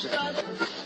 que,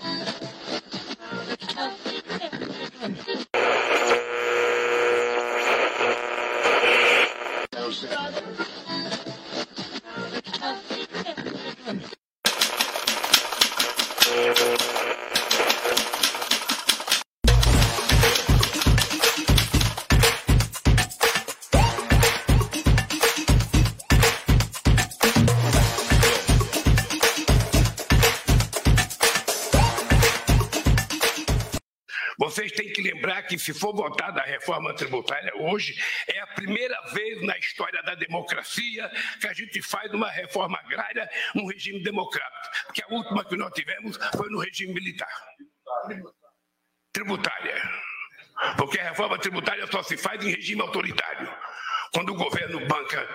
for votada a reforma tributária hoje, é a primeira vez na história da democracia que a gente faz uma reforma agrária num regime democrático. Porque a última que nós tivemos foi no regime militar. Tributária. Porque a reforma tributária só se faz em regime autoritário. Quando o governo banca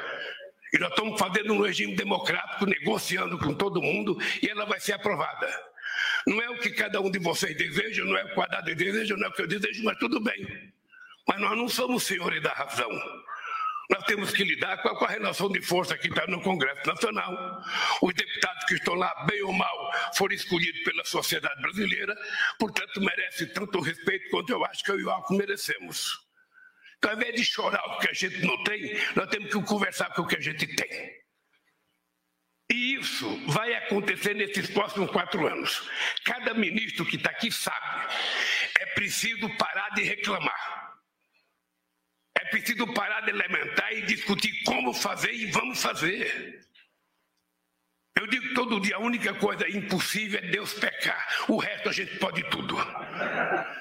e nós estamos fazendo um regime democrático, negociando com todo mundo, e ela vai ser aprovada. Não é o que cada um de vocês deseja, não é o que o Haddad deseja, não é o que eu desejo, mas tudo bem. Mas nós não somos senhores da razão. Nós temos que lidar com a, com a relação de força que está no Congresso Nacional. Os deputados que estão lá, bem ou mal, foram escolhidos pela sociedade brasileira, portanto, merece tanto respeito quanto eu acho que eu e o Alco merecemos. Então, ao invés de chorar o que a gente não tem, nós temos que conversar com o que a gente tem. E isso vai acontecer nesses próximos quatro anos. Cada ministro que está aqui sabe. É preciso parar de reclamar. É preciso parar de lamentar e discutir como fazer e vamos fazer. Eu digo todo dia, a única coisa impossível é Deus pecar. O resto a gente pode tudo.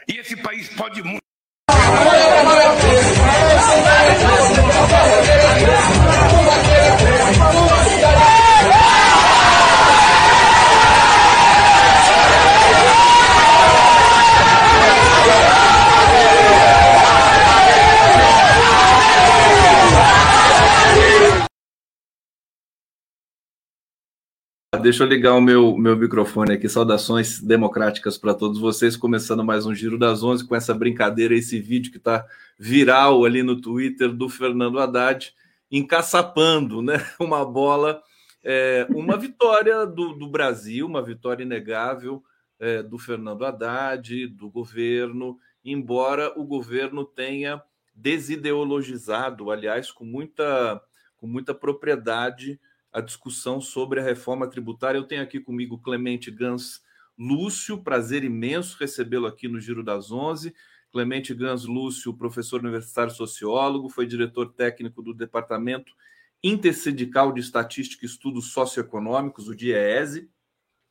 E esse país pode muito. Deixa eu ligar o meu, meu microfone aqui. Saudações democráticas para todos vocês. Começando mais um Giro das Onze com essa brincadeira, esse vídeo que está viral ali no Twitter do Fernando Haddad, encaçapando né, uma bola, é, uma vitória do, do, Brasil, uma vitória inegável é, do Fernando Haddad, do governo, embora o governo tenha desideologizado, aliás, com muita, com muita propriedade a discussão sobre a reforma tributária. Eu tenho aqui comigo Clemente Gans Lúcio, prazer imenso recebê-lo aqui no Giro das Onze. Clemente Gans Lúcio, professor universitário sociólogo, foi diretor técnico do Departamento Intersindical de Estatística e Estudos Socioeconômicos, o DIEESE,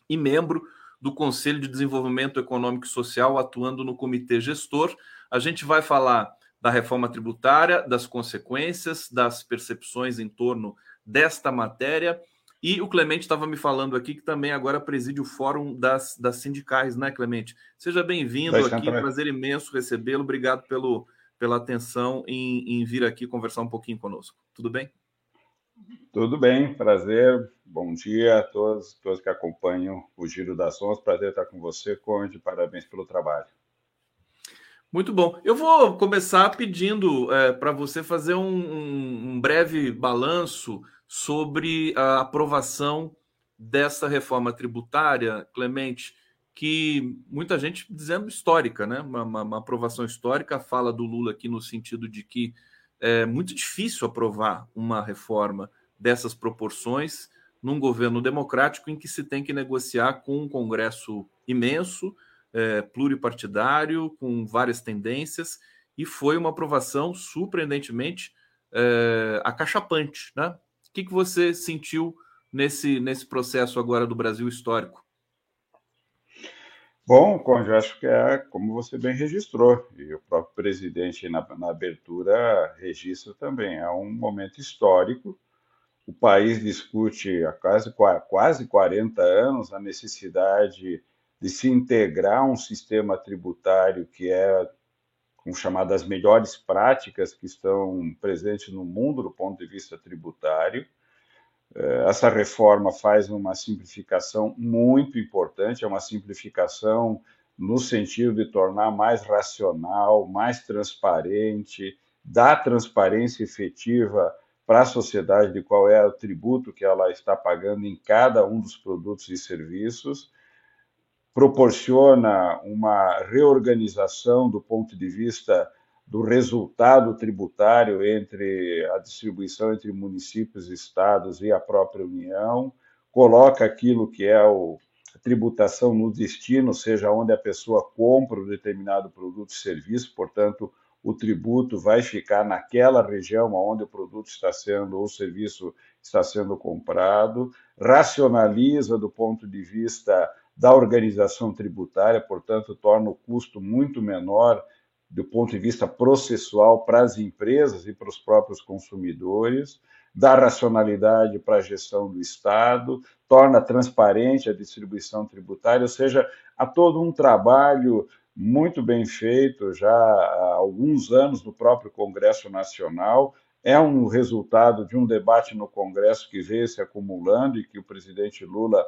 e membro do Conselho de Desenvolvimento Econômico e Social, atuando no Comitê Gestor. A gente vai falar da reforma tributária, das consequências, das percepções em torno desta matéria. E o Clemente estava me falando aqui que também agora preside o Fórum das, das Sindicais, né, Clemente? Seja bem-vindo aqui, prazer imenso recebê-lo. Obrigado pelo, pela atenção em, em vir aqui conversar um pouquinho conosco. Tudo bem? Tudo bem, prazer. Bom dia a todos, todos que acompanham o Giro das Onze. Prazer estar com você, Conde. Parabéns pelo trabalho. Muito bom. Eu vou começar pedindo é, para você fazer um, um, breve balanço sobre a aprovação dessa reforma tributária, Clemente, que muita gente dizendo histórica, né? Uma, uma, uma, aprovação histórica, fala do Lula aqui no sentido de que é muito difícil aprovar uma reforma dessas proporções num governo democrático em que se tem que negociar com um Congresso imenso, é, pluripartidário, com várias tendências, e foi uma aprovação surpreendentemente é, acachapante, né? O que, que você sentiu nesse, nesse processo agora do Brasil histórico? Bom, Conde, acho que é como você bem registrou, e o próprio presidente na, na abertura registra também. É um momento histórico. O país discute há quase, quase 40 anos a necessidade de se integrar um sistema tributário que é com chamadas melhores práticas que estão presentes no mundo do ponto de vista tributário. É, essa reforma faz uma simplificação muito importante, é uma simplificação no sentido de tornar mais racional, mais transparente, dar transparência efetiva para a sociedade de qual é o tributo que ela está pagando em cada um dos produtos e serviços proporciona uma reorganização do ponto de vista do resultado tributário entre a distribuição entre municípios, estados e a própria União, coloca aquilo que é o, a tributação no destino, seja onde a pessoa compra um determinado produto e serviço, portanto, o tributo vai ficar naquela região onde o produto está sendo ou o serviço está sendo comprado, racionaliza do ponto de vista da organização tributária, portanto, torna o custo muito menor do ponto de vista processual para as empresas e para os próprios consumidores, dá racionalidade para a gestão do Estado, torna transparente a distribuição tributária, ou seja, há todo um trabalho muito bem feito já há alguns anos no próprio Congresso Nacional. É um resultado de um debate no Congresso que veio se acumulando e que o presidente Lula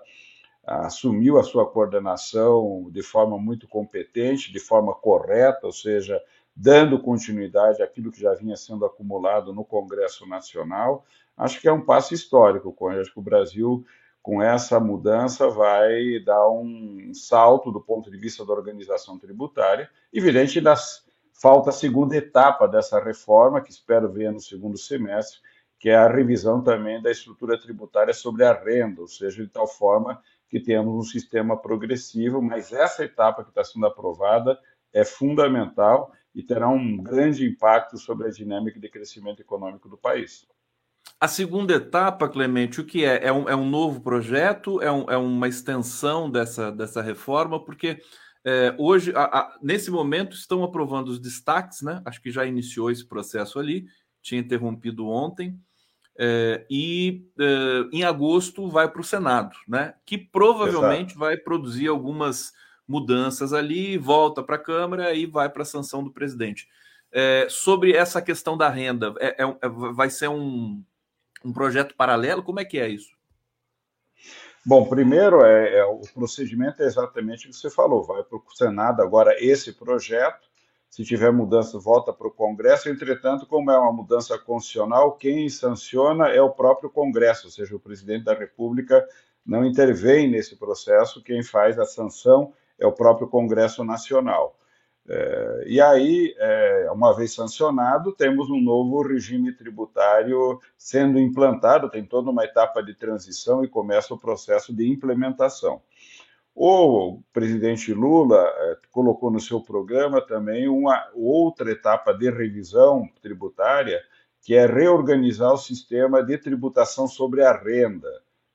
assumiu a sua coordenação de forma muito competente, de forma correta, ou seja, dando continuidade àquilo que já vinha sendo acumulado no Congresso Nacional. Acho que é um passo histórico. Acho que o Brasil, com essa mudança, vai dar um salto do ponto de vista da organização tributária. Evidente, das, falta a segunda etapa dessa reforma, que espero ver no segundo semestre, que é a revisão também da estrutura tributária sobre a renda, ou seja, de tal forma que temos um sistema progressivo, mas essa etapa que está sendo aprovada é fundamental e terá um grande impacto sobre a dinâmica de crescimento econômico do país. A segunda etapa, Clemente, o que é? É um, é um novo projeto? É, um, é, uma extensão dessa, dessa reforma? Porque é, hoje, a, a, nesse momento, estão aprovando os destaques, né? Acho que já iniciou esse processo ali, tinha interrompido ontem. É, e é, em agosto vai para o Senado, né? Que provavelmente Exato. vai produzir algumas mudanças ali, volta para a Câmara e vai para a sanção do presidente. É, sobre essa questão da renda, é, é, é, vai ser um, um projeto paralelo? Como é que é isso? Bom, primeiro, é, o procedimento é exatamente o que você falou, vai para o Senado agora esse projeto, se tiver mudança, volta para o Congresso. Entretanto, como é uma mudança constitucional, quem sanciona é o próprio Congresso, ou seja, o presidente da República não intervém nesse processo, quem faz a sanção é o próprio Congresso Nacional. É, e aí, é, uma vez sancionado, temos um novo regime tributário sendo implantado, tem toda uma etapa de transição e começa o processo de implementação. O presidente Lula eh, colocou no seu programa também uma outra etapa de revisão tributária, que é reorganizar o sistema de tributação sobre a renda.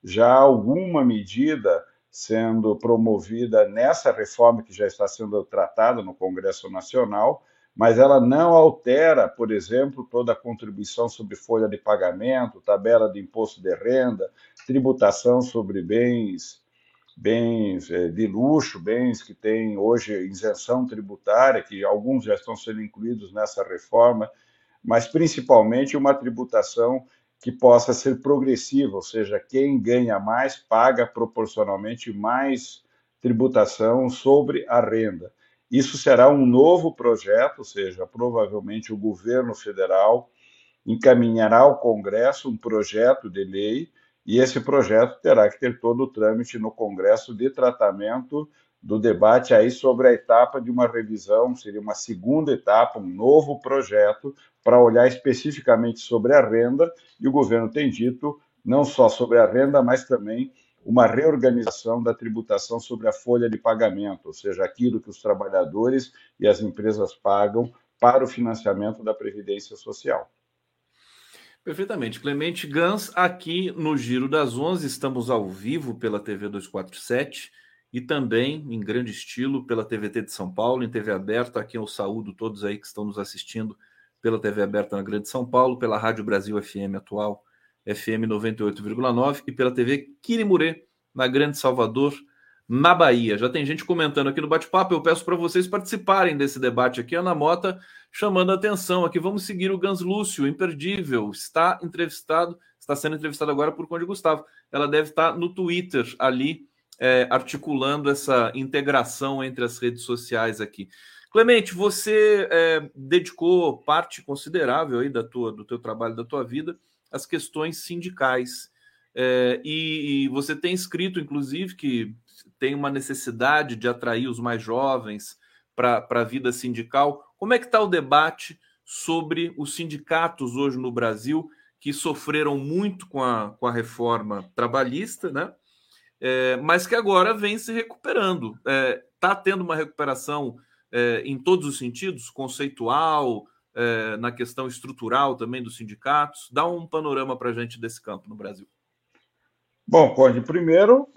Já há alguma medida sendo promovida nessa reforma que já está sendo tratada no Congresso Nacional, mas ela não altera, por exemplo, toda a contribuição sobre folha de pagamento, tabela de imposto de renda, tributação sobre bens bens é, de luxo, bens que têm hoje isenção tributária, que alguns já estão sendo incluídos nessa reforma, mas principalmente uma tributação que possa ser progressiva, ou seja, quem ganha mais paga proporcionalmente mais tributação sobre a renda. Isso será um novo projeto, ou seja, provavelmente o governo federal encaminhará ao Congresso um projeto de lei e esse projeto terá que ter todo o trâmite no Congresso de tratamento do debate aí sobre a etapa de uma revisão, seria uma segunda etapa, um novo projeto para olhar especificamente sobre a renda, e o governo tem dito não só sobre a renda, mas também uma reorganização da tributação sobre a folha de pagamento, ou seja, aquilo que os trabalhadores e as empresas pagam para o financiamento da previdência social. Perfeitamente. Clemente Gans, aqui no Giro das Onze, estamos ao vivo pela TV 247 e também em grande estilo pela TVT de São Paulo, em TV aberta. Aqui eu saúdo todos aí que estão nos assistindo pela TV aberta na Grande São Paulo, pela Rádio Brasil FM atual, FM 98,9 e pela TV Quirimurê, na Grande Salvador, na Bahia. Já tem gente comentando aqui no bate-papo. Eu peço para vocês participarem desse debate aqui. Ana Mota chamando a atenção aqui. Vamos seguir o Gans Lúcio, imperdível. Está entrevistado, está sendo entrevistado agora por Conde Gustavo. Ela deve estar no Twitter ali, é, articulando essa integração entre as redes sociais aqui. Clemente, você é, dedicou parte considerável aí da tua, do teu trabalho, da tua vida, às questões sindicais. É, e, e, você tem escrito, inclusive, que tem uma necessidade de atrair os mais jovens para a vida sindical. Como é que está o debate sobre os sindicatos hoje no Brasil, que sofreram muito com a, com a reforma trabalhista, né? É, mas que agora vem se recuperando. Está é, tá tendo uma recuperação é, em todos os sentidos, conceitual, é, na questão estrutural também dos sindicatos. Dá um panorama para a gente desse campo no Brasil. Bom, Conde, primeiro,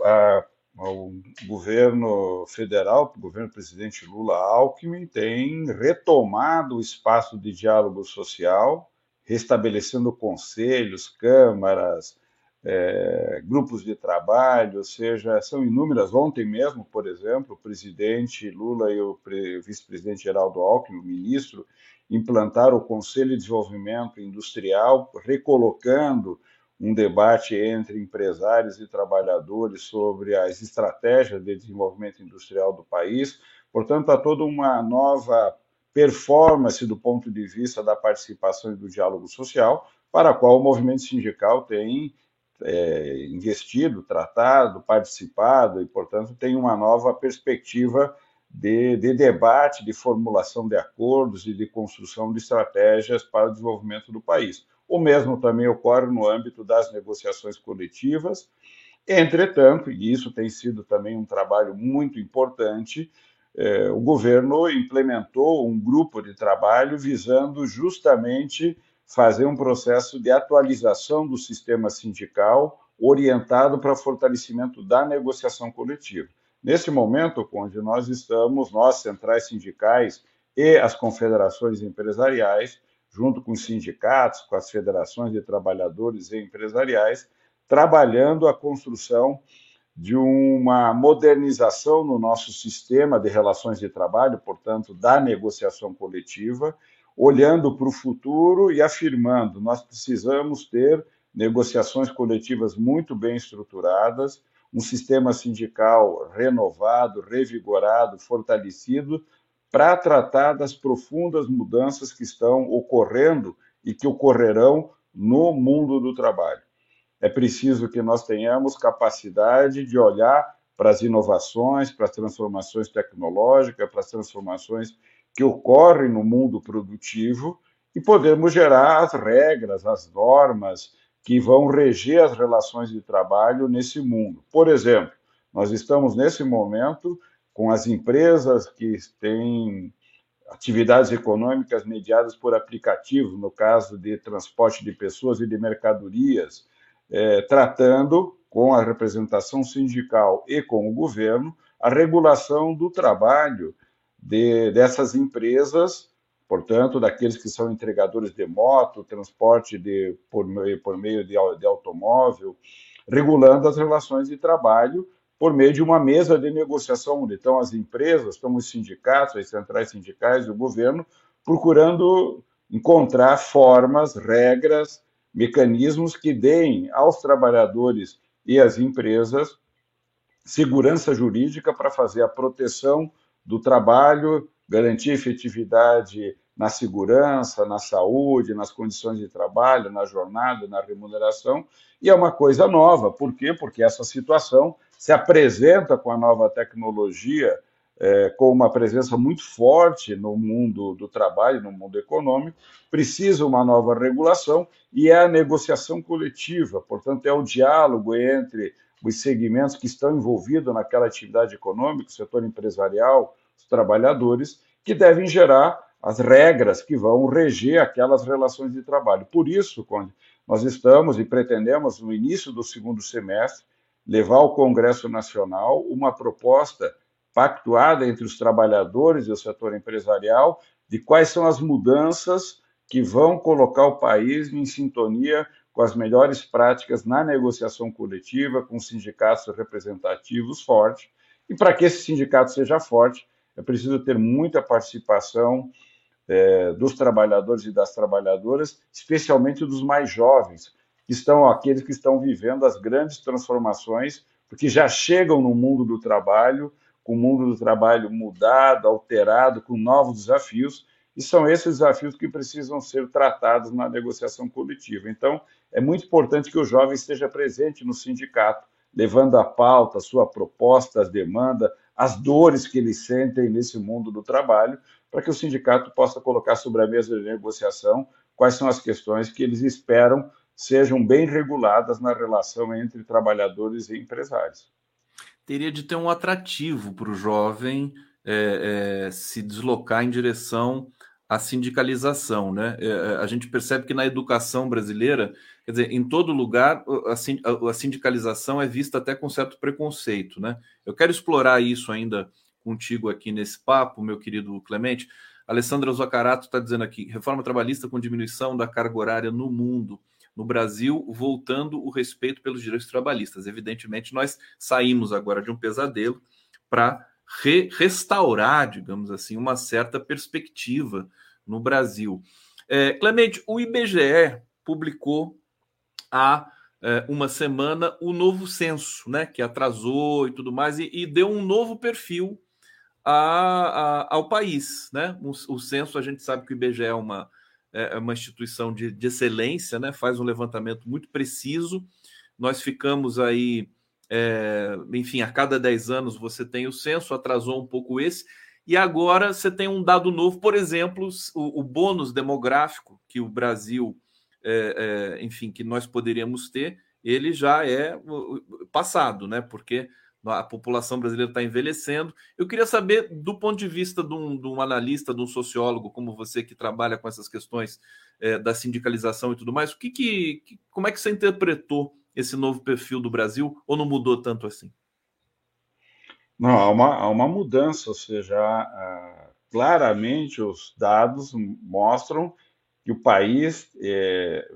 o governo federal, o governo presidente Lula Alckmin, tem retomado o espaço de diálogo social, restabelecendo conselhos, câmaras, é, grupos de trabalho, ou seja, são inúmeras. Ontem mesmo, por exemplo, o presidente Lula e o vice-presidente Geraldo Alckmin, o ministro, implantaram o Conselho de Desenvolvimento Industrial, recolocando um debate entre empresários e trabalhadores sobre as estratégias de desenvolvimento industrial do país. Portanto, há toda uma nova performance do ponto de vista da participação e do diálogo social, para a qual o movimento sindical tem é, investido, tratado, participado e, portanto, tem uma nova perspectiva de, de, debate, de formulação de acordos e de construção de estratégias para o desenvolvimento do país. O mesmo também ocorre no âmbito das negociações coletivas. Entretanto, e isso tem sido também um trabalho muito importante, eh, o governo implementou um grupo de trabalho visando justamente fazer um processo de atualização do sistema sindical orientado para fortalecimento da negociação coletiva. Nesse momento, onde nós estamos, nós, centrais sindicais e as confederações empresariais, junto com os sindicatos, com as federações de trabalhadores e empresariais, trabalhando a construção de uma modernização no nosso sistema de relações de trabalho, portanto, da negociação coletiva, olhando para o futuro e afirmando: nós precisamos ter negociações coletivas muito bem estruturadas, um sistema sindical renovado, revigorado, fortalecido, para tratar das profundas mudanças que estão ocorrendo e que ocorrerão no mundo do trabalho. É preciso que nós tenhamos capacidade de olhar para as inovações, para as transformações tecnológicas, para as transformações que ocorrem no mundo produtivo e podermos gerar as regras, as normas que vão reger as relações de trabalho nesse mundo. Por exemplo, nós estamos nesse momento com as empresas que têm atividades econômicas mediadas por aplicativos, no caso de transporte de pessoas e de mercadorias, é, tratando com a representação sindical e com o governo a regulação do trabalho de, dessas empresas, portanto, daqueles que são entregadores de moto, transporte de, por, por meio de, de automóvel, regulando as relações de trabalho por meio de uma mesa de negociação, onde estão as empresas, estão os sindicatos, as centrais sindicais e o governo, procurando encontrar formas, regras, mecanismos que deem aos trabalhadores e às empresas segurança jurídica para fazer a proteção do trabalho, garantir efetividade na segurança, na saúde, nas condições de trabalho, na jornada, na remuneração, e é uma coisa nova. Por quê? Porque essa situação se apresenta com a nova tecnologia é, com uma presença muito forte no mundo do trabalho, no mundo econômico, precisa uma nova regulação e é a negociação coletiva, portanto, é o diálogo entre os segmentos que estão envolvidos naquela atividade econômica, o setor empresarial, os trabalhadores, que devem gerar as regras que vão reger aquelas relações de trabalho. Por isso, Conde, nós estamos e pretendemos, no início do segundo semestre, levar ao Congresso Nacional uma proposta pactuada entre os trabalhadores e o setor empresarial de quais são as mudanças que vão colocar o país em sintonia com as melhores práticas na negociação coletiva, com sindicatos representativos fortes. E para que esse sindicato seja forte, é preciso ter muita participação é, dos trabalhadores e das trabalhadoras, especialmente dos mais jovens, que estão aqueles que estão vivendo as grandes transformações, porque já chegam no mundo do trabalho, com o mundo do trabalho mudado, alterado, com novos desafios, E são esses desafios que precisam ser tratados na negociação coletiva. Então, é muito importante que o jovem esteja presente no sindicato, levando a pauta, a sua proposta, as demandas, as dores que eles sentem nesse mundo do trabalho, para que o sindicato possa colocar sobre a mesa de negociação quais são as questões que eles esperam sejam bem reguladas na relação entre trabalhadores e empresários. Teria de ter um atrativo para o jovem é, é, se deslocar em direção à sindicalização. Né? É, é a gente percebe que na educação brasileira, quer dizer, em todo lugar, a, a sindicalização é vista até com certo preconceito. Né? Eu quero explorar isso ainda contigo aqui nesse papo, meu querido Clemente. Alessandra Zucarato está dizendo aqui: reforma trabalhista com diminuição da carga horária no mundo no Brasil, voltando o respeito pelos direitos trabalhistas. Evidentemente, nós saímos agora de um pesadelo para re restaurar, digamos assim, uma certa perspectiva no Brasil. É, Clemente, o IBGE publicou há é, uma semana o novo censo, né, que atrasou e tudo mais, e, e deu um novo perfil a, a, ao país. Né? O, o censo, a gente sabe que o IBGE é uma é, é uma instituição de, de excelência, né? faz um levantamento muito preciso. Nós ficamos aí, é, enfim, a cada 10 anos você tem o censo, atrasou um pouco esse, e agora você tem um dado novo, por exemplo, o, o bônus demográfico que o Brasil, é, é, enfim, que nós poderíamos ter, ele já é passado, né? Porque a população brasileira está envelhecendo. Eu queria saber, do ponto de vista de um, de um, analista, de um sociólogo como você que trabalha com essas questões é, da sindicalização e tudo mais, o que, que, como é que você interpretou esse novo perfil do Brasil ou não mudou tanto assim? Não, há uma, há uma mudança, ou seja, claramente os dados mostram que o país é,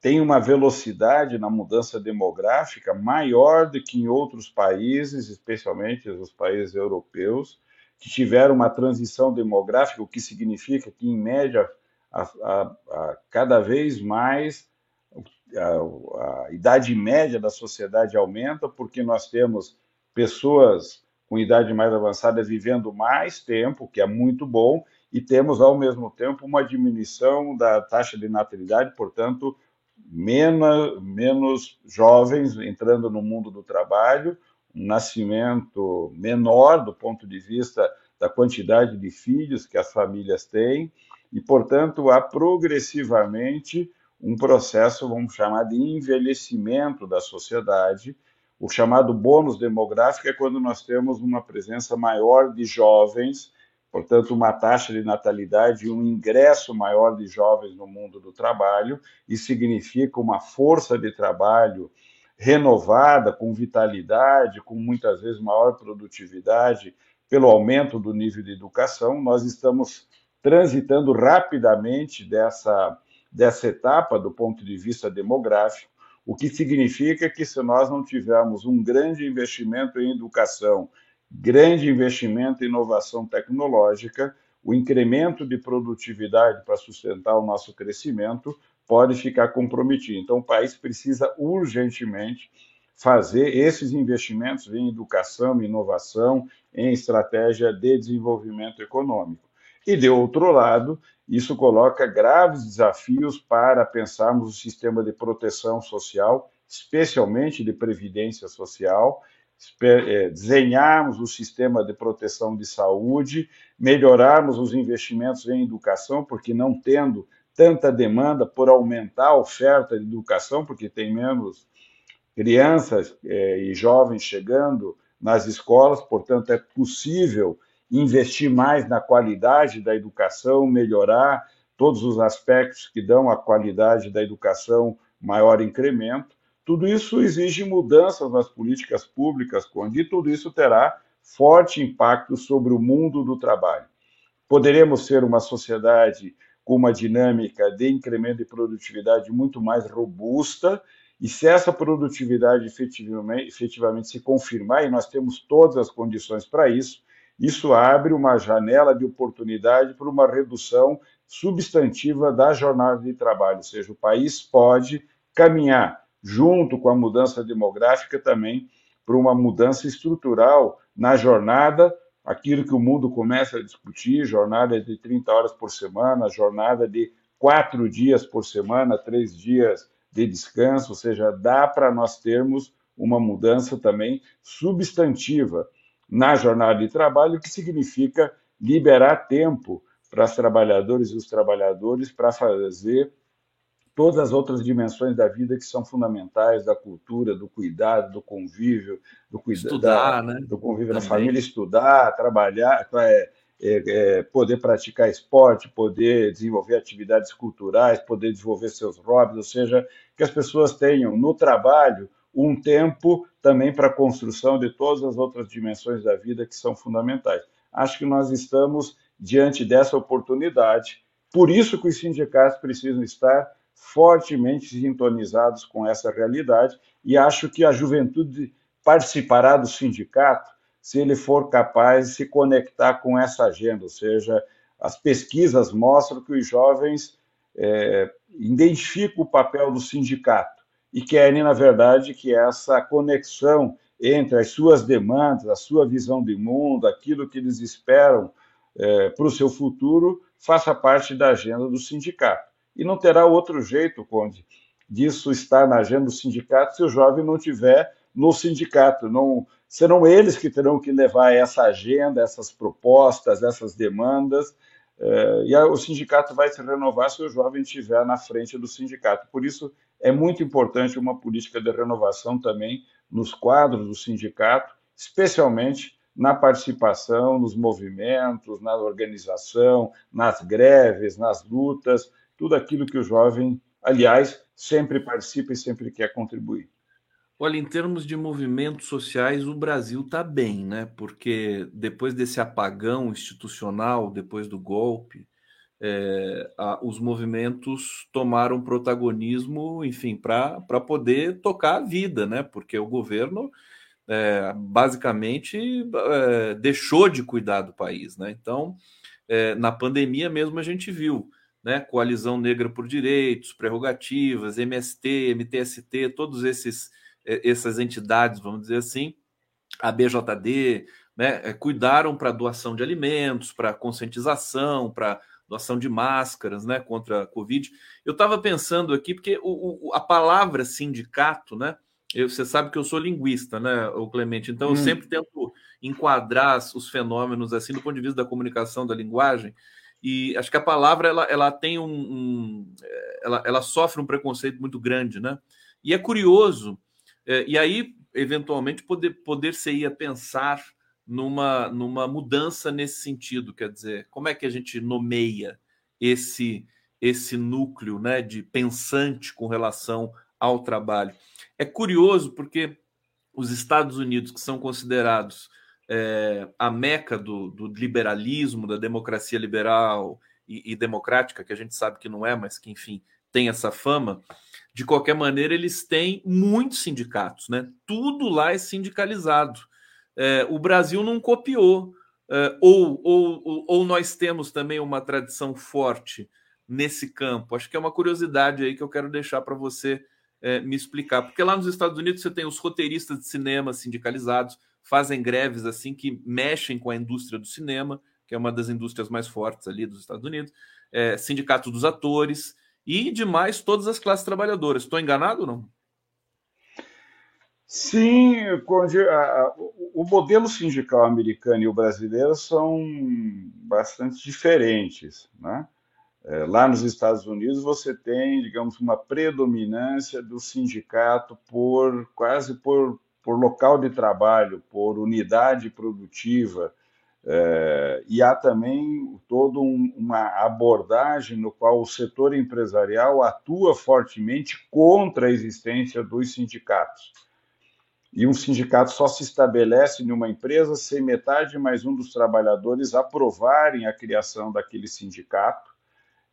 tem uma velocidade na mudança demográfica maior do que em outros países, especialmente os países europeus, que tiveram uma transição demográfica, o que significa que, em média, a, a, a cada vez mais a, idade média da sociedade aumenta, porque nós temos pessoas com idade mais avançada vivendo mais tempo, que é muito bom, e temos, ao mesmo tempo, uma diminuição da taxa de natalidade, portanto, menos, menos jovens entrando no mundo do trabalho, um nascimento menor do ponto de vista da quantidade de filhos que as famílias têm, e, portanto, há progressivamente um processo, vamos chamar de envelhecimento da sociedade. O chamado bônus demográfico é quando nós temos uma presença maior de jovens portanto, uma taxa de natalidade e um ingresso maior de jovens no mundo do trabalho, e significa uma força de trabalho renovada, com vitalidade, com muitas vezes maior produtividade, pelo aumento do nível de educação. Nós estamos transitando rapidamente dessa, dessa etapa do ponto de vista demográfico, o que significa que se nós não tivermos um grande investimento em educação grande investimento em inovação tecnológica, o incremento de produtividade para sustentar o nosso crescimento pode ficar comprometido. Então, o país precisa urgentemente fazer esses investimentos em educação, inovação, em estratégia de desenvolvimento econômico. E, de outro lado, isso coloca graves desafios para pensarmos o sistema de proteção social, especialmente de previdência social, desenharmos o sistema de proteção de saúde, melhorarmos os investimentos em educação, porque não tendo tanta demanda por aumentar a oferta de educação, porque tem menos crianças é, e jovens chegando nas escolas, portanto, é possível investir mais na qualidade da educação, melhorar todos os aspectos que dão à qualidade da educação maior incremento. Tudo isso exige mudanças nas políticas públicas, Conde, e tudo isso terá forte impacto sobre o mundo do trabalho. Poderemos ser uma sociedade com uma dinâmica de incremento de produtividade muito mais robusta, e se essa produtividade efetivamente, efetivamente se confirmar, e nós temos todas as condições para isso, isso abre uma janela de oportunidade para uma redução substantiva da jornada de trabalho, ou seja, o país pode caminhar junto com a mudança demográfica também para uma mudança estrutural na jornada aquilo que o mundo começa a discutir, jornada de 30 horas por semana, jornada de quatro dias por semana, três dias de descanso, ou seja, dá para nós termos uma mudança também substantiva na jornada de trabalho, que significa liberar tempo para as trabalhadoras e os trabalhadores para fazer todas as outras dimensões da vida que são fundamentais, da cultura, do cuidado, do convívio, do cuidado, estudar, da, né? do convívio Também. da família, estudar, trabalhar, é, é, é, poder praticar esporte, poder desenvolver atividades culturais, poder desenvolver seus hobbies, ou seja, que as pessoas tenham no trabalho um tempo também para a construção de todas as outras dimensões da vida que são fundamentais. Acho que nós estamos diante dessa oportunidade, por isso que os sindicatos precisam estar fortemente sintonizados com essa realidade e acho que a juventude participará do sindicato se ele for capaz de se conectar com essa agenda, ou seja, as pesquisas mostram que os jovens é, identificam o papel do sindicato e querem, na verdade, que essa conexão entre as suas demandas, a sua visão de mundo, aquilo que eles esperam é, para o seu futuro, faça parte da agenda do sindicato. E não terá outro jeito, Conde, disso estar na agenda do sindicato se o jovem não tiver no sindicato. Não serão eles que terão que levar essa agenda, essas propostas, essas demandas. Eh, e o sindicato vai se renovar se o jovem estiver na frente do sindicato. Por isso, é muito importante uma política de renovação também nos quadros do sindicato, especialmente na participação, nos movimentos, na organização, nas greves, nas lutas, tudo aquilo que o jovem, aliás, sempre participa e sempre quer contribuir. Olha, em termos de movimentos sociais, o Brasil está bem, né? Porque depois desse apagão institucional, depois do golpe, é, a, os movimentos tomaram protagonismo, enfim, para poder tocar a vida, né? Porque o governo é, basicamente é, deixou de cuidar do país, né? Então, é, na pandemia mesmo a gente viu né? Coalizão Negra por Direitos, Prerrogativas, MST, MTST, todos esses essas entidades, vamos dizer assim, a BJD, né, é, cuidaram para doação de alimentos, para conscientização, para doação de máscaras, né, contra a Covid. Eu estava pensando aqui porque o, o, a palavra sindicato, né, eu, você sabe que eu sou linguista, né, o Clemente. Então hum. eu sempre tento enquadrar os fenômenos assim do ponto de vista da comunicação, da linguagem. E acho que a palavra ela, ela tem um, um ela, ela sofre um preconceito muito grande, né? E é curioso, é, e aí eventualmente poder poder se ir a pensar numa numa mudança nesse sentido, quer dizer, como é que a gente nomeia esse esse núcleo, né, de pensante com relação ao trabalho? É curioso porque os Estados Unidos que são considerados é, a meca do, do, liberalismo, da democracia liberal e, e, democrática, que a gente sabe que não é, mas que, enfim, tem essa fama, de qualquer maneira, eles têm muitos sindicatos, né? Tudo lá é sindicalizado. É, o Brasil não copiou, é, ou, ou, ou nós temos também uma tradição forte nesse campo. Acho que é uma curiosidade aí que eu quero deixar para você é, me explicar, porque lá nos Estados Unidos você tem os roteiristas de cinema sindicalizados, fazem greves assim que mexem com a indústria do cinema, que é uma das indústrias mais fortes ali dos Estados Unidos, é, sindicato dos atores e demais todas as classes trabalhadoras. Estou enganado ou não? Sim, o modelo sindical americano e o brasileiro são bastante diferentes. Né? É, lá nos Estados Unidos você tem, digamos, uma predominância do sindicato por quase por por local de trabalho, por unidade produtiva, é, e há também toda um, uma abordagem no qual o setor empresarial atua fortemente contra a existência dos sindicatos. E um sindicato só se estabelece em uma empresa se metade mais um dos trabalhadores aprovarem a criação daquele sindicato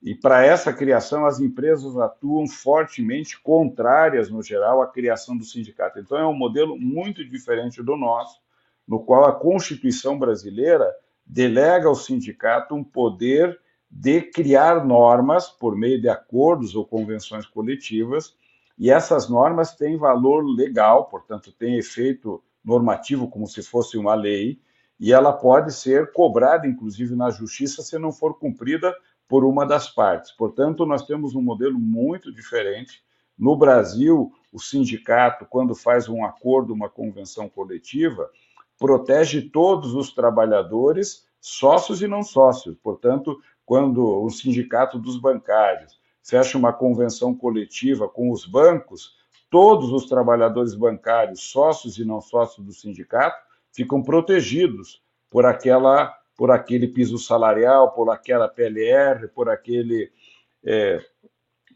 e para essa criação, as empresas atuam fortemente contrárias, no geral, à criação do sindicato. Então, é um modelo muito diferente do nosso, no qual a Constituição brasileira delega ao sindicato um poder de criar normas por meio de acordos ou convenções coletivas, e essas normas têm valor legal, portanto, têm efeito normativo como se fosse uma lei, e ela pode ser cobrada, inclusive, na justiça se não for cumprida por uma das partes. Portanto, nós temos um modelo muito diferente. No Brasil, o sindicato, quando faz um acordo, uma convenção coletiva, protege todos os trabalhadores, sócios e não sócios. Portanto, quando o sindicato dos bancários fecha uma convenção coletiva com os bancos, todos os trabalhadores bancários, sócios e não sócios do sindicato, ficam protegidos por aquela por aquele piso salarial, por aquela PLR, por aquele é,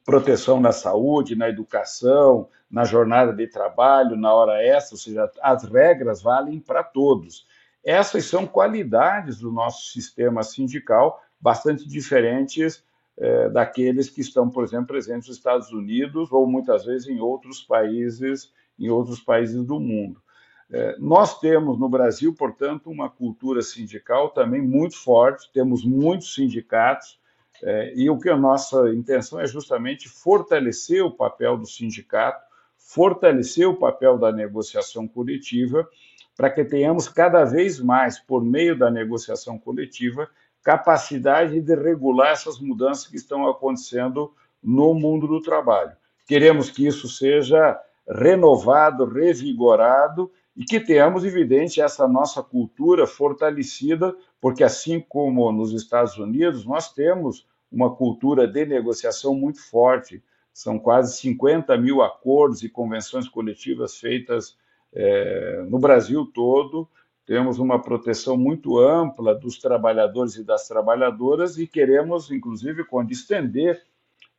proteção na saúde, na educação, na jornada de trabalho, na hora extra, ou seja, as regras valem para todos. Essas são qualidades do nosso sistema sindical bastante diferentes é, daqueles que estão, por exemplo, presentes nos Estados Unidos ou muitas vezes em outros países, em outros países do mundo. É, nós temos no Brasil, portanto, uma cultura sindical também muito forte, temos muitos sindicatos, é, e o que a nossa intenção é justamente fortalecer o papel do sindicato, fortalecer o papel da negociação coletiva, para que tenhamos cada vez mais, por meio da negociação coletiva, capacidade de regular essas mudanças que estão acontecendo no mundo do trabalho. Queremos que isso seja renovado, revigorado e que tenhamos, evidente, essa nossa cultura fortalecida, porque assim como nos Estados Unidos, nós temos uma cultura de negociação muito forte. São quase 50 mil acordos e convenções coletivas feitas é, no Brasil todo. Temos uma proteção muito ampla dos trabalhadores e das trabalhadoras e queremos, inclusive, quando estender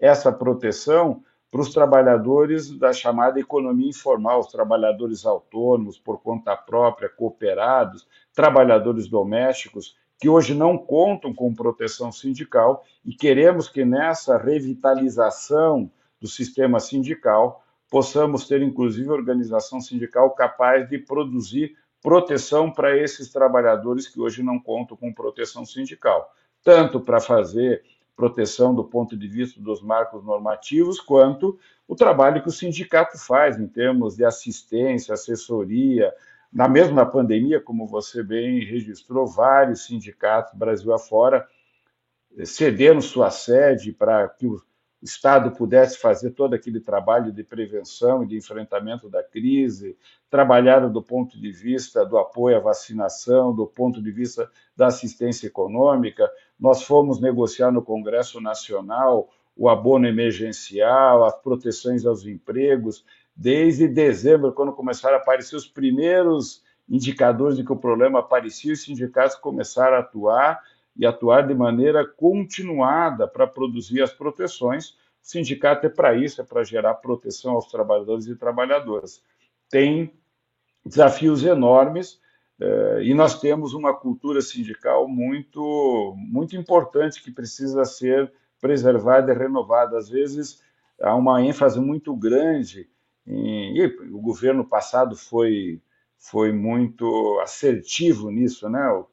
essa proteção para os trabalhadores da chamada economia informal, os trabalhadores autônomos, por conta própria, cooperados, trabalhadores domésticos, que hoje não contam com proteção sindical e queremos que nessa revitalização do sistema sindical possamos ter, inclusive, organização sindical capaz de produzir proteção para esses trabalhadores que hoje não contam com proteção sindical, tanto para fazer proteção do ponto de vista dos marcos normativos, quanto o trabalho que o sindicato faz em termos de assistência, assessoria. Na mesma pandemia, como você bem registrou, vários sindicatos, Brasil afora, cederam sua sede para que o o Estado pudesse fazer todo aquele trabalho de prevenção e de enfrentamento da crise, trabalharam do ponto de vista do apoio à vacinação, do ponto de vista da assistência econômica. Nós fomos negociar no Congresso Nacional o abono emergencial, as proteções aos empregos, desde dezembro, quando começaram a aparecer os primeiros indicadores de que o problema aparecia, os sindicatos começaram a atuar e atuar de maneira continuada para produzir as proteções. O sindicato é para isso, é para gerar proteção aos trabalhadores e trabalhadoras. Tem desafios enormes eh, e nós temos uma cultura sindical muito, muito importante que precisa ser preservada e renovada. Às vezes há uma ênfase muito grande em, e o governo passado foi foi muito assertivo nisso, né? O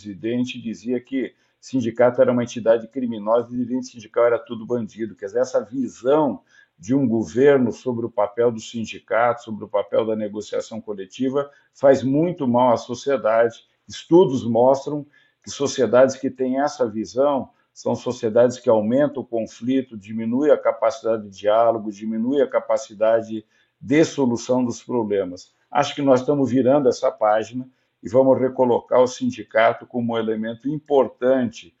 presidente dizia que sindicato era uma entidade criminosa e dirigente sindical era tudo bandido. Quer dizer, essa visão de um governo sobre o papel do sindicato, sobre o papel da negociação coletiva, faz muito mal à sociedade. Estudos mostram que sociedades que têm essa visão são sociedades que aumentam o conflito, diminuem a capacidade de diálogo, diminuem a capacidade de solução dos problemas. Acho que nós estamos virando essa página e vamos recolocar o sindicato como um elemento importante,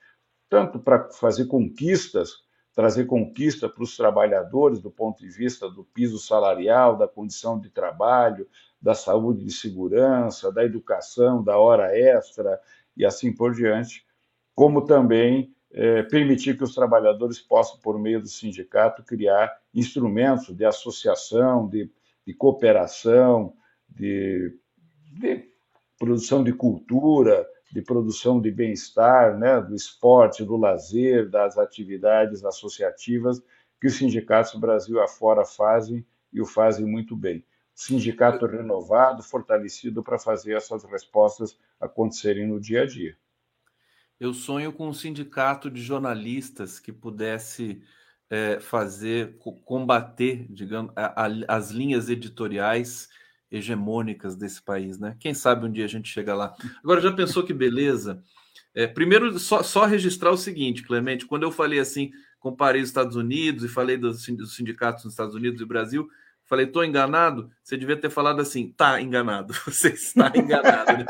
tanto para fazer conquistas, trazer conquista para os trabalhadores do ponto de vista do piso salarial, da condição de trabalho, da saúde e segurança, da educação, da hora extra e assim por diante, como também é, permitir que os trabalhadores possam, por meio do sindicato, criar instrumentos de associação, de, de cooperação, de, de produção de cultura, de produção de bem-estar, né, do esporte, do lazer, das atividades associativas que os sindicatos Brasil afora fazem e o fazem muito bem. Sindicato renovado, fortalecido para fazer essas respostas acontecerem no dia a dia. Eu sonho com um sindicato de jornalistas que pudesse é, fazer, combater, digamos, a, a, as linhas editoriais hegemônicas desse país, né? Quem sabe um dia a gente chega lá. Agora, já pensou que beleza? É, primeiro, só, só registrar o seguinte, Clemente, quando eu falei assim, comparei os Estados Unidos e falei dos, dos sindicatos nos Estados Unidos e Brasil, falei, estou enganado? Você devia ter falado assim, tá enganado, você está enganado. Né?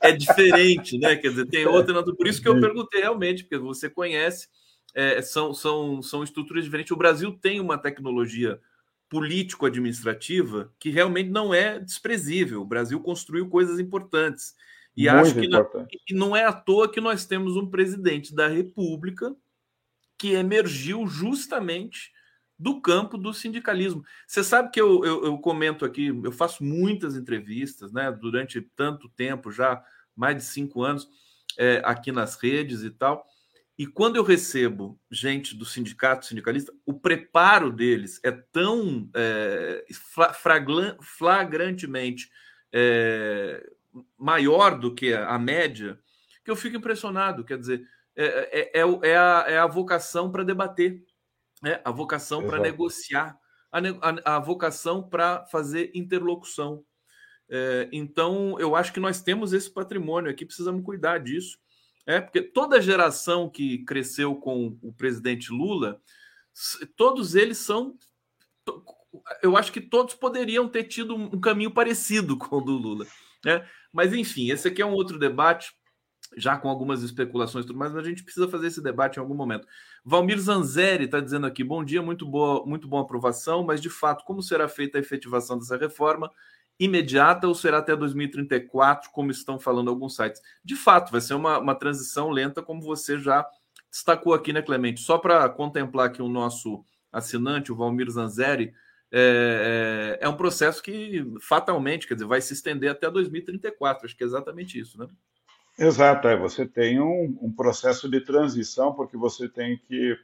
É diferente, né? Quer dizer, tem outra. Por isso que eu perguntei realmente, porque você conhece, é, são, são, são estruturas diferentes. O Brasil tem uma tecnologia político-administrativa que realmente não é desprezível. O Brasil construiu coisas importantes. E Muito acho que não, não é à toa que nós temos um presidente da República que emergiu justamente do campo do sindicalismo. Você sabe que eu, eu, eu, comento aqui, eu faço muitas entrevistas, né, durante tanto tempo já, mais de cinco anos, é, aqui nas redes e tal. E quando eu recebo gente do sindicato sindicalista, o preparo deles é tão é, flagrantemente é, maior do que a média que eu fico impressionado. Quer dizer, é, é, é, é a, é a vocação para debater, né? a vocação para negociar, a, a, a vocação para fazer interlocução. Então, eu acho que nós temos esse patrimônio aqui, precisamos cuidar disso. É, porque toda geração que cresceu com o presidente Lula, todos eles são. Eu acho que todos poderiam ter tido um caminho parecido com o do Lula. Né? Mas, enfim, esse aqui é um outro debate, já com algumas especulações e tudo mais, mas a gente precisa fazer esse debate em algum momento. Valmir Zanzeri está dizendo aqui: bom dia, muito boa, muito boa aprovação, mas de fato, como será feita a efetivação dessa reforma? Imediata ou será até 2034, como estão falando alguns sites? De fato, vai ser uma, uma transição lenta, como você já destacou aqui, né, Clemente? Só para contemplar aqui o nosso assinante, o Valmir Zanzeri, é, é, é, um processo que fatalmente, quer dizer, vai se estender até 2034. Acho que é exatamente isso, né? Exato, é. Você tem um, um processo de transição, porque você tem que,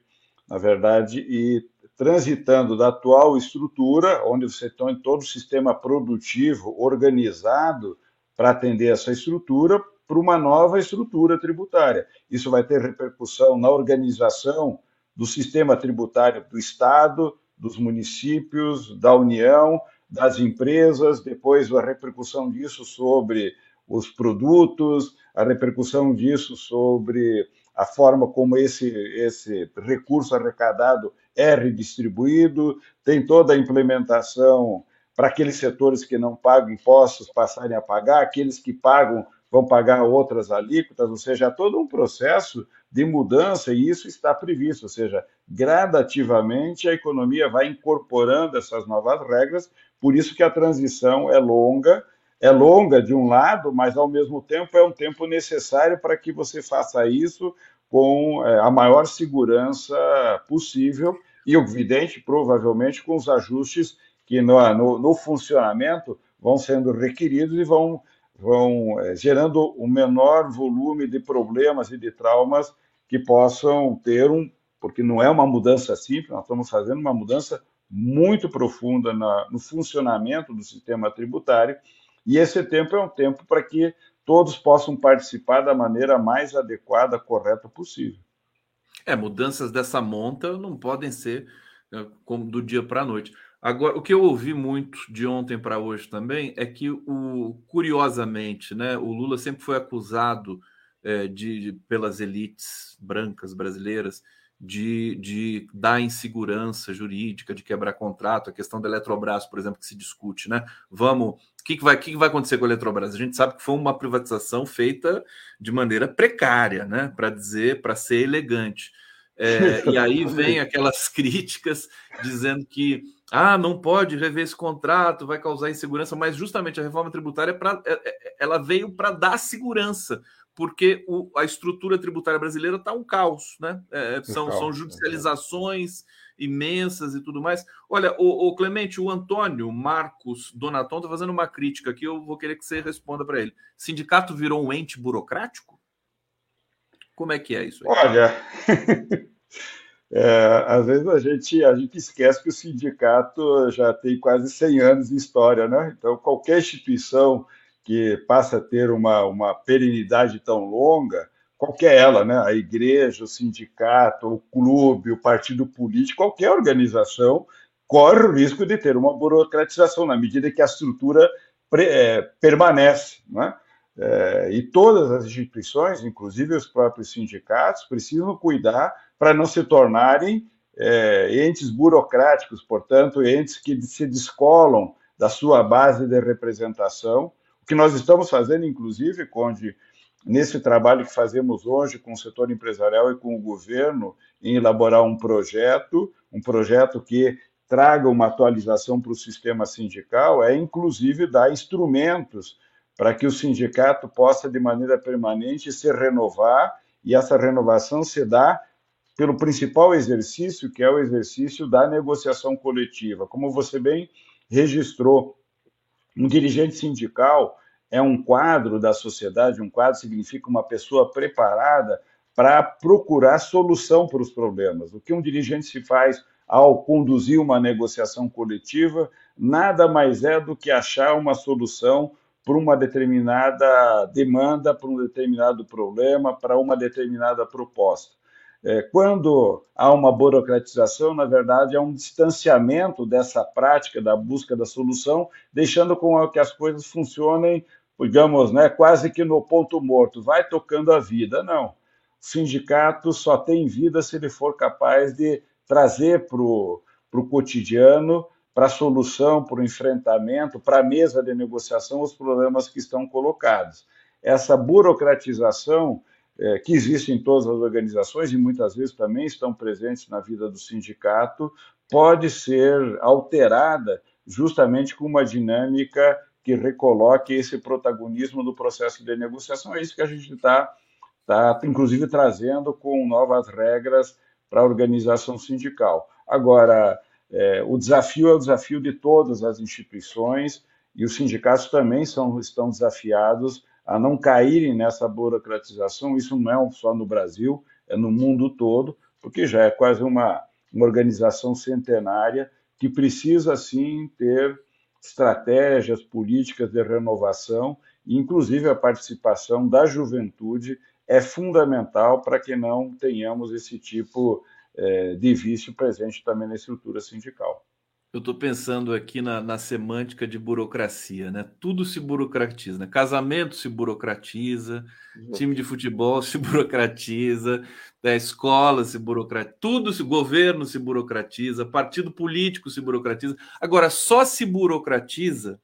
na verdade, ir transitando da atual estrutura, onde você tem todo o sistema produtivo organizado para atender essa estrutura, para uma nova estrutura tributária. Isso vai ter repercussão na organização do sistema tributário do Estado, dos municípios, da União, das empresas, depois a repercussão disso sobre os produtos, a repercussão disso sobre a forma como esse, esse recurso arrecadado é redistribuído, tem toda a implementação para aqueles setores que não pagam impostos passarem a pagar, aqueles que pagam vão pagar outras alíquotas, ou seja, todo um processo de mudança e isso está previsto, ou seja, gradativamente a economia vai incorporando essas novas regras, por isso que a transição é longa, é longa de um lado, mas ao mesmo tempo é um tempo necessário para que você faça isso com é, a maior segurança possível e, evidente, provavelmente com os ajustes que no, no, no funcionamento vão sendo requeridos e vão, vão é, gerando o um menor volume de problemas e de traumas que possam ter um, porque não é uma mudança simples, nós estamos fazendo uma mudança muito profunda na, no funcionamento do sistema tributário, e esse tempo é um tempo para que todos possam participar da maneira mais adequada, correta possível. É, mudanças dessa monta não podem ser né, como do dia para a noite. Agora, o que eu ouvi muito de ontem para hoje também é que, o, curiosamente, né, o Lula sempre foi acusado é, de, pelas elites brancas brasileiras de, de dar insegurança jurídica, de quebrar contrato, a questão da Eletrobras, por exemplo, que se discute, né? Vamos, que, que, vai, que, que vai acontecer com a Eletrobras? A gente sabe que foi uma privatização feita de maneira precária, né? Para dizer, para ser elegante. É, e aí vem aquelas críticas dizendo que ah, não pode rever esse contrato, vai causar insegurança, mas justamente a reforma tributária pra, é, é, ela veio para dar segurança, porque o, a estrutura tributária brasileira está um caos, né? É, são, caos, são judicializações é imensas e tudo mais. Olha, o, o, Clemente, o Antônio Marcos Donaton está fazendo uma crítica aqui, eu vou querer que você responda para ele. Sindicato virou um ente burocrático? Como é que é isso? Aí? Olha, é, às vezes a gente, a gente esquece que o sindicato já tem quase 100 anos de história, né? Então, qualquer instituição que passa a ter uma, uma perenidade tão longa, qualquer ela, né? a igreja, o sindicato, o clube, o partido político, qualquer organização corre o risco de ter uma burocratização na medida que a estrutura é, permanece. Né? É, e todas as instituições, inclusive os próprios sindicatos, precisam cuidar para não se tornarem é, entes burocráticos, portanto, entes que se descolam da sua base de representação. O que nós estamos fazendo, inclusive, Conde, nesse trabalho que fazemos hoje com o setor empresarial e com o governo, em elaborar um projeto, um projeto que traga uma atualização para o sistema sindical, é inclusive dar instrumentos para que o sindicato possa, de maneira permanente, se renovar, e essa renovação se dá pelo principal exercício, que é o exercício da negociação coletiva. Como você bem registrou, um dirigente sindical é um quadro da sociedade, um quadro significa uma pessoa preparada para procurar solução para os problemas. O que um dirigente se faz ao conduzir uma negociação coletiva nada mais é do que achar uma solução para uma determinada demanda, para um determinado problema, para uma determinada proposta. É, quando há uma burocratização, na verdade, é um distanciamento dessa prática da busca da solução, deixando com que as coisas funcionem, digamos, né, quase que no ponto morto, vai tocando a vida. Não. O sindicato só tem vida se ele for capaz de trazer para o cotidiano para a solução, para o enfrentamento, para a mesa de negociação os problemas que estão colocados. Essa burocratização é, que existe em todas as organizações e muitas vezes também estão presentes na vida do sindicato, pode ser alterada justamente com uma dinâmica que recoloque esse protagonismo do processo de negociação. É isso que a gente está, tá, inclusive, trazendo com novas regras para a organização sindical. Agora, é, o desafio é o desafio de todas as instituições e os sindicatos também são, estão desafiados a não caírem nessa burocratização. Isso não é só no Brasil, é no mundo todo, porque já é quase uma, uma organização centenária que precisa, sim, ter estratégias políticas de renovação, inclusive a participação da juventude é fundamental para que não tenhamos esse tipo é, de vício presente também na estrutura sindical. Eu estou pensando aqui na, na, semântica de burocracia, né? Tudo se burocratiza, né? Casamento se burocratiza, time de futebol se burocratiza, né? escola se burocratiza, tudo se, governo se burocratiza, partido político se burocratiza. Agora, só se burocratiza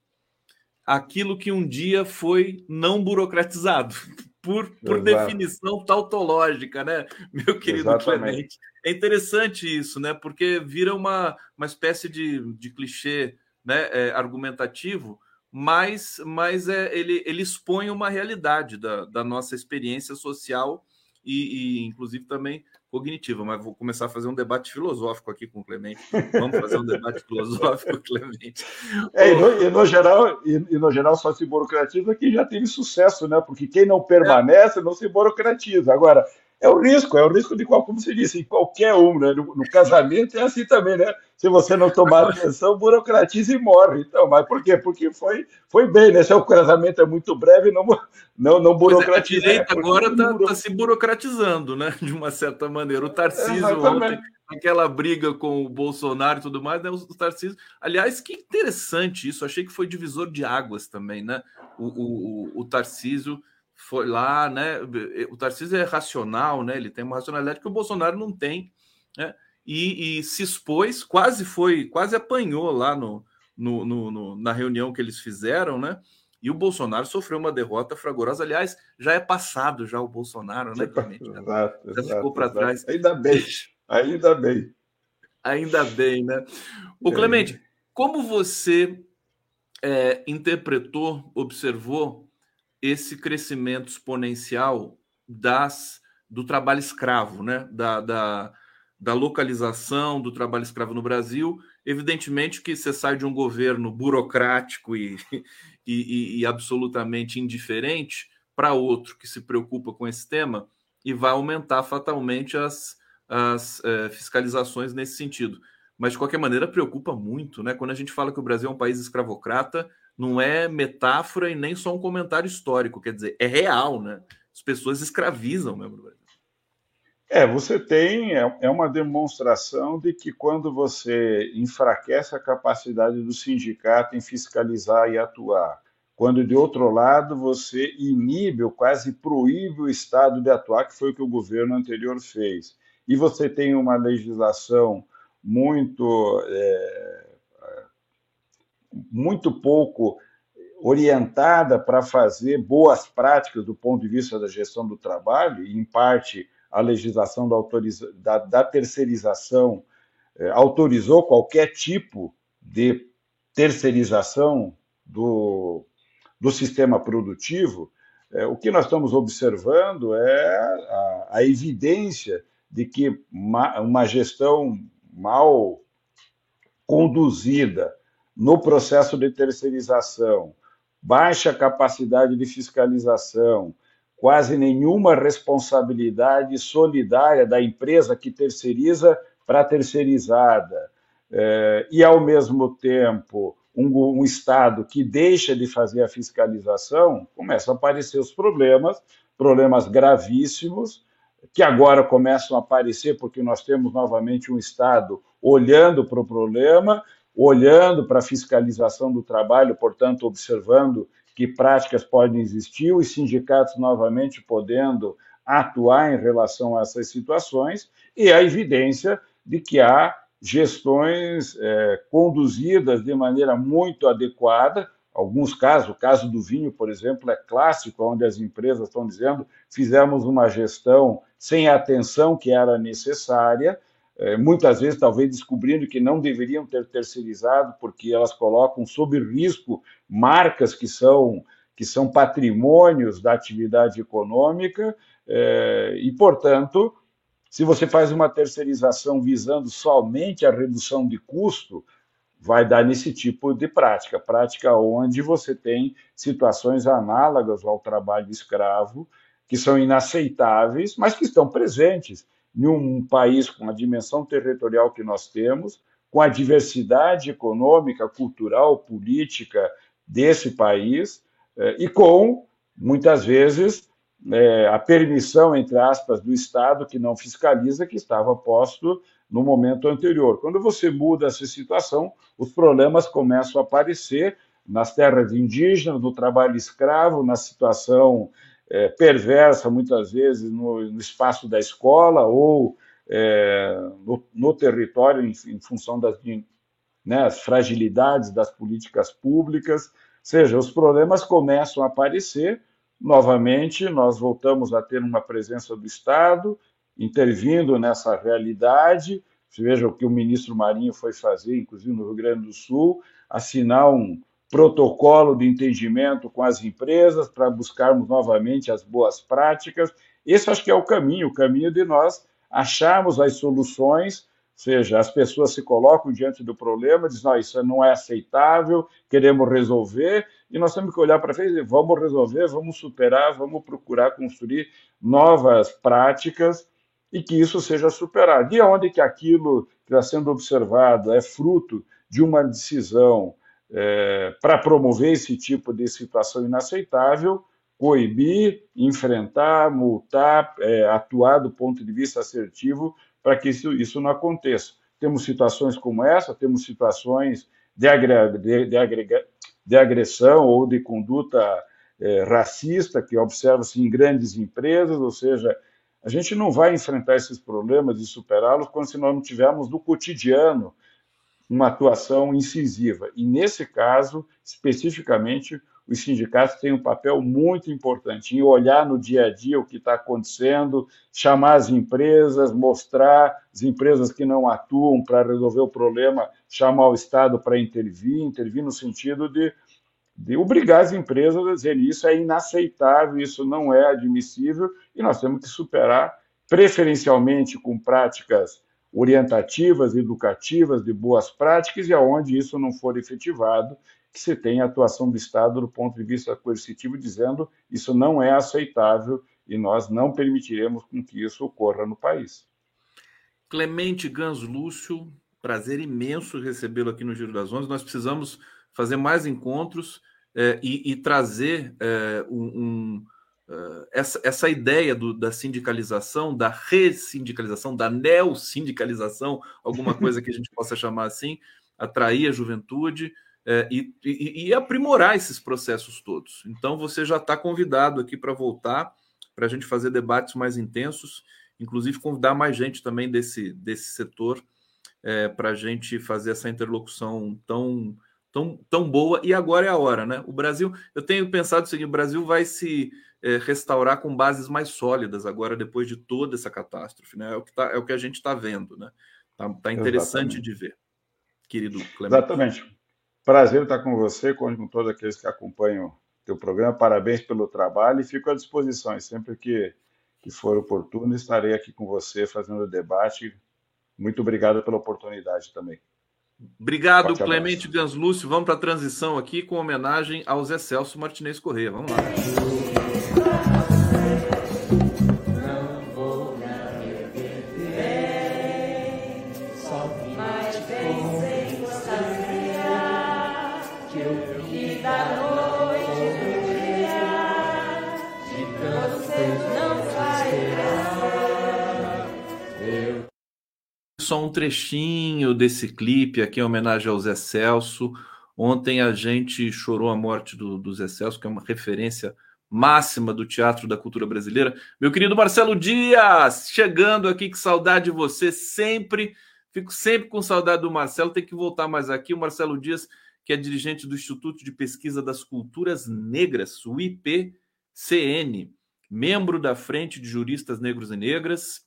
aquilo que um dia foi não burocratizado por, por definição tautológica, né, meu querido Exatamente. Clemente? É interessante isso, né? Porque vira uma, uma espécie de, de clichê né, é, argumentativo, mas, mas é, ele, ele expõe uma realidade da, da nossa experiência social e, e, inclusive, também cognitiva, mas vou começar a fazer um debate filosófico aqui com o Clemente. Vamos fazer um debate filosófico, Clemente. É, e, no, e, no, geral, e, e, no geral só se burocratiza quem já teve sucesso, né? Porque quem não permanece é. não se burocratiza. Agora, é o risco, é o risco de qual, como você disse, em qualquer um, né? No, no, casamento é assim também, né? Se você não tomar atenção, burocratiza e morre. Então, mas por quê? Porque foi, foi bem, né? Se o casamento é muito breve, não, não, não burocratiza. É, a direita é, agora está tá se burocratizando, né? De uma certa maneira. O Tarcísio ontem, aquela briga com o Bolsonaro e tudo mais, né? O Tarcísio. Aliás, que interessante isso. Achei que foi divisor de águas também, né? O, o, o, o Tarcísio foi lá, né? O Tarcísio é racional, né? Ele tem uma racionalidade que o Bolsonaro não tem, né? E, e se expôs, quase foi, quase apanhou lá no, no, no, no, na reunião que eles fizeram, né? E o Bolsonaro sofreu uma derrota fragorosa. Aliás, já é passado já o Bolsonaro, né, Clemente? Já, exato, já ficou para trás. Ainda bem, ainda bem. Ainda bem, né? O é. Clemente, como você é, interpretou, observou esse crescimento exponencial das do trabalho escravo, né? Da, da, da localização do trabalho escravo no Brasil. Evidentemente que você sai de um governo burocrático e, e, e absolutamente indiferente para outro que se preocupa com esse tema e vai aumentar fatalmente as, as é, fiscalizações nesse sentido. Mas, de qualquer maneira, preocupa muito, né? Quando a gente fala que o Brasil é um país escravocrata, não é metáfora e nem só um comentário histórico, quer dizer, é real, né? As pessoas escravizam mesmo no Brasil. É, você tem, é, é uma demonstração de que quando você enfraquece a capacidade do sindicato em fiscalizar e atuar, quando de outro lado você inibe ou quase proíbe o Estado de atuar, que foi o que o governo anterior fez, e você tem uma legislação muito, é, muito pouco orientada para fazer boas práticas do ponto de vista da gestão do trabalho, e em parte a legislação da, da, da terceirização é, autorizou qualquer tipo de terceirização do, do sistema produtivo, é, o que nós estamos observando é a, a evidência de que uma, uma gestão mal conduzida no processo de terceirização, baixa capacidade de fiscalização, quase nenhuma responsabilidade solidária da empresa que terceiriza para a terceirizada, é, e, ao mesmo tempo, um, um, Estado que deixa de fazer a fiscalização, começam a aparecer os problemas, problemas gravíssimos, que agora começam a aparecer porque nós temos novamente um Estado olhando para o problema, olhando para a fiscalização do trabalho, portanto, observando que práticas podem existir, os sindicatos novamente podendo atuar em relação a essas situações, e a evidência de que há gestões é, conduzidas de maneira muito adequada. Alguns casos, o caso do vinho, por exemplo, é clássico, onde as empresas estão dizendo fizemos uma gestão sem a atenção que era necessária, muitas vezes talvez descobrindo que não deveriam ter terceirizado, porque elas colocam sob risco marcas que são, que são patrimônios da atividade econômica, é, e, portanto, se você faz uma terceirização visando somente a redução de custo, vai dar nesse tipo de prática, prática onde você tem situações análogas ao trabalho escravo, que são inaceitáveis, mas que estão presentes em um país com a dimensão territorial que nós temos, com a diversidade econômica, cultural, política desse país eh, e com, muitas vezes, eh, a permissão, entre aspas, do Estado que não fiscaliza, que estava posto no momento anterior. Quando você muda essa situação, os problemas começam a aparecer nas terras indígenas, no trabalho escravo, na situação é, perversa, muitas vezes, no, no, espaço da escola ou é, no, no, território, em, em função das né, fragilidades das políticas públicas. Ou seja, os problemas começam a aparecer. Novamente, nós voltamos a ter uma presença do Estado intervindo nessa realidade. Veja o que o ministro Marinho foi fazer, inclusive no Rio Grande do Sul, assinar um, protocolo de entendimento com as empresas para buscarmos novamente as boas práticas. Esse acho que é o caminho, o caminho de nós acharmos as soluções, ou seja, as pessoas se colocam diante do problema, dizem, não, isso não é aceitável, queremos resolver, e nós temos que olhar para frente e vamos resolver, vamos superar, vamos procurar construir novas práticas e que isso seja superado. E onde que aquilo que está sendo observado é fruto de uma decisão é, para promover esse tipo de situação inaceitável, coibir, enfrentar, multar, é, atuar do ponto de vista assertivo para que isso, isso não aconteça. Temos situações como essa, temos situações de, agre, de, de, agrega, de agressão ou de conduta é, racista que observa-se em grandes empresas, ou seja, a gente não vai enfrentar esses problemas e superá-los quando se nós não tivermos no cotidiano uma atuação incisiva. E, nesse caso, especificamente, os sindicatos têm um papel muito importante em olhar no dia a dia o que está acontecendo, chamar as empresas, mostrar as empresas que não atuam para resolver o problema, chamar o Estado para intervir, intervir no sentido de, de obrigar as empresas a dizer isso é inaceitável, isso não é admissível e nós temos que superar, preferencialmente com práticas orientativas, educativas, de boas práticas, e aonde isso não for efetivado, que se tenha atuação do Estado do ponto de vista coercitivo, dizendo isso não é aceitável e nós não permitiremos que isso ocorra no país. Clemente Gans Lúcio, prazer imenso recebê-lo aqui no Giro das Onze. Nós precisamos fazer mais encontros é, e, e, trazer é, um, essa, essa ideia do, da sindicalização, da ressindicalização, da neossindicalização, alguma coisa que a gente possa chamar assim, atrair a juventude é, e, e, e, aprimorar esses processos todos. Então, você já está convidado aqui para voltar, para a gente fazer debates mais intensos, inclusive convidar mais gente também desse, desse setor é, para a gente fazer essa interlocução tão, tão, tão boa. E agora é a hora, né? O Brasil, eu tenho pensado o seguinte: o Brasil vai se é, restaurar com bases mais sólidas agora, depois de toda essa catástrofe, né? É o que, tá, é o que a gente está vendo, né? Tá, tá interessante Exatamente. de ver, querido Clemente. Exatamente. Prazer estar com você, com todos aqueles que acompanham o teu programa. Parabéns pelo trabalho e fico à disposição. sempre que, que for oportuno, estarei aqui com você fazendo o debate. Muito obrigado pela oportunidade também. Obrigado, Forte Clemente Ganslúcio. Vamos para a transição aqui com homenagem ao Zé Celso Martinez Corrêa. Vamos lá. Só um trechinho desse clipe aqui em homenagem ao Zé Celso. Ontem a gente chorou a morte do, do Zé Celso, que é uma referência máxima do teatro da cultura brasileira. Meu querido Marcelo Dias, chegando aqui, que saudade de você, sempre, fico sempre com saudade do Marcelo, tem que voltar mais aqui. O Marcelo Dias, que é dirigente do Instituto de Pesquisa das Culturas Negras, o IPCN, membro da Frente de Juristas Negros e Negras,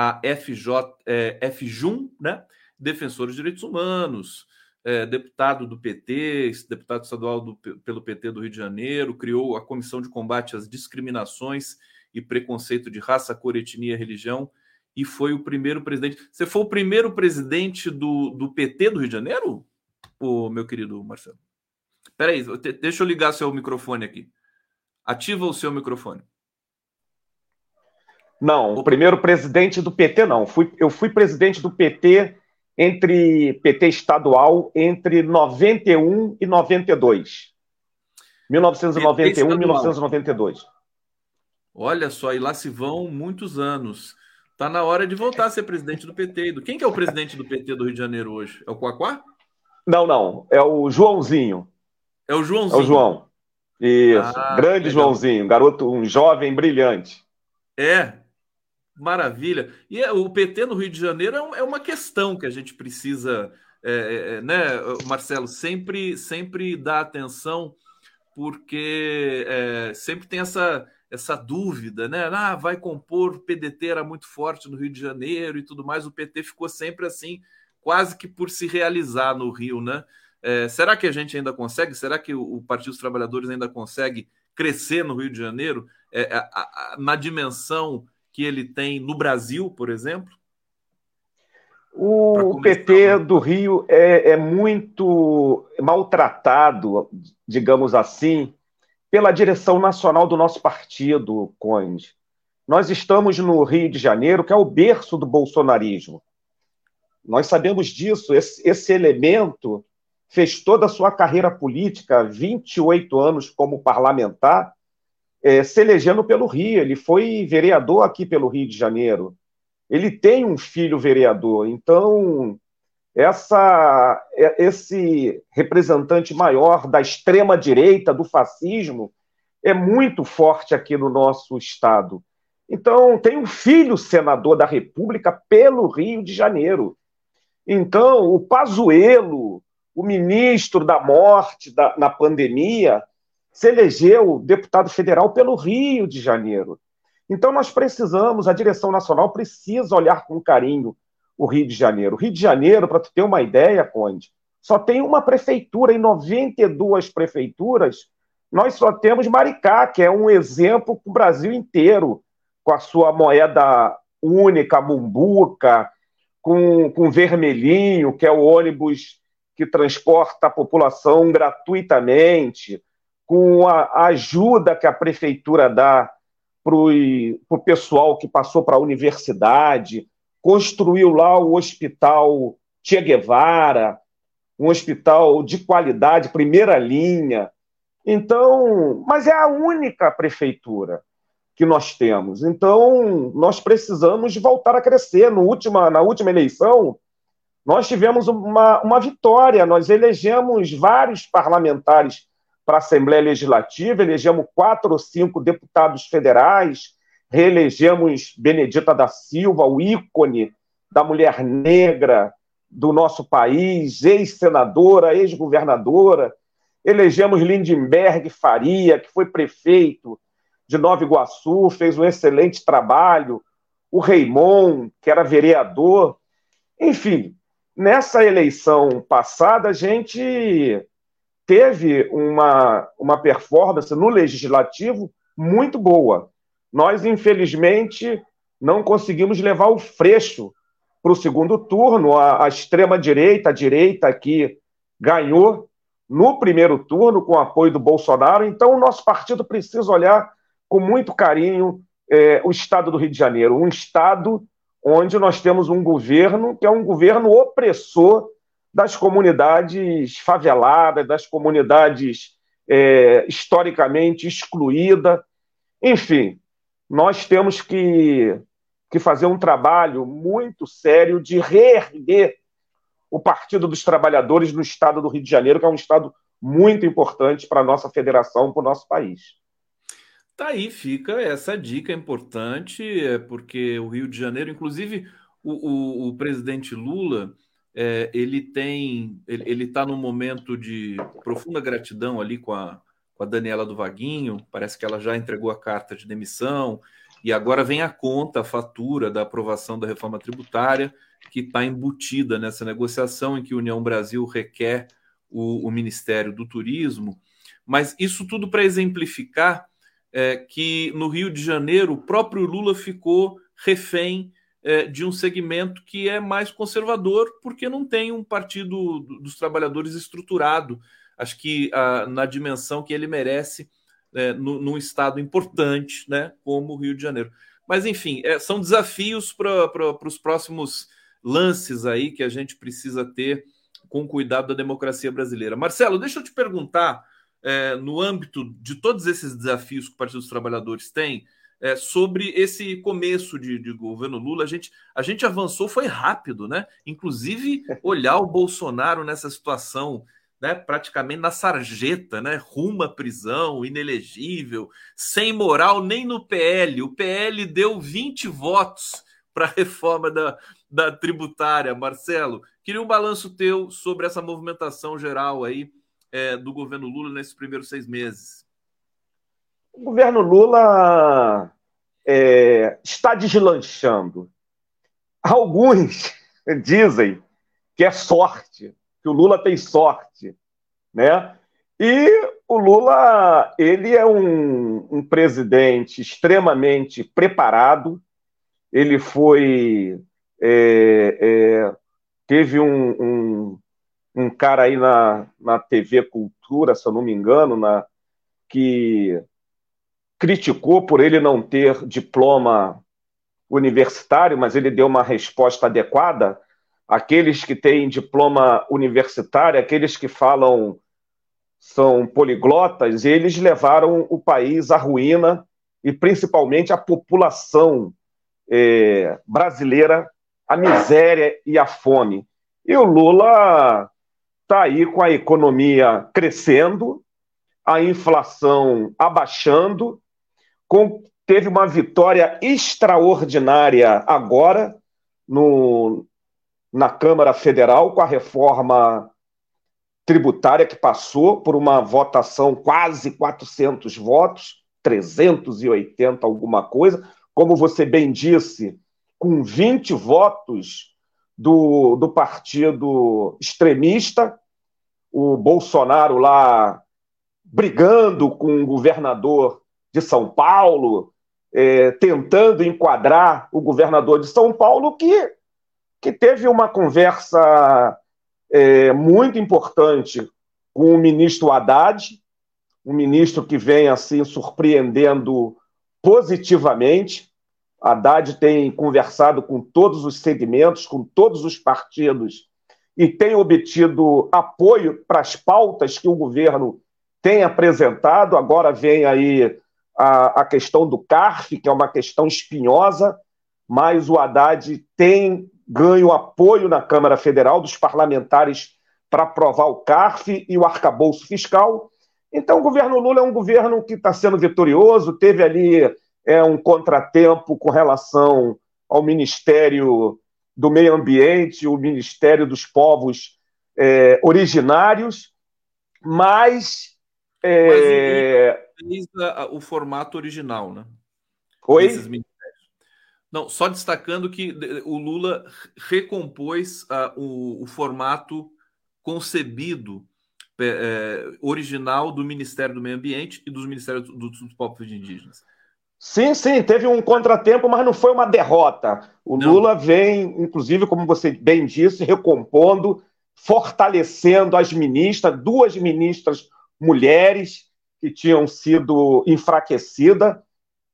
a FJ, é, FJUM, né? defensor dos direitos humanos, é, deputado do PT, deputado estadual do, pelo PT do Rio de Janeiro, criou a Comissão de Combate às Discriminações e Preconceito de Raça, Cor, Etnia e Religião, e foi o primeiro presidente. Você foi o primeiro presidente do, do PT do Rio de Janeiro, o meu querido Marcelo? Peraí, deixa eu ligar seu microfone aqui. Ativa o seu microfone. Não, o primeiro presidente do PT não. Fui, eu fui presidente do PT entre PT estadual entre 91 e 92. 1991 e 1992. Olha só, e lá se vão muitos anos. Tá na hora de voltar a ser presidente do PT. Quem que é o presidente do PT do Rio de Janeiro hoje? É o Quaquá? Não, não. É o Joãozinho. É o Joãozinho. É o João. Isso. Ah, Grande legal. Joãozinho. Garoto, um jovem brilhante. É, Maravilha. E é, o PT no Rio de Janeiro é, é uma questão que a gente precisa, é, é, é, né, Marcelo, sempre, sempre dar atenção, porque é, sempre tem essa, essa dúvida, né? Ah, vai compor, o PDT era muito forte no Rio de Janeiro e tudo mais, o PT ficou sempre assim, quase que por se realizar no Rio, né? Será que a gente ainda consegue? Será que o, Partido dos Trabalhadores ainda consegue crescer no Rio de Janeiro na dimensão que ele tem no Brasil, por exemplo? O PT do Rio é, é, muito maltratado, digamos assim, pela direção nacional do nosso partido, Conde. Nós estamos no Rio de Janeiro, que é o berço do bolsonarismo. Nós sabemos disso. Esse, esse elemento fez toda a sua carreira política, 28 anos como parlamentar, é, se elegendo pelo Rio. Ele foi vereador aqui pelo Rio de Janeiro. Ele tem um filho vereador. Então, essa, é, esse representante maior da extrema-direita, do fascismo, é muito forte aqui no nosso estado. Então, tem um filho senador da República pelo Rio de Janeiro. Então, o Pazuello, o ministro da morte da, na pandemia, se elegeu deputado federal pelo Rio de Janeiro. Então, nós precisamos, a direção nacional precisa olhar com carinho o Rio de Janeiro. O Rio de Janeiro, para tu ter uma ideia, Conde, só tem uma prefeitura em 92 prefeituras. Nós só temos Maricá, que é um exemplo para o Brasil inteiro, com a sua moeda única, mumbuca, com, com vermelhinho, que é o ônibus que transporta a população gratuitamente, com a ajuda que a prefeitura dá para o pessoal que passou para a universidade, construiu lá o hospital Che Guevara, um hospital de qualidade, primeira linha. Então, mas é a única prefeitura. que nós temos. Então, nós precisamos voltar a crescer. No última, na última eleição, nós tivemos uma, uma vitória, nós elegemos vários parlamentares para a Assembleia Legislativa, elegemos quatro ou cinco deputados federais, reelegemos Benedita da Silva, o ícone da mulher negra do nosso país, ex-senadora, ex-governadora, elegemos Lindenberg Faria, que foi prefeito de Nova Iguaçu, fez um excelente trabalho, o Raimon, que era vereador. Enfim, nessa eleição passada, a gente teve uma, uma performance no legislativo muito boa. Nós, infelizmente, não conseguimos levar o freixo para o segundo turno. A, a extrema-direita, a direita aqui, ganhou no primeiro turno com o apoio do Bolsonaro. Então, o nosso partido precisa olhar com muito carinho é, o Estado do Rio de Janeiro, um Estado onde nós temos um governo que é um governo opressor das comunidades faveladas, das comunidades é, historicamente excluídas. Enfim, nós temos que, que fazer um trabalho muito sério de reerguer o Partido dos Trabalhadores no estado do Rio de Janeiro, que é um estado muito importante para a nossa federação, para o nosso país. Tá aí, fica essa dica importante, é porque o Rio de Janeiro, inclusive o, o, o presidente Lula, é, ele tem, ele está num momento de profunda gratidão ali com a, com a Daniela do Vaguinho, parece que ela já entregou a carta de demissão, e agora vem a conta, a fatura da aprovação da reforma tributária, que está embutida nessa negociação em que a União Brasil requer o, o Ministério do Turismo. Mas isso tudo para exemplificar é, que no Rio de Janeiro o próprio Lula ficou refém é, de um segmento que é mais conservador, porque não tem um partido dos trabalhadores estruturado, acho que a, na dimensão que ele merece é, no, num estado importante, né, como o Rio de Janeiro. Mas, enfim, é, são desafios para os próximos lances aí que a gente precisa ter com cuidado da democracia brasileira. Marcelo, deixa eu te perguntar é, no âmbito de todos esses desafios que o Partido dos Trabalhadores tem, é, sobre esse começo de, de, governo Lula. A gente, a gente avançou, foi rápido, né? Inclusive, olhar o Bolsonaro nessa situação, né, praticamente na sarjeta, né? Rumo à prisão, inelegível, sem moral nem no PL. O PL deu 20 votos para a reforma da, da tributária. Marcelo, queria um balanço teu sobre essa movimentação geral aí é, do governo Lula nesses primeiros seis meses? O governo Lula é, está deslanchando. Alguns dizem que é sorte, que o Lula tem sorte, né? E o Lula, ele é um, um presidente extremamente preparado. Ele foi é, é, teve um, um, um cara aí na, na TV Cultura, se eu não me engano, na, que criticou por ele não ter diploma universitário, mas ele deu uma resposta adequada. Aqueles que têm diploma universitário, aqueles que falam são poliglotas, eles levaram o país à ruína e principalmente a população é, brasileira à miséria e à fome. E o Lula está aí com a economia crescendo, a inflação abaixando, com, teve uma vitória extraordinária agora no, na Câmara Federal com a reforma tributária que passou por uma votação quase 400 votos, 380 alguma coisa, como você bem disse, com 20 votos do, do partido extremista, o Bolsonaro lá brigando com o governador de São Paulo, é, tentando enquadrar o governador de São Paulo, que, que teve uma conversa é, muito importante com o ministro Haddad, um ministro que vem assim surpreendendo positivamente, Haddad tem conversado com todos os segmentos, com todos os partidos e tem obtido apoio para as pautas que o governo tem apresentado. Agora vem aí a, a questão do CARF, que é uma questão espinhosa, mas o Haddad tem ganho apoio na Câmara Federal dos parlamentares para aprovar o CARF e o arcabouço fiscal. Então, o governo Lula é um governo que está sendo vitorioso, teve ali é, um contratempo com relação ao Ministério do Meio Ambiente, o Ministério dos Povos é, Originários, mas. É... Mas o formato original, né? Oi? Não, só destacando que o Lula recompôs uh, o, o, formato concebido é, original do Ministério do Meio Ambiente e dos Ministérios dos, dos Povos Indígenas. Sim, sim, teve um contratempo, mas não foi uma derrota. O não. Lula vem, inclusive, como você bem disse, recompondo, fortalecendo as ministras, duas ministras mulheres que tinham sido enfraquecidas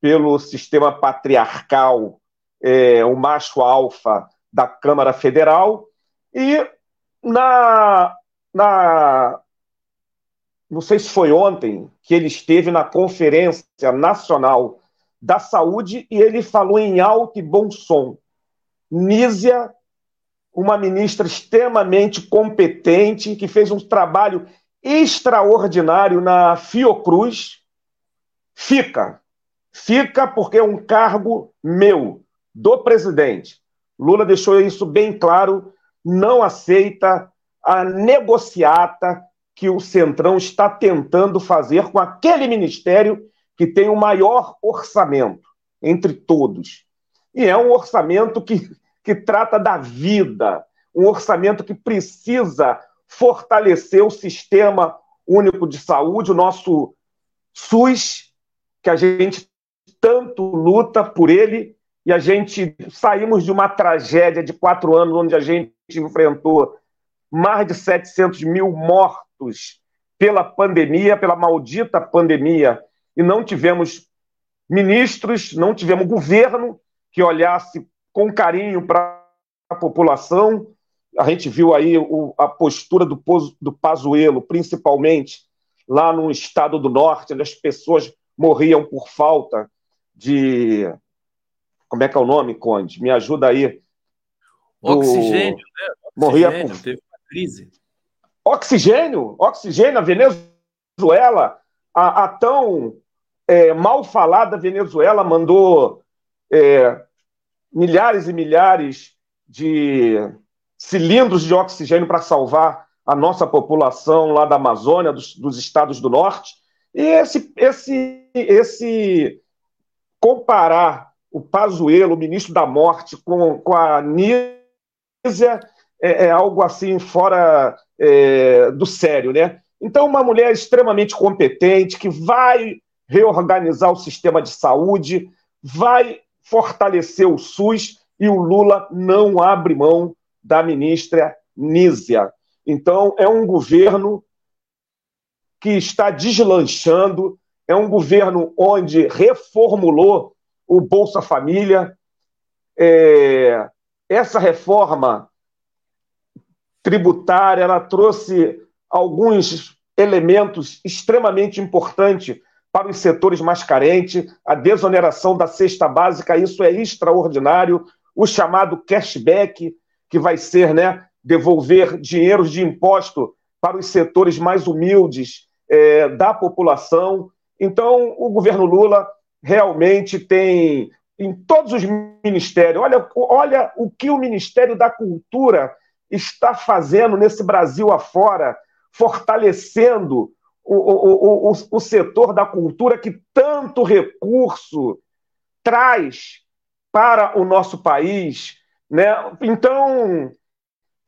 pelo sistema patriarcal, é, o macho alfa da Câmara Federal, e na, na não sei se foi ontem que ele esteve na Conferência Nacional da Saúde e ele falou em alto e bom som. Nízia, uma ministra extremamente competente, que fez um trabalho extraordinário na Fiocruz, fica. Fica porque é um cargo meu, do presidente. Lula deixou isso bem claro, não aceita a negociata que o Centrão está tentando fazer com aquele ministério que tem o maior orçamento entre todos. E é um orçamento que, que trata da vida, um orçamento que precisa fortalecer o sistema único de saúde, o nosso SUS, que a gente tanto luta por ele, e a gente saímos de uma tragédia de quatro anos, onde a gente enfrentou mais de 700 mil mortos pela pandemia, pela maldita pandemia, e não tivemos ministros, não tivemos governo que olhasse com carinho para a população. A gente viu aí o, a postura do, do Pazuello, principalmente lá no estado do norte, onde as pessoas morriam por falta de. Como é que é o nome, Conde? Me ajuda aí. Do... Oxigênio, né? Morria por. Teve uma crise. Oxigênio, oxigênio, a Venezuela, a, a tão é, mal falada Venezuela mandou é, milhares e milhares de cilindros de oxigênio para salvar a nossa população lá da Amazônia, dos, dos estados do norte. E esse, esse, esse comparar o Pazuello, o ministro da Morte, com, com a Nízia é, é algo assim fora é, do sério, né? Então, uma mulher extremamente competente que vai reorganizar o sistema de saúde, vai fortalecer o SUS e o Lula não abre mão da ministra Nízia. Então, é um governo que está deslanchando, é um governo onde reformulou o Bolsa Família. É, essa reforma tributária ela trouxe alguns elementos extremamente importantes para os setores mais carentes, a desoneração da cesta básica, isso é extraordinário, o chamado cashback, que vai ser né, devolver dinheiros de imposto para os setores mais humildes é, da população. Então, o governo Lula realmente tem, em todos os ministérios, olha, olha o que o Ministério da Cultura está fazendo nesse Brasil afora, fortalecendo o, o, o, o setor da cultura que tanto recurso traz para o nosso país. Né? Então,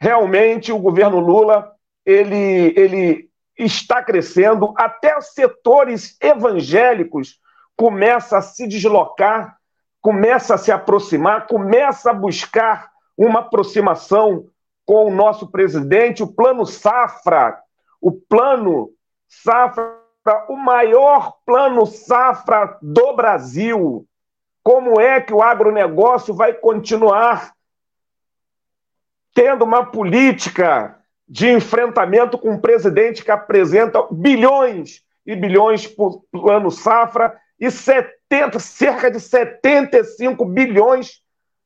realmente, o governo Lula ele, ele está crescendo, até setores evangélicos começam a se deslocar, começa a se aproximar, começa a buscar uma aproximação com o nosso presidente, o plano Safra, o plano safra, o maior plano safra do Brasil. Como é que o agronegócio vai continuar tendo uma política de enfrentamento com um presidente que apresenta bilhões e bilhões por plano safra e 70, cerca de 75 bilhões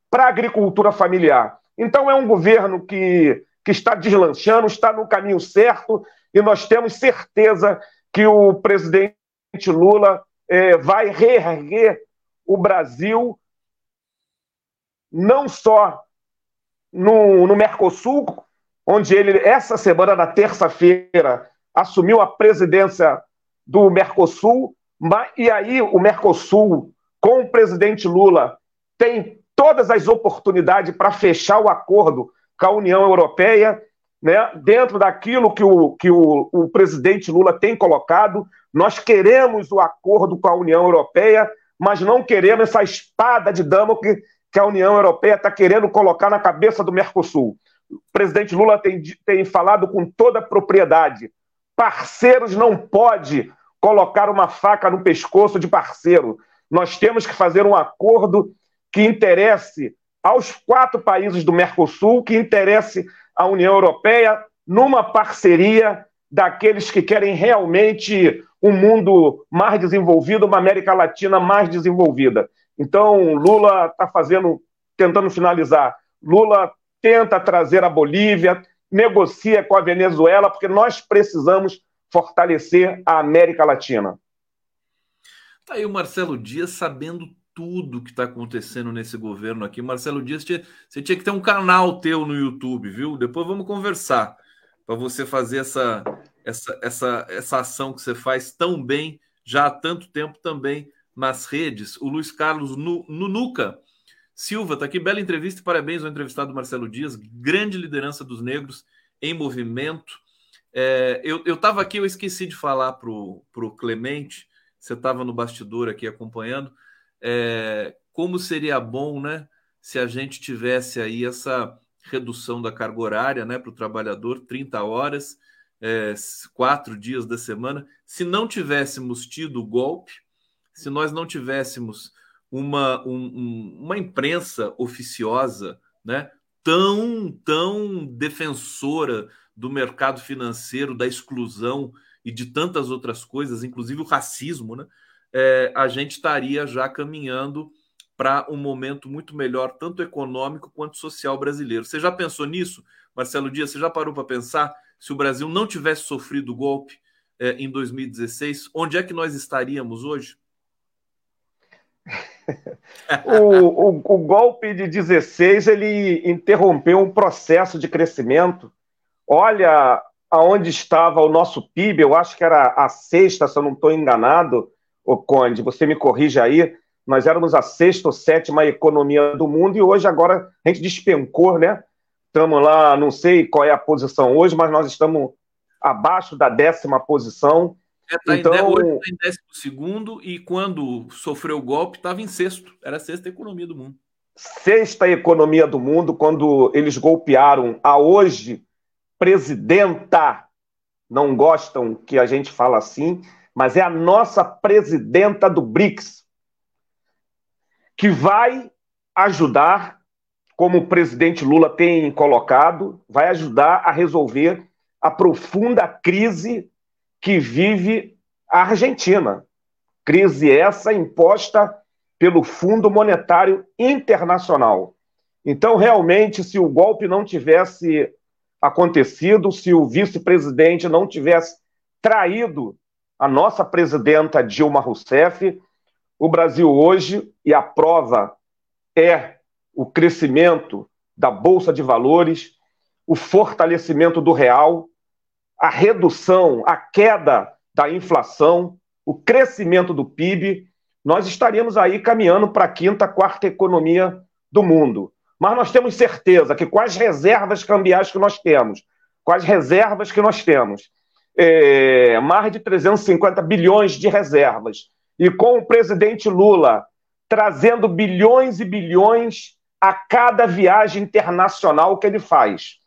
para a agricultura familiar. Então, é um governo que, que está deslanchando, está no caminho certo, e nós temos certeza que o presidente Lula é, vai reerguer o Brasil não só no, no Mercosul, onde ele, essa semana, na terça-feira, assumiu a presidência do Mercosul, e aí o Mercosul, com o presidente Lula, tem todas as oportunidades para fechar o acordo com a União Europeia, né, dentro daquilo que, o, que o, o presidente Lula tem colocado. Nós queremos o acordo com a União Europeia, mas não queremos essa espada de dama que, a União Europeia está querendo colocar na cabeça do Mercosul. O presidente Lula tem, tem falado com toda propriedade. Parceiros não pode colocar uma faca no pescoço de parceiro. Nós temos que fazer um acordo que interesse aos quatro países do Mercosul, que interesse à União Europeia, numa parceria daqueles que querem realmente um mundo mais desenvolvido, uma América Latina mais desenvolvida. Então, Lula está fazendo, tentando finalizar. Lula tenta trazer a Bolívia, negocia com a Venezuela, porque nós precisamos fortalecer a América Latina. Tá aí o Marcelo Dias sabendo tudo que está acontecendo nesse governo aqui. Marcelo Dias, você tinha que ter um canal teu no YouTube, viu? Depois vamos conversar para você fazer essa, essa, essa, essa ação que você faz tão bem já há tanto tempo também nas redes. O Luiz Carlos Nunuca Silva está aqui, bela entrevista, parabéns ao entrevistado Marcelo Dias, grande liderança dos negros em movimento. É, eu estava aqui, eu esqueci de falar para o Clemente, você estava no bastidor aqui acompanhando, é, como seria bom né, se a gente tivesse aí essa redução da carga horária né, para o trabalhador, 30 horas, é, quatro dias da semana. Se não tivéssemos tido o golpe, se nós não tivéssemos uma, um, uma imprensa oficiosa né, tão, tão defensora do mercado financeiro, da exclusão e de tantas outras coisas, inclusive o racismo, né, é, a gente estaria já caminhando para um momento muito melhor, tanto econômico quanto social brasileiro. Você já pensou nisso, Marcelo Dias? Você já parou para pensar se o Brasil não tivesse sofrido o golpe é, em 2016, onde é que nós estaríamos hoje? O, o, o, golpe de 16 ele interrompeu um processo de crescimento. Olha aonde estava o nosso PIB, eu acho que era a sexta, se eu não estou enganado, o Conde, você me corrija aí, nós éramos a sexta ou sétima economia do mundo e hoje agora a gente despencou, né? Estamos lá, não sei qual é a posição hoje, mas nós estamos abaixo da décima posição. É, tá então, em, hoje está em décimo segundo e quando sofreu o golpe estava em sexto. Era a sexta economia do mundo. Sexta economia do mundo, quando eles golpearam a hoje presidenta, não gostam que a gente fala assim, mas é a nossa presidenta do BRICS, que vai ajudar, como o presidente Lula tem colocado, vai ajudar a resolver a profunda crise que vive a Argentina. Crise essa imposta pelo Fundo Monetário Internacional. Então, realmente, se o golpe não tivesse acontecido, se o vice-presidente não tivesse traído a nossa presidenta Dilma Rousseff. O Brasil hoje, e a prova é o crescimento da Bolsa de Valores, o fortalecimento do real, a redução, a queda da inflação, o crescimento do PIB, nós estaríamos aí caminhando para a quinta, quarta economia do mundo. Mas nós temos certeza que com as reservas cambiais que nós temos, com as reservas que nós temos, é, mais de 350 bilhões de reservas. E com o presidente Lula trazendo bilhões e bilhões a cada viagem internacional que ele faz.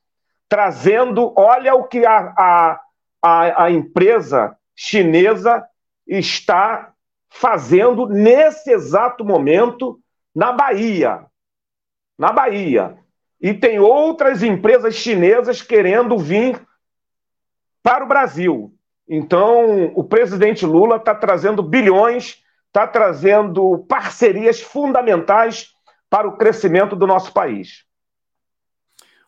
Trazendo, olha o que a, a, a, a empresa chinesa está fazendo nesse exato momento na Bahia. Na Bahia. E tem outras empresas chinesas querendo vir para o Brasil. Então, o presidente Lula está trazendo bilhões, está trazendo parcerias fundamentais para o crescimento do nosso país.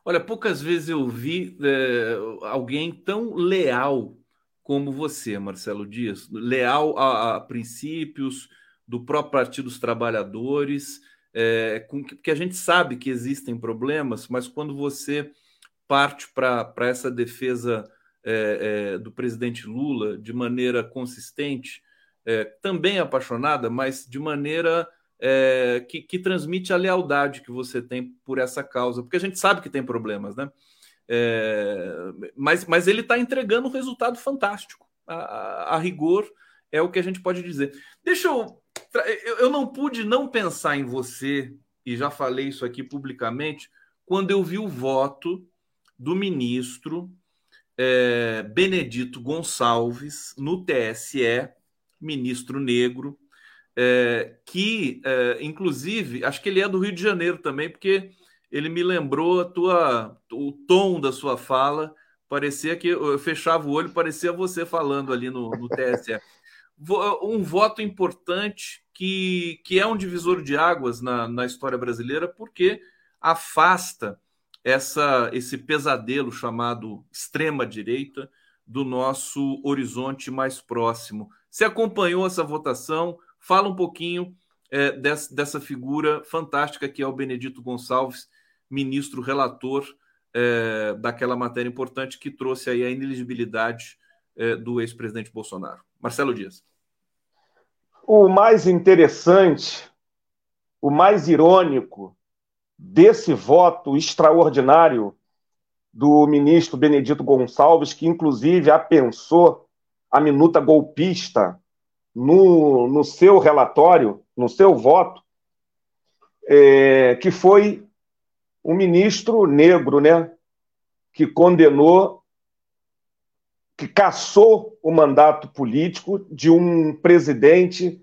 Olha, poucas vezes eu vi é, alguém tão leal como você, Marcelo Dias, leal a, a princípios do próprio Partido dos Trabalhadores, é, com, porque a gente sabe que existem problemas, mas quando você parte para essa defesa é, é, do presidente Lula de maneira consistente, é, também apaixonada, mas de maneira é, que, que, transmite a lealdade que você tem por essa causa, porque a gente sabe que tem problemas, né? É, mas, mas ele está entregando um resultado fantástico. A, a, a, rigor é o que a gente pode dizer. Deixa eu, eu. Eu não pude não pensar em você, e já falei isso aqui publicamente, quando eu vi o voto do ministro é, Benedito Gonçalves no TSE, ministro negro, é, que, é, inclusive, acho que ele é do Rio de Janeiro também, porque ele me lembrou a tua, o tom da sua fala. Parecia que eu fechava o olho, parecia você falando ali no, no TSE. Um voto importante que, que é um divisor de águas na, na história brasileira, porque afasta essa, esse pesadelo chamado extrema-direita do nosso horizonte mais próximo. Você acompanhou essa votação? Fala um pouquinho é, dessa, dessa figura fantástica que é o Benedito Gonçalves, ministro relator é, daquela matéria importante que trouxe aí a ineligibilidade é, do ex-presidente Bolsonaro. Marcelo Dias. O mais interessante, o mais irônico desse voto extraordinário do ministro Benedito Gonçalves, que inclusive apensou a minuta golpista no, no seu relatório, no seu voto, é, que foi um ministro negro, né, que condenou, que cassou o mandato político de um presidente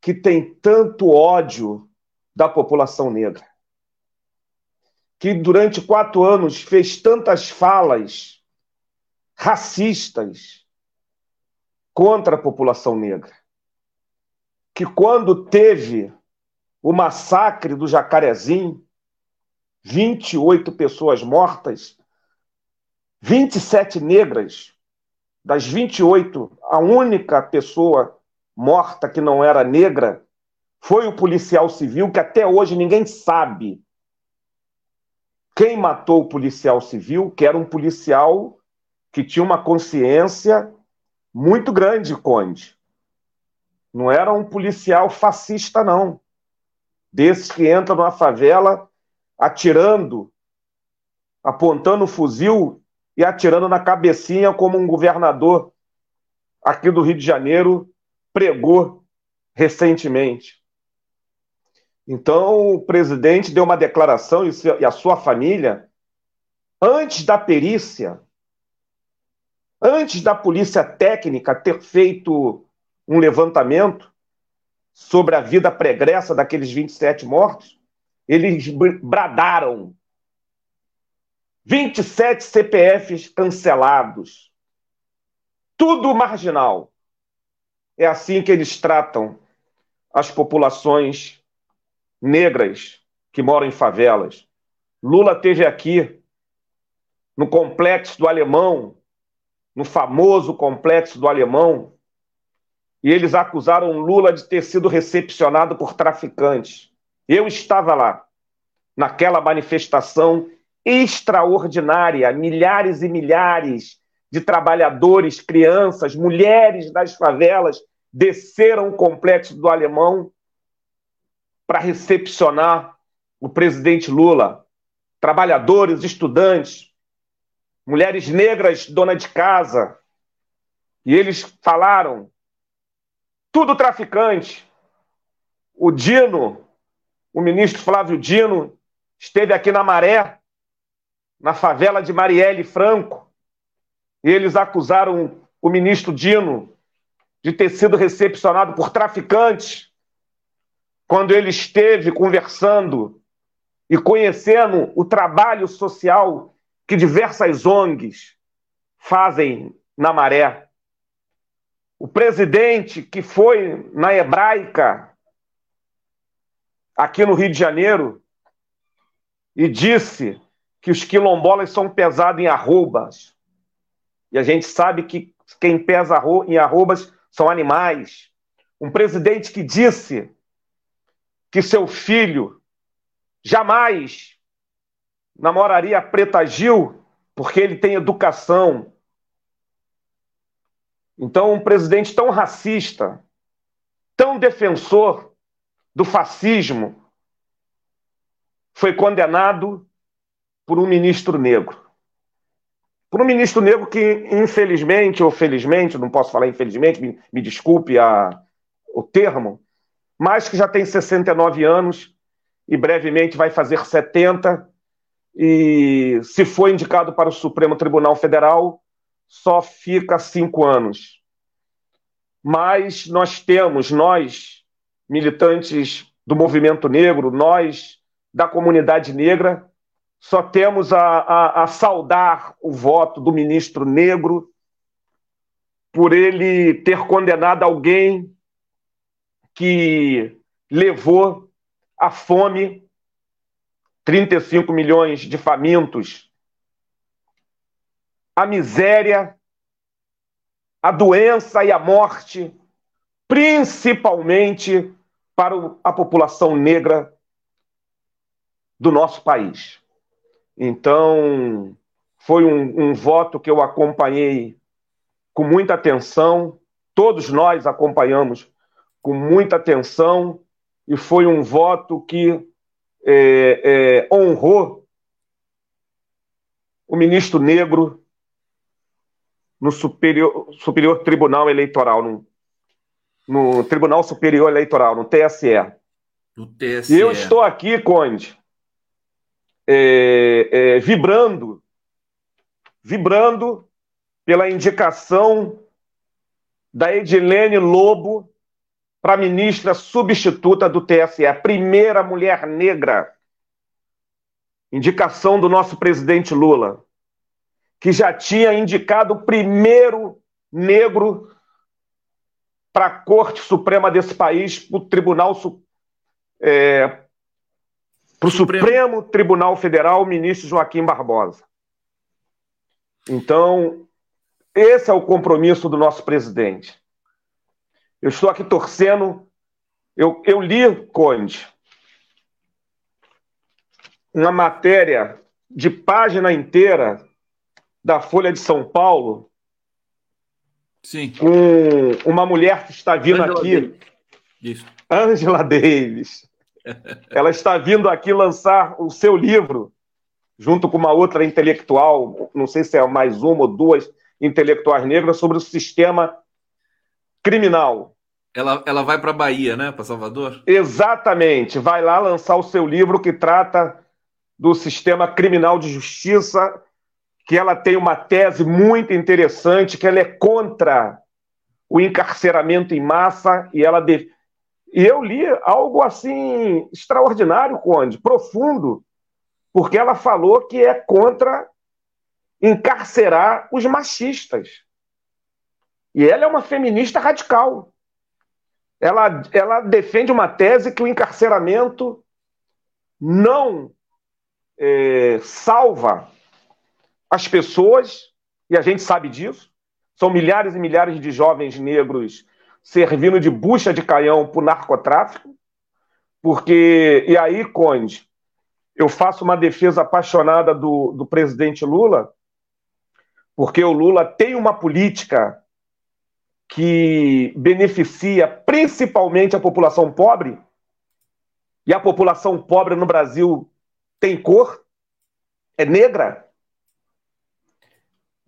que tem tanto ódio da população negra, que durante quatro anos fez tantas falas racistas contra a população negra, que quando teve o massacre do Jacarezinho, 28 pessoas mortas, 27 negras. Das 28, a única pessoa morta que não era negra foi o policial civil, que até hoje ninguém sabe quem matou o policial civil, que era um policial que tinha uma consciência muito grande, Conde. Não era um policial fascista, não. Desses que entram numa favela atirando, apontando o fuzil e atirando na cabecinha, como um governador aqui do Rio de Janeiro pregou recentemente. Então, o presidente deu uma declaração e a sua família, antes da perícia, antes da polícia técnica ter feito um levantamento sobre a vida pregressa daqueles 27 mortos, eles bradaram 27 CPFs cancelados. Tudo marginal. É assim que eles tratam as populações negras que moram em favelas. Lula teve aqui no complexo do Alemão, no famoso complexo do Alemão, e eles acusaram Lula de ter sido recepcionado por traficantes. Eu estava lá, naquela manifestação extraordinária, milhares e milhares de trabalhadores, crianças, mulheres das favelas desceram o complexo do Alemão para recepcionar o presidente Lula. Trabalhadores, estudantes, mulheres negras, dona de casa. E eles falaram: tudo traficante. O Dino, o ministro Flávio Dino esteve aqui na Maré, na favela de Marielle Franco, e eles acusaram o ministro Dino de ter sido recepcionado por traficantes quando ele esteve conversando e conhecendo o trabalho social que diversas ONGs fazem na Maré. O presidente que foi na hebraica, aqui no Rio de Janeiro, e disse que os quilombolas são pesados em arrobas. E a gente sabe que quem pesa em arrobas são animais. Um presidente que disse que seu filho jamais namoraria a Preta Gil porque ele tem educação. Então, um presidente tão racista, tão defensor do fascismo, foi condenado por um ministro negro. Por um ministro negro que, infelizmente ou felizmente, não posso falar infelizmente, me, me desculpe a, o termo, mas que já tem 69 anos e brevemente vai fazer 70, e se for indicado para o Supremo Tribunal Federal, só fica cinco anos. Mas nós temos, nós, militantes do movimento negro, nós da comunidade negra, só temos a, a, a saudar o voto do ministro negro por ele ter condenado alguém que levou a fome 35 milhões de famintos, a miséria, a doença e a morte, principalmente para a população negra do nosso país. Então, foi um, um voto que eu acompanhei com muita atenção, todos nós acompanhamos com muita atenção, e foi um voto que é, é, honrou o ministro negro no Superior, Superior Tribunal Eleitoral, no, no, Tribunal Superior Eleitoral, no TSE. No TSE. E eu estou aqui, Conde, é, é, vibrando, vibrando pela indicação da Edilene Lobo para ministra substituta do TSE, a primeira mulher negra. Indicação do nosso presidente Lula, que já tinha indicado o primeiro negro para a Corte Suprema desse país, para o Tribunal é, para o Supremo. Supremo Tribunal Federal, o ministro Joaquim Barbosa. Então, esse é o compromisso do nosso presidente. Eu estou aqui torcendo. Eu, eu li, Conde, uma matéria de página inteira da Folha de São Paulo. Sim. Com uma mulher que está vindo Angela aqui. Davis. Isso. Angela Davis. Ela está vindo aqui lançar o seu livro, junto com uma outra intelectual, não sei se é mais uma ou duas intelectuais negras, sobre o sistema criminal. Ela, ela vai para a Bahia, né? Para Salvador? Exatamente. Vai lá lançar o seu livro que trata do sistema criminal de justiça, que ela tem uma tese muito interessante, que ela é contra o encarceramento em massa e ela de... e eu li algo assim extraordinário, Conde, profundo, porque ela falou que é contra encarcerar os machistas. E ela é uma feminista radical. Ela, ela defende uma tese que o encarceramento não é, salva as pessoas, e a gente sabe disso. São milhares e milhares de jovens negros servindo de bucha de canhão para o narcotráfico, porque, e aí, Conde, eu faço uma defesa apaixonada do, do presidente Lula, porque o Lula tem uma política que beneficia principalmente a população pobre, e a população pobre no Brasil tem cor, é negra,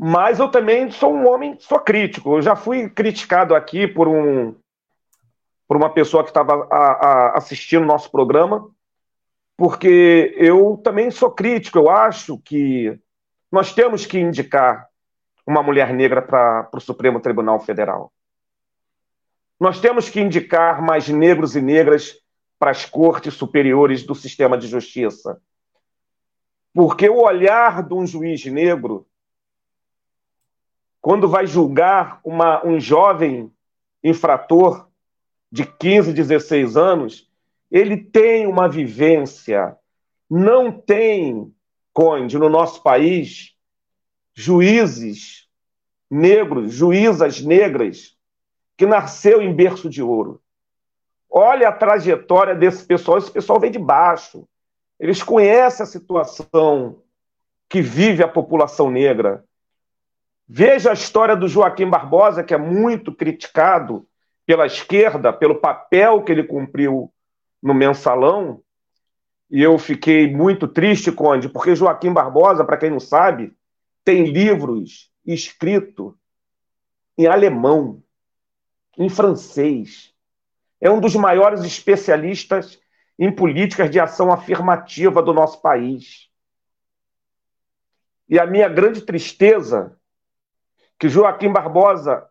mas eu também sou um homem, sou crítico. Eu já fui criticado aqui por um por uma pessoa que estava assistindo nosso programa, porque eu também sou crítico. Eu acho que nós temos que indicar uma mulher negra para o Supremo Tribunal Federal. Nós temos que indicar mais negros e negras para as cortes superiores do sistema de justiça. Porque o olhar de um juiz negro, quando vai julgar uma, um jovem infrator de 15, 16 anos, ele tem uma vivência. Não tem, Conde, no nosso país, juízes negros, juízas negras, que nasceu em berço de ouro. Olha a trajetória desse pessoal, esse pessoal vem de baixo. Eles conhecem a situação que vive a população negra. Veja a história do Joaquim Barbosa, que é muito criticado pela esquerda, pelo papel que ele cumpriu no mensalão. E eu fiquei muito triste, Conde, porque Joaquim Barbosa, para quem não sabe, tem livros escritos em alemão, em francês. É um dos maiores especialistas em políticas de ação afirmativa do nosso país. E a minha grande tristeza que Joaquim Barbosa,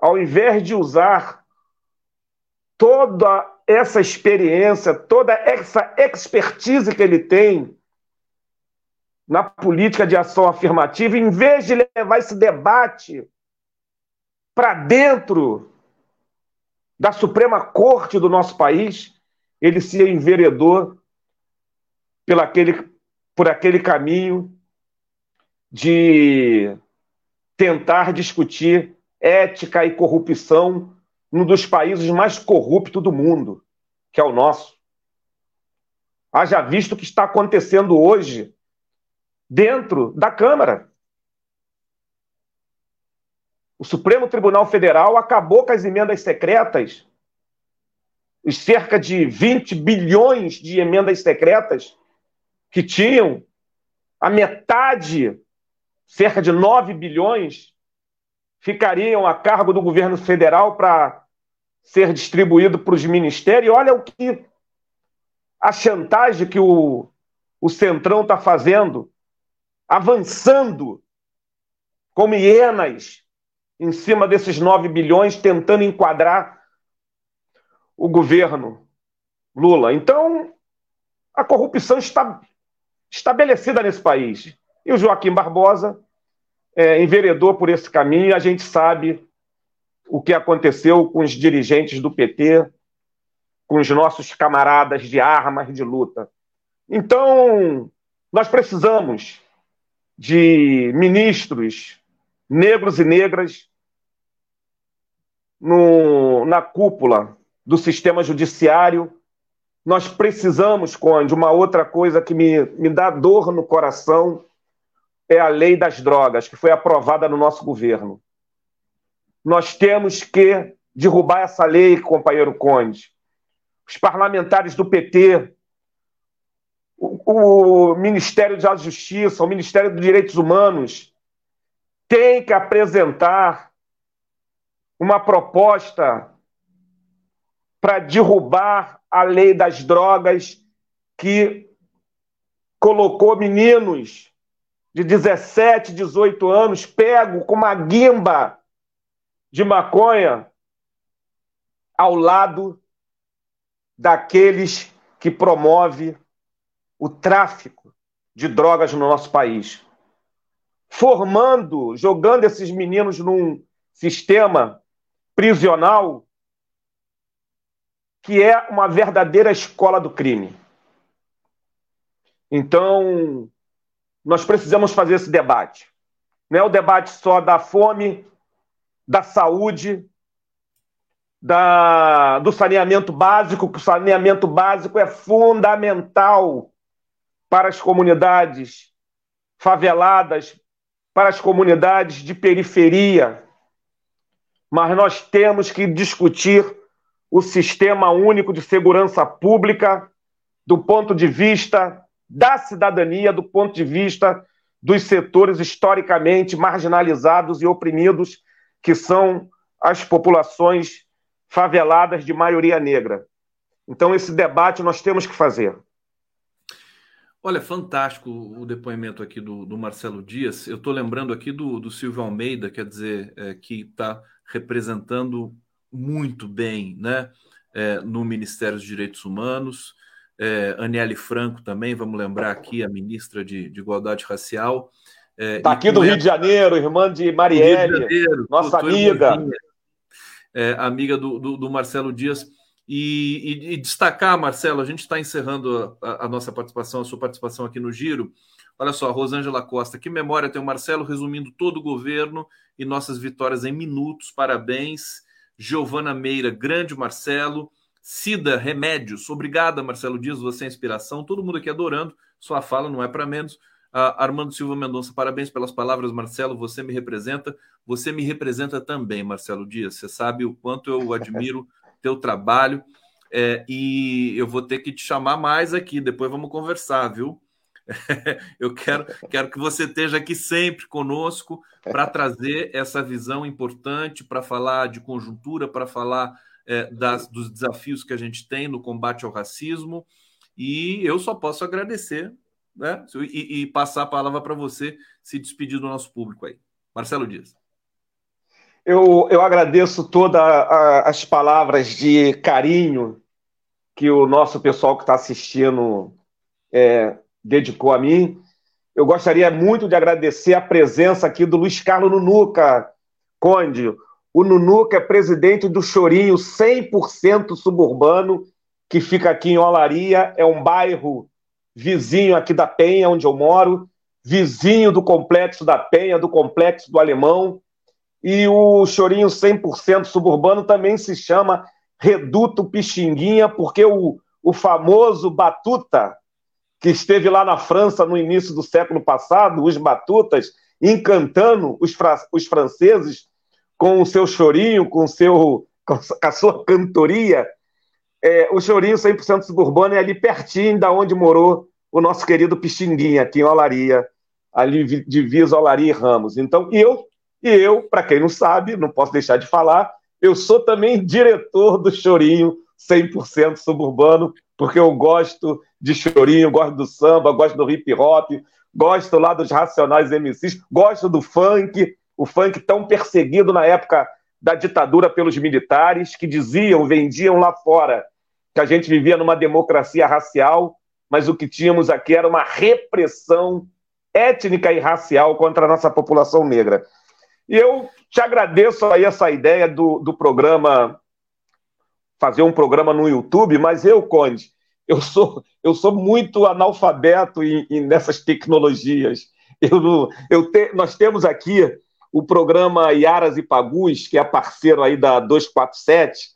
ao invés de usar toda essa experiência, toda essa expertise que ele tem na política de ação afirmativa, em vez de levar esse debate para dentro da Suprema Corte do nosso país, ele se enveredou pelo aquele, por aquele caminho de tentar discutir ética e corrupção num dos países mais corruptos do mundo, que é o nosso. Haja visto o que está acontecendo hoje dentro da Câmara. O Supremo Tribunal Federal acabou com as emendas secretas, os cerca de 20 bilhões de emendas secretas que tinham, a metade cerca de 9 bilhões ficariam a cargo do governo federal para ser distribuído para os ministérios. E olha o que a chantagem que o, o Centrão está fazendo, avançando como hienas em cima desses 9 bilhões, tentando enquadrar o governo Lula. Então, a corrupção está estabelecida nesse país. E o Joaquim Barbosa é, enveredou por esse caminho, e a gente sabe o que aconteceu com os dirigentes do PT, com os nossos camaradas de armas de luta. Então, nós precisamos de ministros negros e negras no, na cúpula do sistema judiciário. Nós precisamos, Conde, uma outra coisa que me, me dá dor no coração é a lei das drogas, que foi aprovada no nosso governo. Nós temos que derrubar essa lei, companheiro Conde. Os parlamentares do PT, o, o Ministério da Justiça, o Ministério dos Direitos Humanos, têm que apresentar uma proposta para derrubar a lei das drogas que colocou meninos de 17, 18 anos, pego com uma guimba de maconha ao lado daqueles que promove o tráfico de drogas no nosso país. Formando, jogando esses meninos num sistema prisional que é uma verdadeira escola do crime. Então, nós precisamos fazer esse debate. Não é o debate só da fome, da saúde, da, do saneamento básico, que o saneamento básico é fundamental para as comunidades faveladas, para as comunidades de periferia. Mas nós temos que discutir o sistema único de segurança pública do ponto de vista da cidadania do ponto de vista dos setores historicamente marginalizados e oprimidos, que são as populações faveladas de maioria negra. Então, esse debate nós temos que fazer. Olha, fantástico o depoimento aqui do, do Marcelo Dias. Eu estou lembrando aqui do, do Silvio Almeida, quer dizer, é, que está representando muito bem né, é, no Ministério dos Direitos Humanos é, Aniele Franco também, vamos lembrar aqui, a ministra de, de Igualdade Racial. Está é, aqui do Rio de Janeiro, irmã de Marielle, Janeiro, nossa amiga. é, amiga do, do, do, Marcelo Dias. E, e, e, destacar, Marcelo, a gente está encerrando a, a, nossa participação, a sua participação aqui no Giro. Olha só, Rosângela Costa, que memória tem o Marcelo resumindo todo o governo e nossas vitórias em minutos. Parabéns. Giovana Meira, grande Marcelo. Cida Remédios, obrigada, Marcelo Dias, você é inspiração. Todo mundo aqui adorando, sua fala não é para menos. Uh, Armando Silva Mendonça, parabéns pelas palavras, Marcelo. Você me representa. Você me representa também, Marcelo Dias. Você sabe o quanto eu admiro teu trabalho. É, e eu vou ter que te chamar mais aqui. Depois vamos conversar, viu? eu quero, quero que você esteja aqui sempre conosco para trazer essa visão importante, para falar de conjuntura, para falar é, das, dos desafios que a gente tem no combate ao racismo. E eu só posso agradecer né? e, e passar a palavra para você se despedir do nosso público aí. Marcelo Dias. Eu, eu agradeço todas as palavras de carinho que o nosso pessoal que está assistindo é, dedicou a mim. Eu gostaria muito de agradecer a presença aqui do Luiz Carlos Nunuca, Conde, o Nunuca é presidente do Chorinho 100% suburbano, que fica aqui em Olaria, é um bairro vizinho aqui da Penha, onde eu moro, vizinho do Complexo da Penha, do Complexo do Alemão. E o Chorinho 100% suburbano também se chama Reduto Pixinguinha, porque o, o famoso Batuta, que esteve lá na França no início do século passado, os Batutas, encantando os, os franceses com o seu chorinho, com, o seu, com a sua cantoria. É, o chorinho 100% suburbano é ali pertinho da onde morou o nosso querido Pixinguinha, aqui em Olaria, ali divisa Olaria e Ramos. Então, eu, e eu, para quem não sabe, não posso deixar de falar, eu sou também diretor do Chorinho 100% suburbano, porque eu gosto de chorinho, gosto do samba, gosto do hip hop, gosto lá dos Racionais MCs, gosto do funk, o funk tão perseguido na época da ditadura pelos militares, que diziam, vendiam lá fora que a gente vivia numa democracia racial, mas o que tínhamos aqui era uma repressão étnica e racial contra a nossa população negra. E eu te agradeço aí essa ideia do, do programa, fazer um programa no YouTube, mas eu, Conde, eu sou, eu sou muito analfabeto em, em nessas tecnologias. Eu, eu te, nós temos aqui o programa Iaras e Pagus, que é parceiro aí da 247,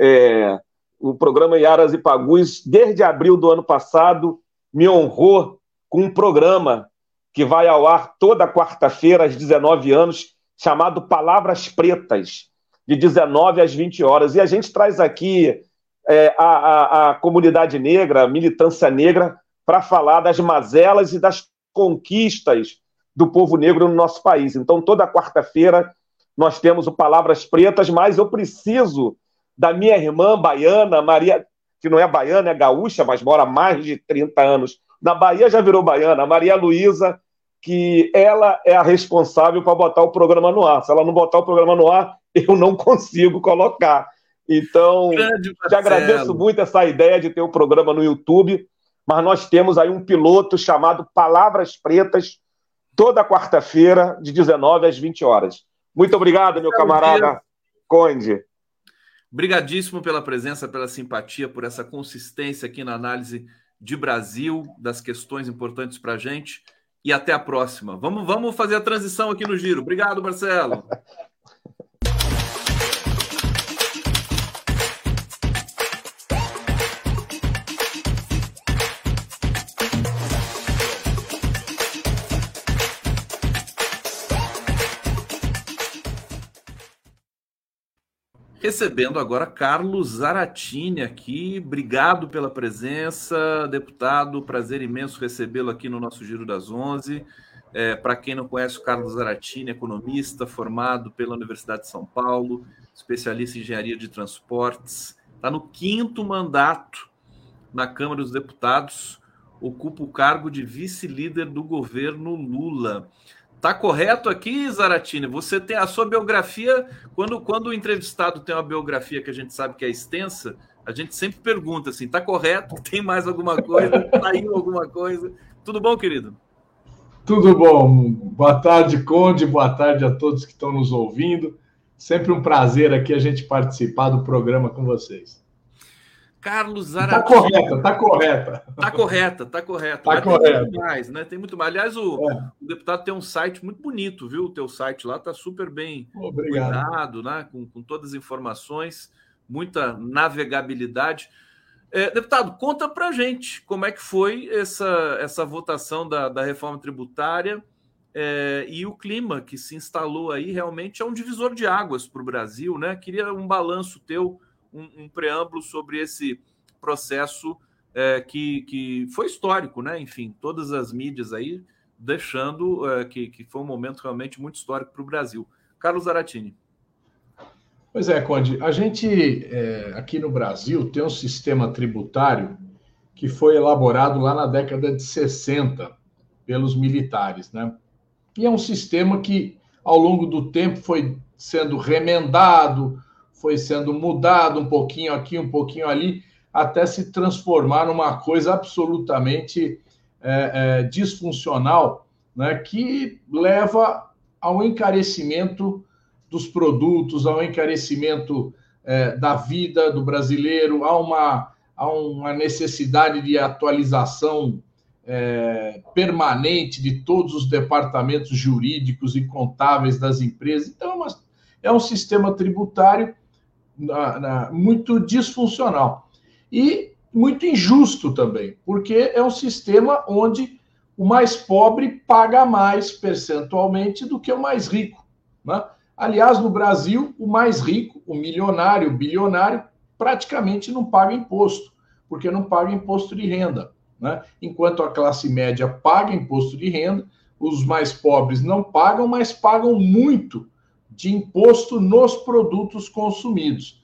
é, o programa Iaras e Pagus, desde abril do ano passado, me honrou com um programa que vai ao ar toda quarta-feira, às 19 anos, chamado Palavras Pretas, de 19 às 20 horas. E a gente traz aqui é, a, a, a comunidade negra, a militância negra, para falar das mazelas e das conquistas do povo negro no nosso país. Então, toda quarta-feira nós temos o Palavras Pretas, mas eu preciso da minha irmã baiana, Maria, que não é baiana, é gaúcha, mas mora há mais de 30 anos na Bahia, já virou baiana, Maria Luísa, que ela é a responsável para botar o programa no ar. Se ela não botar o programa no ar, eu não consigo colocar. Então, te agradeço muito essa ideia de ter o um programa no YouTube, mas nós temos aí um piloto chamado Palavras Pretas, toda quarta-feira, de 19 às 20 horas. Muito obrigado, meu camarada Conde. Obrigadíssimo pela presença, pela simpatia, por essa consistência aqui na análise de Brasil, das questões importantes para a gente. E até a próxima. Vamos, vamos fazer a transição aqui no giro. Obrigado, Marcelo. Recebendo agora Carlos Zaratini aqui. Obrigado pela presença, deputado. Prazer imenso recebê-lo aqui no nosso Giro das Onze. É, Para quem não conhece, o Carlos Zaratini, economista, formado pela Universidade de São Paulo, especialista em engenharia de transportes. Está no quinto mandato na Câmara dos Deputados, ocupa o cargo de vice-líder do governo Lula. Tá correto aqui, Zaratini? Você tem a sua biografia. Quando, quando o entrevistado tem uma biografia que a gente sabe que é extensa, a gente sempre pergunta assim: tá correto? Tem mais alguma coisa? Saiu alguma coisa? Tudo bom, querido? Tudo bom. Boa tarde, Conde. Boa tarde a todos que estão nos ouvindo. Sempre um prazer aqui a gente participar do programa com vocês. Carlos Zaratini. Está correta, está correta. Está correta, está correta. Está correta. Tem muito mais, né? Tem muito mais. Aliás, o, é. o, deputado tem um site muito bonito, viu? O teu site lá está super bem Obrigado. cuidado, né? Com, com todas as informações, muita navegabilidade. É, deputado, conta para gente como é que foi essa, essa votação da, da reforma tributária é, e o clima que se instalou aí realmente é um divisor de águas para o Brasil, né? Queria um balanço teu um, um preâmbulo sobre esse processo é, que, que foi histórico, né? Enfim, todas as mídias aí deixando é, que, que foi um momento realmente muito histórico para o Brasil. Carlos Aratini. Pois é, Conde, a gente é, aqui no Brasil tem um sistema tributário que foi elaborado lá na década de 60 pelos militares, né? E é um sistema que, ao longo do tempo, foi sendo remendado, foi sendo mudado um pouquinho aqui, um pouquinho ali, até se transformar numa coisa absolutamente é, é, disfuncional, né, que leva ao encarecimento dos produtos, ao encarecimento é, da vida do brasileiro, a uma, a uma necessidade de atualização é, permanente de todos os departamentos jurídicos e contábeis das empresas. Então, é, uma, é um sistema tributário na, na, muito disfuncional e muito injusto também, porque é um sistema onde o mais pobre paga mais percentualmente do que o mais rico. Né? Aliás, no Brasil, o mais rico, o milionário, o bilionário, praticamente não paga imposto, porque não paga imposto de renda. Né? Enquanto a classe média paga imposto de renda, os mais pobres não pagam, mas pagam muito de imposto nos produtos consumidos.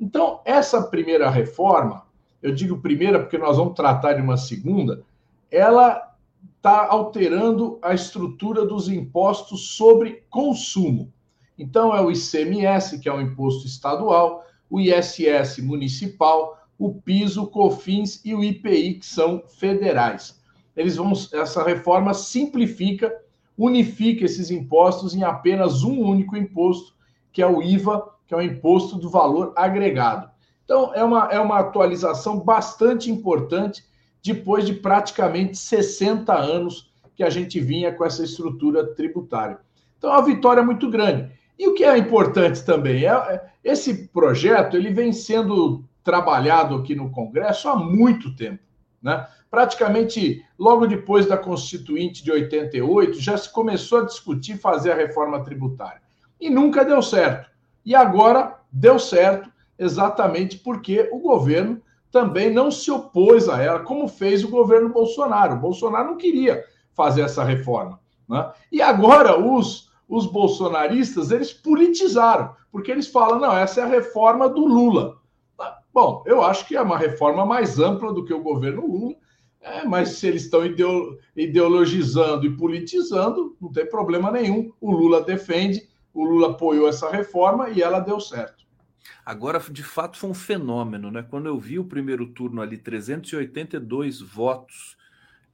Então, essa primeira reforma, eu digo primeira porque nós vamos tratar de uma segunda, ela está alterando a estrutura dos impostos sobre consumo. Então, é o ICMS, que é o imposto estadual, o ISS municipal, o PIS, o COFINS e o IPI, que são federais. Eles vão, essa reforma simplifica unifica esses impostos em apenas um único imposto, que é o IVA, que é o imposto do valor agregado. Então, é uma, é uma atualização bastante importante depois de praticamente 60 anos que a gente vinha com essa estrutura tributária. Então, é uma vitória muito grande. E o que é importante também é, é esse projeto ele vem sendo trabalhado aqui no Congresso há muito tempo, né? praticamente logo depois da Constituinte de 88, já se começou a discutir fazer a reforma tributária. E nunca deu certo. E agora deu certo, exatamente porque o governo também não se opôs a ela, como fez o governo Bolsonaro. O Bolsonaro não queria fazer essa reforma. Né? E agora os, os bolsonaristas, eles politizaram, porque eles falam, não, essa é a reforma do Lula. Bom, eu acho que é uma reforma mais ampla do que o governo Lula, é, mas se eles estão ideologizando e politizando, não tem problema nenhum. O Lula defende, o Lula apoiou essa reforma e ela deu certo. Agora, de fato, foi um fenômeno, né? Quando eu vi o primeiro turno ali, 382 votos,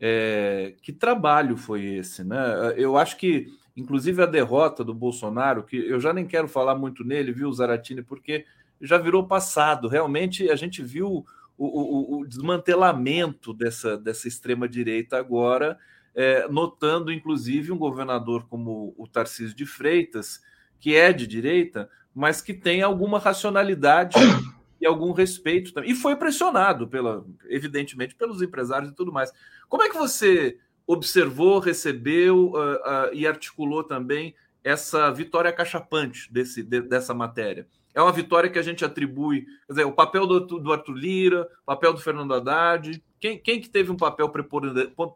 é... que trabalho foi esse, né? Eu acho que, inclusive, a derrota do Bolsonaro, que eu já nem quero falar muito nele, viu, Zaratini, porque já virou passado. Realmente, a gente viu o, o, o desmantelamento dessa, dessa extrema-direita agora, é, notando, inclusive, um governador como o Tarcísio de Freitas, que é de direita, mas que tem alguma racionalidade e algum respeito também. E foi pressionado, pela, evidentemente, pelos empresários e tudo mais. Como é que você observou, recebeu uh, uh, e articulou também essa vitória cachapante desse, de, dessa matéria? É uma vitória que a gente atribui, quer dizer, o papel do, do Arthur Lira, o papel do Fernando Haddad. Quem, quem que teve um papel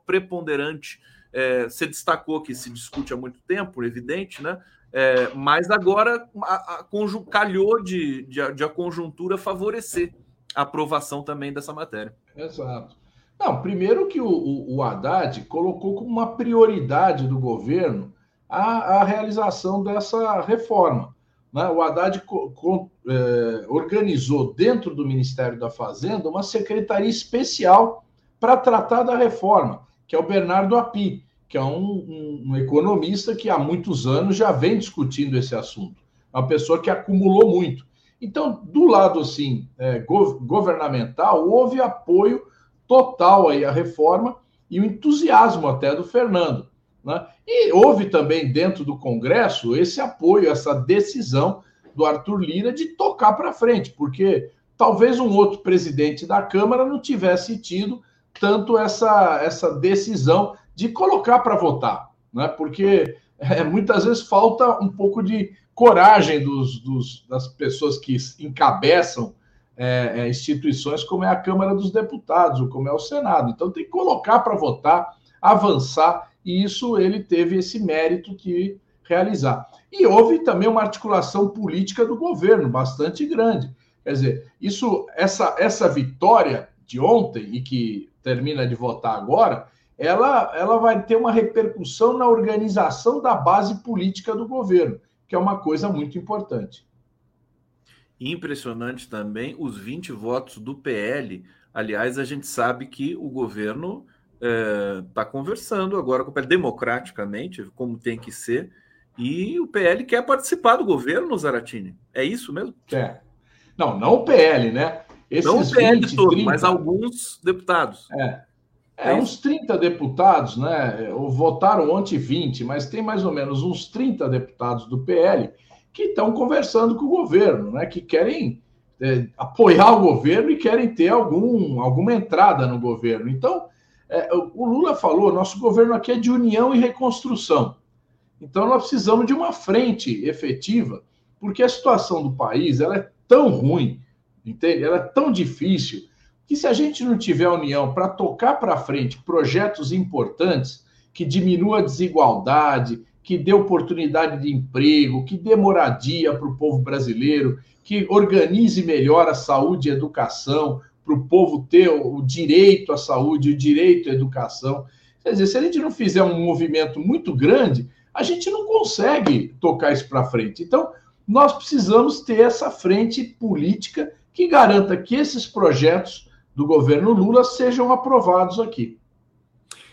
preponderante? É, você destacou que se discute há muito tempo, evidente, né? É, mas agora a, a calhou de, de, de, a conjuntura favorecer a aprovação também dessa matéria. Exato. Não, primeiro que o, o, o Haddad colocou como uma prioridade do governo a, a realização dessa reforma. Né? O Haddad é, organizou dentro do Ministério da Fazenda uma secretaria especial para tratar da reforma, que é o Bernardo Api, que é um, um, um, economista que há muitos anos já vem discutindo esse assunto. uma pessoa que acumulou muito. Então, do lado assim é, governamental, houve apoio total aí à reforma e o entusiasmo até do Fernando. Né? E houve também dentro do Congresso esse apoio, essa decisão do Arthur Lira de tocar para frente, porque talvez um outro presidente da Câmara não tivesse tido tanto essa, essa decisão de colocar para votar, né? porque é, muitas vezes falta um pouco de coragem dos, dos das pessoas que encabeçam é, é, instituições como é a Câmara dos Deputados ou como é o Senado. Então tem que colocar para votar, avançar, e isso ele teve esse mérito de realizar. E houve também uma articulação política do governo bastante grande. Quer dizer, isso, essa, essa vitória de ontem e que termina de votar agora, ela, ela vai ter uma repercussão na organização da base política do governo, que é uma coisa muito importante. Impressionante também os 20 votos do PL. Aliás, a gente sabe que o governo está é, conversando agora com o PL democraticamente, como tem que ser, e o PL quer participar do governo, Zaratini. É isso mesmo? É. Não, não o PL, né? Esses não o PL 20, todo, 30, mas alguns deputados. É. É, é uns 30 deputados, né? Votaram ontem 20, mas tem mais ou menos uns 30 deputados do PL que estão conversando com o governo, né? Que querem é, apoiar o governo e querem ter algum, alguma entrada no governo. Então, é, o Lula falou: nosso governo aqui é de união e reconstrução. Então, nós precisamos de uma frente efetiva, porque a situação do país ela é tão ruim, entende? Ela é tão difícil que se a gente não tiver união para tocar para frente projetos importantes que diminuam a desigualdade, que dê oportunidade de emprego, que dê moradia para o povo brasileiro, que organize melhor a saúde e a educação, para o povo ter o direito à saúde, o direito à educação. Quer dizer, se a gente não fizer um movimento muito grande, a gente não consegue tocar isso para frente. Então, nós precisamos ter essa frente política que garanta que esses projetos do governo Lula sejam aprovados aqui.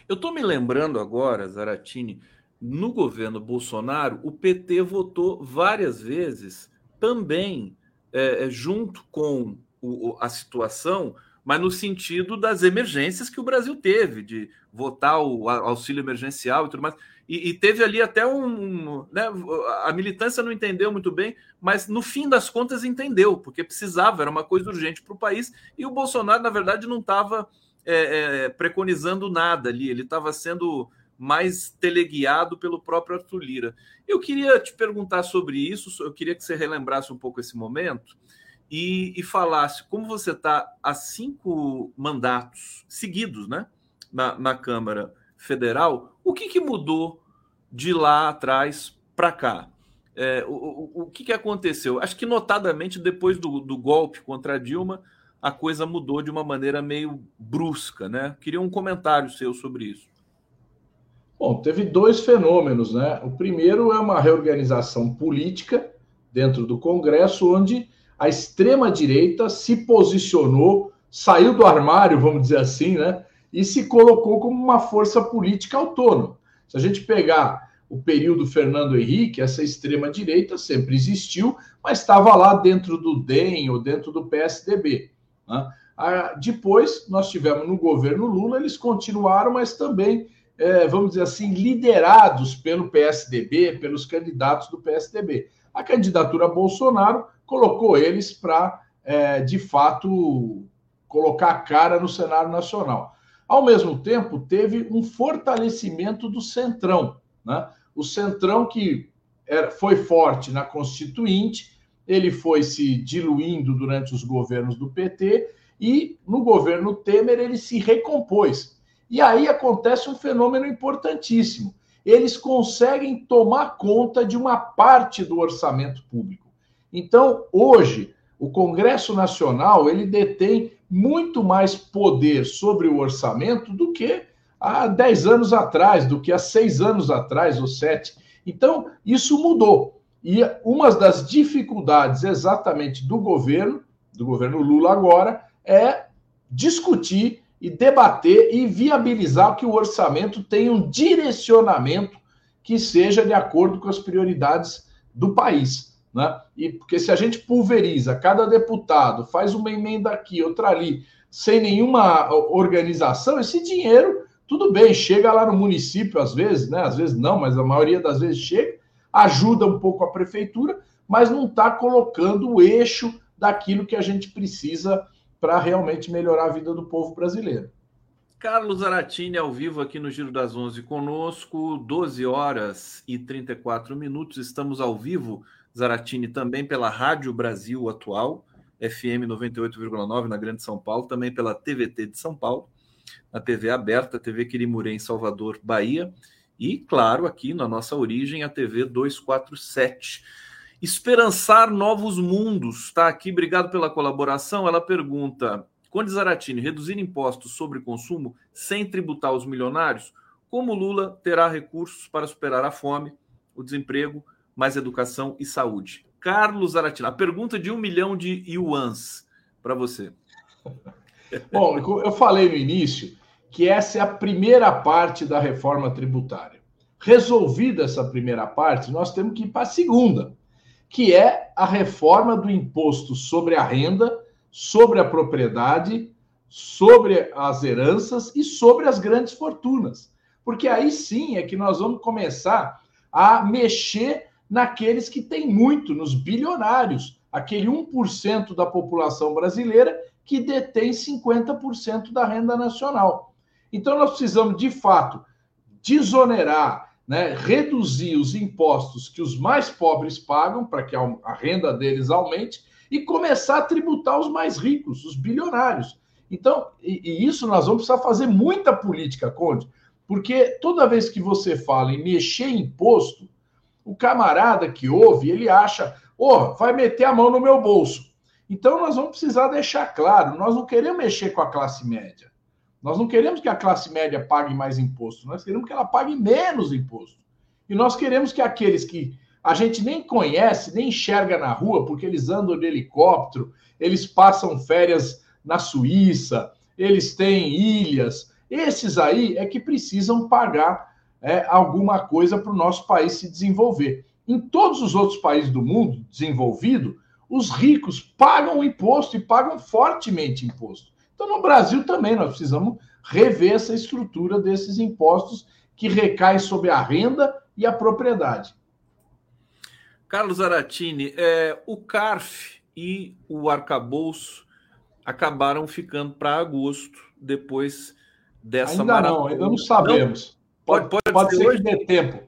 Eu estou me lembrando agora, Zaratini, no governo Bolsonaro, o PT votou várias vezes também é, é, junto com o, a situação, mas no sentido das emergências que o Brasil teve, de votar o auxílio emergencial e tudo mais. E, e teve ali até um. Né, a militância não entendeu muito bem, mas no fim das contas entendeu, porque precisava, era uma coisa urgente para o país, e o Bolsonaro, na verdade, não estava é, é, preconizando nada ali, ele estava sendo mais teleguiado pelo próprio Arthur Lira. Eu queria te perguntar sobre isso, eu queria que você relembrasse um pouco esse momento e, e falasse como você está há cinco mandatos seguidos né, na, na Câmara Federal, o que, que mudou de lá atrás para cá? É, o, o, o que, que aconteceu? Acho que notadamente depois do, do golpe contra Dilma, a coisa mudou de uma maneira meio brusca, né? Queria um comentário seu sobre isso. Bom, teve dois fenômenos, né? O primeiro é uma reorganização política dentro do Congresso, onde a extrema-direita se posicionou, saiu do armário, vamos dizer assim, né? E se colocou como uma força política autônoma. Se a gente pegar o período Fernando Henrique, essa extrema-direita sempre existiu, mas estava lá dentro do DEM ou dentro do PSDB. Né? Ah, depois, nós tivemos no governo Lula, eles continuaram, mas também é, vamos dizer assim, liderados pelo PSDB, pelos candidatos do PSDB. A candidatura Bolsonaro colocou eles para, é, de fato, colocar a cara no cenário nacional. Ao mesmo tempo, teve um fortalecimento do Centrão. Né? O Centrão, que era, foi forte na Constituinte, ele foi se diluindo durante os governos do PT e no governo Temer ele se recompôs. E aí acontece um fenômeno importantíssimo. Eles conseguem tomar conta de uma parte do orçamento público. Então, hoje, o Congresso Nacional ele detém muito mais poder sobre o orçamento do que há 10 anos atrás, do que há seis anos atrás ou sete. Então, isso mudou. E uma das dificuldades exatamente do governo, do governo Lula agora, é discutir e debater e viabilizar que o orçamento tenha um direcionamento que seja de acordo com as prioridades do país. Né? E porque se a gente pulveriza cada deputado, faz uma emenda aqui, outra ali, sem nenhuma organização, esse dinheiro, tudo bem, chega lá no município às vezes, né? Às vezes não, mas a maioria das vezes chega, ajuda um pouco a prefeitura, mas não está colocando o eixo daquilo que a gente precisa para realmente melhorar a vida do povo brasileiro. Carlos Aratini ao vivo aqui no Giro das Onze conosco, 12 horas e 34 minutos. Estamos ao vivo, Zaratini, também pela Rádio Brasil Atual, FM 98,9 na Grande São Paulo, também pela TVT de São Paulo, na TV aberta, TV Quirimurê em Salvador, Bahia, e, claro, aqui na nossa origem, a TV 247. Esperançar novos mundos, está aqui, obrigado pela colaboração. Ela pergunta: Conde Zaratini, reduzir impostos sobre consumo sem tributar os milionários? Como Lula terá recursos para superar a fome, o desemprego, mais educação e saúde? Carlos Zaratina, a pergunta de um milhão de yuans para você. Bom, eu falei no início que essa é a primeira parte da reforma tributária. Resolvida essa primeira parte, nós temos que ir para a segunda, que é a reforma do imposto sobre a renda, sobre a propriedade, sobre as heranças e sobre as grandes fortunas. Porque aí sim é que nós vamos começar a mexer naqueles que têm muito, nos bilionários, aquele 1% da população brasileira que detém 50% da renda nacional. Então, nós precisamos, de fato, desonerar, né, reduzir os impostos que os mais pobres pagam, para que a renda deles aumente, e começar a tributar os mais ricos, os bilionários. Então, e, e isso nós vamos precisar fazer muita política, Conde, porque toda vez que você fala em mexer em imposto, o camarada que ouve, ele acha, oh, vai meter a mão no meu bolso. Então nós vamos precisar deixar claro, nós não queremos mexer com a classe média. Nós não queremos que a classe média pague mais imposto, nós queremos que ela pague menos imposto. E nós queremos que aqueles que a gente nem conhece, nem enxerga na rua, porque eles andam de helicóptero, eles passam férias na Suíça, eles têm ilhas, esses aí é que precisam pagar é, alguma coisa para o nosso país se desenvolver. Em todos os outros países do mundo desenvolvido, os ricos pagam imposto e pagam fortemente imposto. Então, no Brasil também nós precisamos rever essa estrutura desses impostos que recaem sobre a renda e a propriedade. Carlos Aratini, é, o CARF e o arcabouço acabaram ficando para agosto, depois dessa ainda maratona. Não, ainda não sabemos. Pode, pode, pode ser, que dê tempo.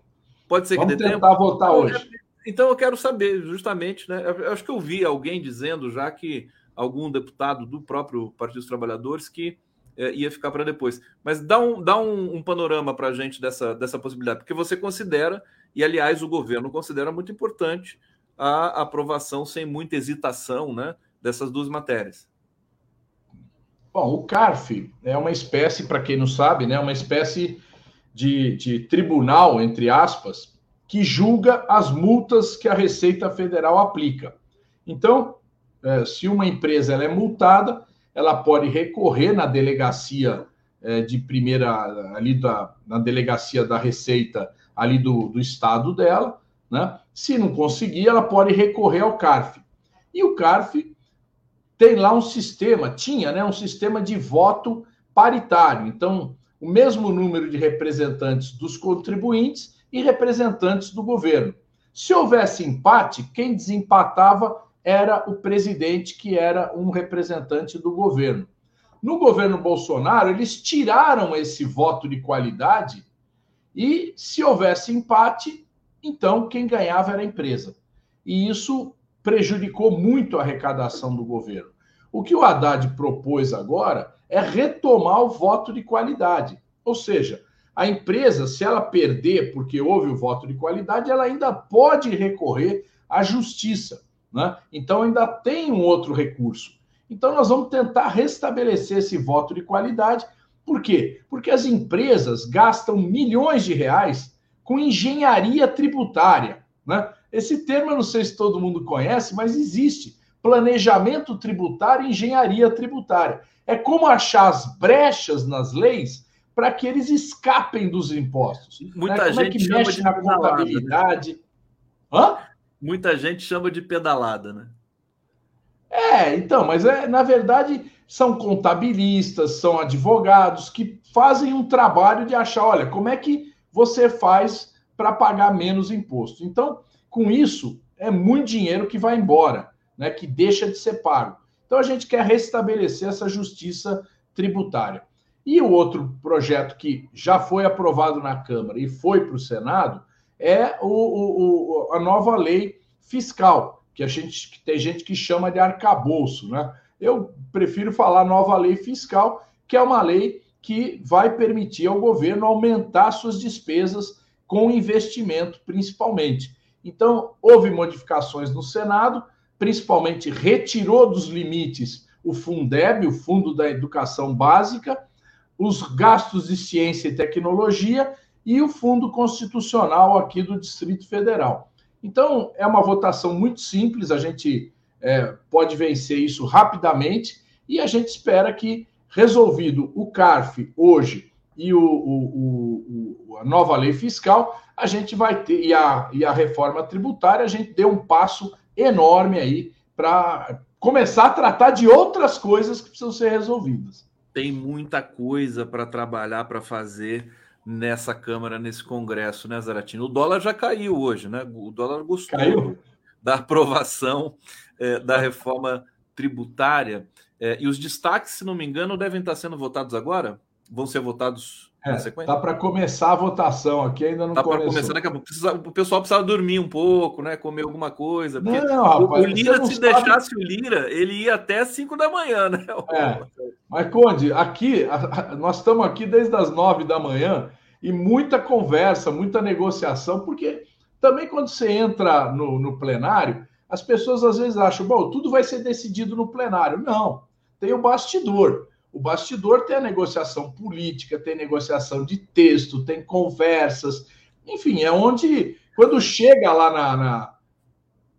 Pode ser Vamos que dê tempo. tentar votar hoje. Então eu quero saber, justamente, né? Eu acho que eu vi alguém dizendo já que algum deputado do próprio Partido dos Trabalhadores que é, ia ficar para depois. Mas dá um, dá um, um panorama para a gente dessa, dessa possibilidade, porque você considera, e aliás o governo considera muito importante a aprovação sem muita hesitação né, dessas duas matérias. Bom, o CARF é uma espécie, para quem não sabe, né, uma espécie de, de tribunal, entre aspas, que julga as multas que a Receita Federal aplica. Então, é, se uma empresa ela é multada, ela pode recorrer na delegacia é, de primeira, ali da, na delegacia da Receita, ali do, do estado dela, né? Se não conseguir, ela pode recorrer ao CARF. E o CARF tem lá um sistema, tinha né, um sistema de voto paritário. Então, o mesmo número de representantes dos contribuintes e representantes do governo. Se houvesse empate, quem desempatava era o presidente, que era um representante do governo. No governo Bolsonaro, eles tiraram esse voto de qualidade e, se houvesse empate, então quem ganhava era a empresa. E isso prejudicou muito a arrecadação do governo. O que o Haddad propôs agora é retomar o voto de qualidade. Ou seja, a empresa, se ela perder porque houve o voto de qualidade, ela ainda pode recorrer à justiça. Né? Então, ainda tem um outro recurso. Então, nós vamos tentar restabelecer esse voto de qualidade. Por quê? Porque as empresas gastam milhões de reais com engenharia tributária. Né? Esse termo eu não sei se todo mundo conhece, mas existe. Planejamento tributário e engenharia tributária. É como achar as brechas nas leis para que eles escapem dos impostos. Muita né? Como gente é que mexe na contabilidade? Né? Hã? Muita gente chama de pedalada, né? É, então, mas é, na verdade são contabilistas, são advogados que fazem um trabalho de achar, olha, como é que você faz para pagar menos imposto. Então, com isso, é muito dinheiro que vai embora, né, que deixa de ser pago. Então, a gente quer restabelecer essa justiça tributária. E o outro projeto que já foi aprovado na Câmara e foi para o Senado é o, o, o, a nova lei fiscal, que a gente que tem gente que chama de arcabouço, né? Eu prefiro falar nova lei fiscal, que é uma lei que vai permitir ao governo aumentar suas despesas com investimento, principalmente. Então, houve modificações no Senado, principalmente retirou dos limites o Fundeb, o Fundo da Educação Básica, os gastos de ciência e tecnologia e o Fundo Constitucional aqui do Distrito Federal. Então, é uma votação muito simples, a gente é, pode vencer isso rapidamente e a gente espera que, resolvido o CARF hoje e o, o, o, a nova lei fiscal, a gente vai ter, e a, e a reforma tributária, a gente deu um passo enorme aí para começar a tratar de outras coisas que precisam ser resolvidas. Tem muita coisa para trabalhar, para fazer nessa Câmara, nesse Congresso, né, Zaratino? O dólar já caiu hoje, né? O dólar gostou caiu. da aprovação é, da reforma tributária. É, e os destaques, se não me engano, devem estar sendo votados agora? Vão ser votados é? Tá para começar a votação aqui, ainda não tá começou. começar daqui a pouco. o pessoal precisa dormir um pouco, né? Comer alguma coisa. Não, rapaz, o Lira, se sabe... deixasse o Lira, ele ia até 5 da manhã, né? É. Mas, Conde, aqui, nós estamos aqui desde as 9 da manhã e muita conversa, muita negociação, porque também quando você entra no, no plenário, as pessoas às vezes acham, bom, tudo vai ser decidido no plenário. Não, tem o bastidor. O bastidor tem a negociação política, tem negociação de texto, tem conversas, enfim, é onde, quando chega lá na, na,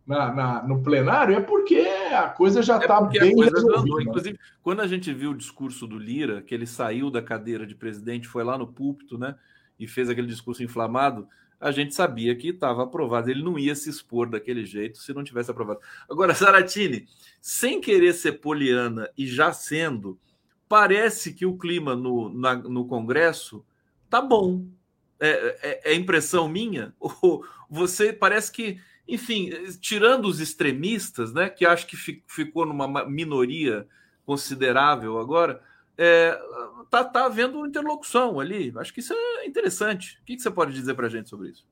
na, na no plenário, é porque a coisa já está é bem resolvida. Inclusive, quando a gente viu o discurso do Lira, que ele saiu da cadeira de presidente, foi lá no púlpito, né, e fez aquele discurso inflamado, a gente sabia que estava aprovado. Ele não ia se expor daquele jeito se não tivesse aprovado. Agora, Saratini, sem querer ser poliana e já sendo, parece que o clima no, na, no Congresso tá bom. É, é, é impressão minha? Ou você parece que, enfim, tirando os extremistas, né, que acho que ficou numa minoria considerável agora, é, tá, tá havendo interlocução ali. Acho que isso é interessante. O que, que você pode dizer para a gente sobre isso?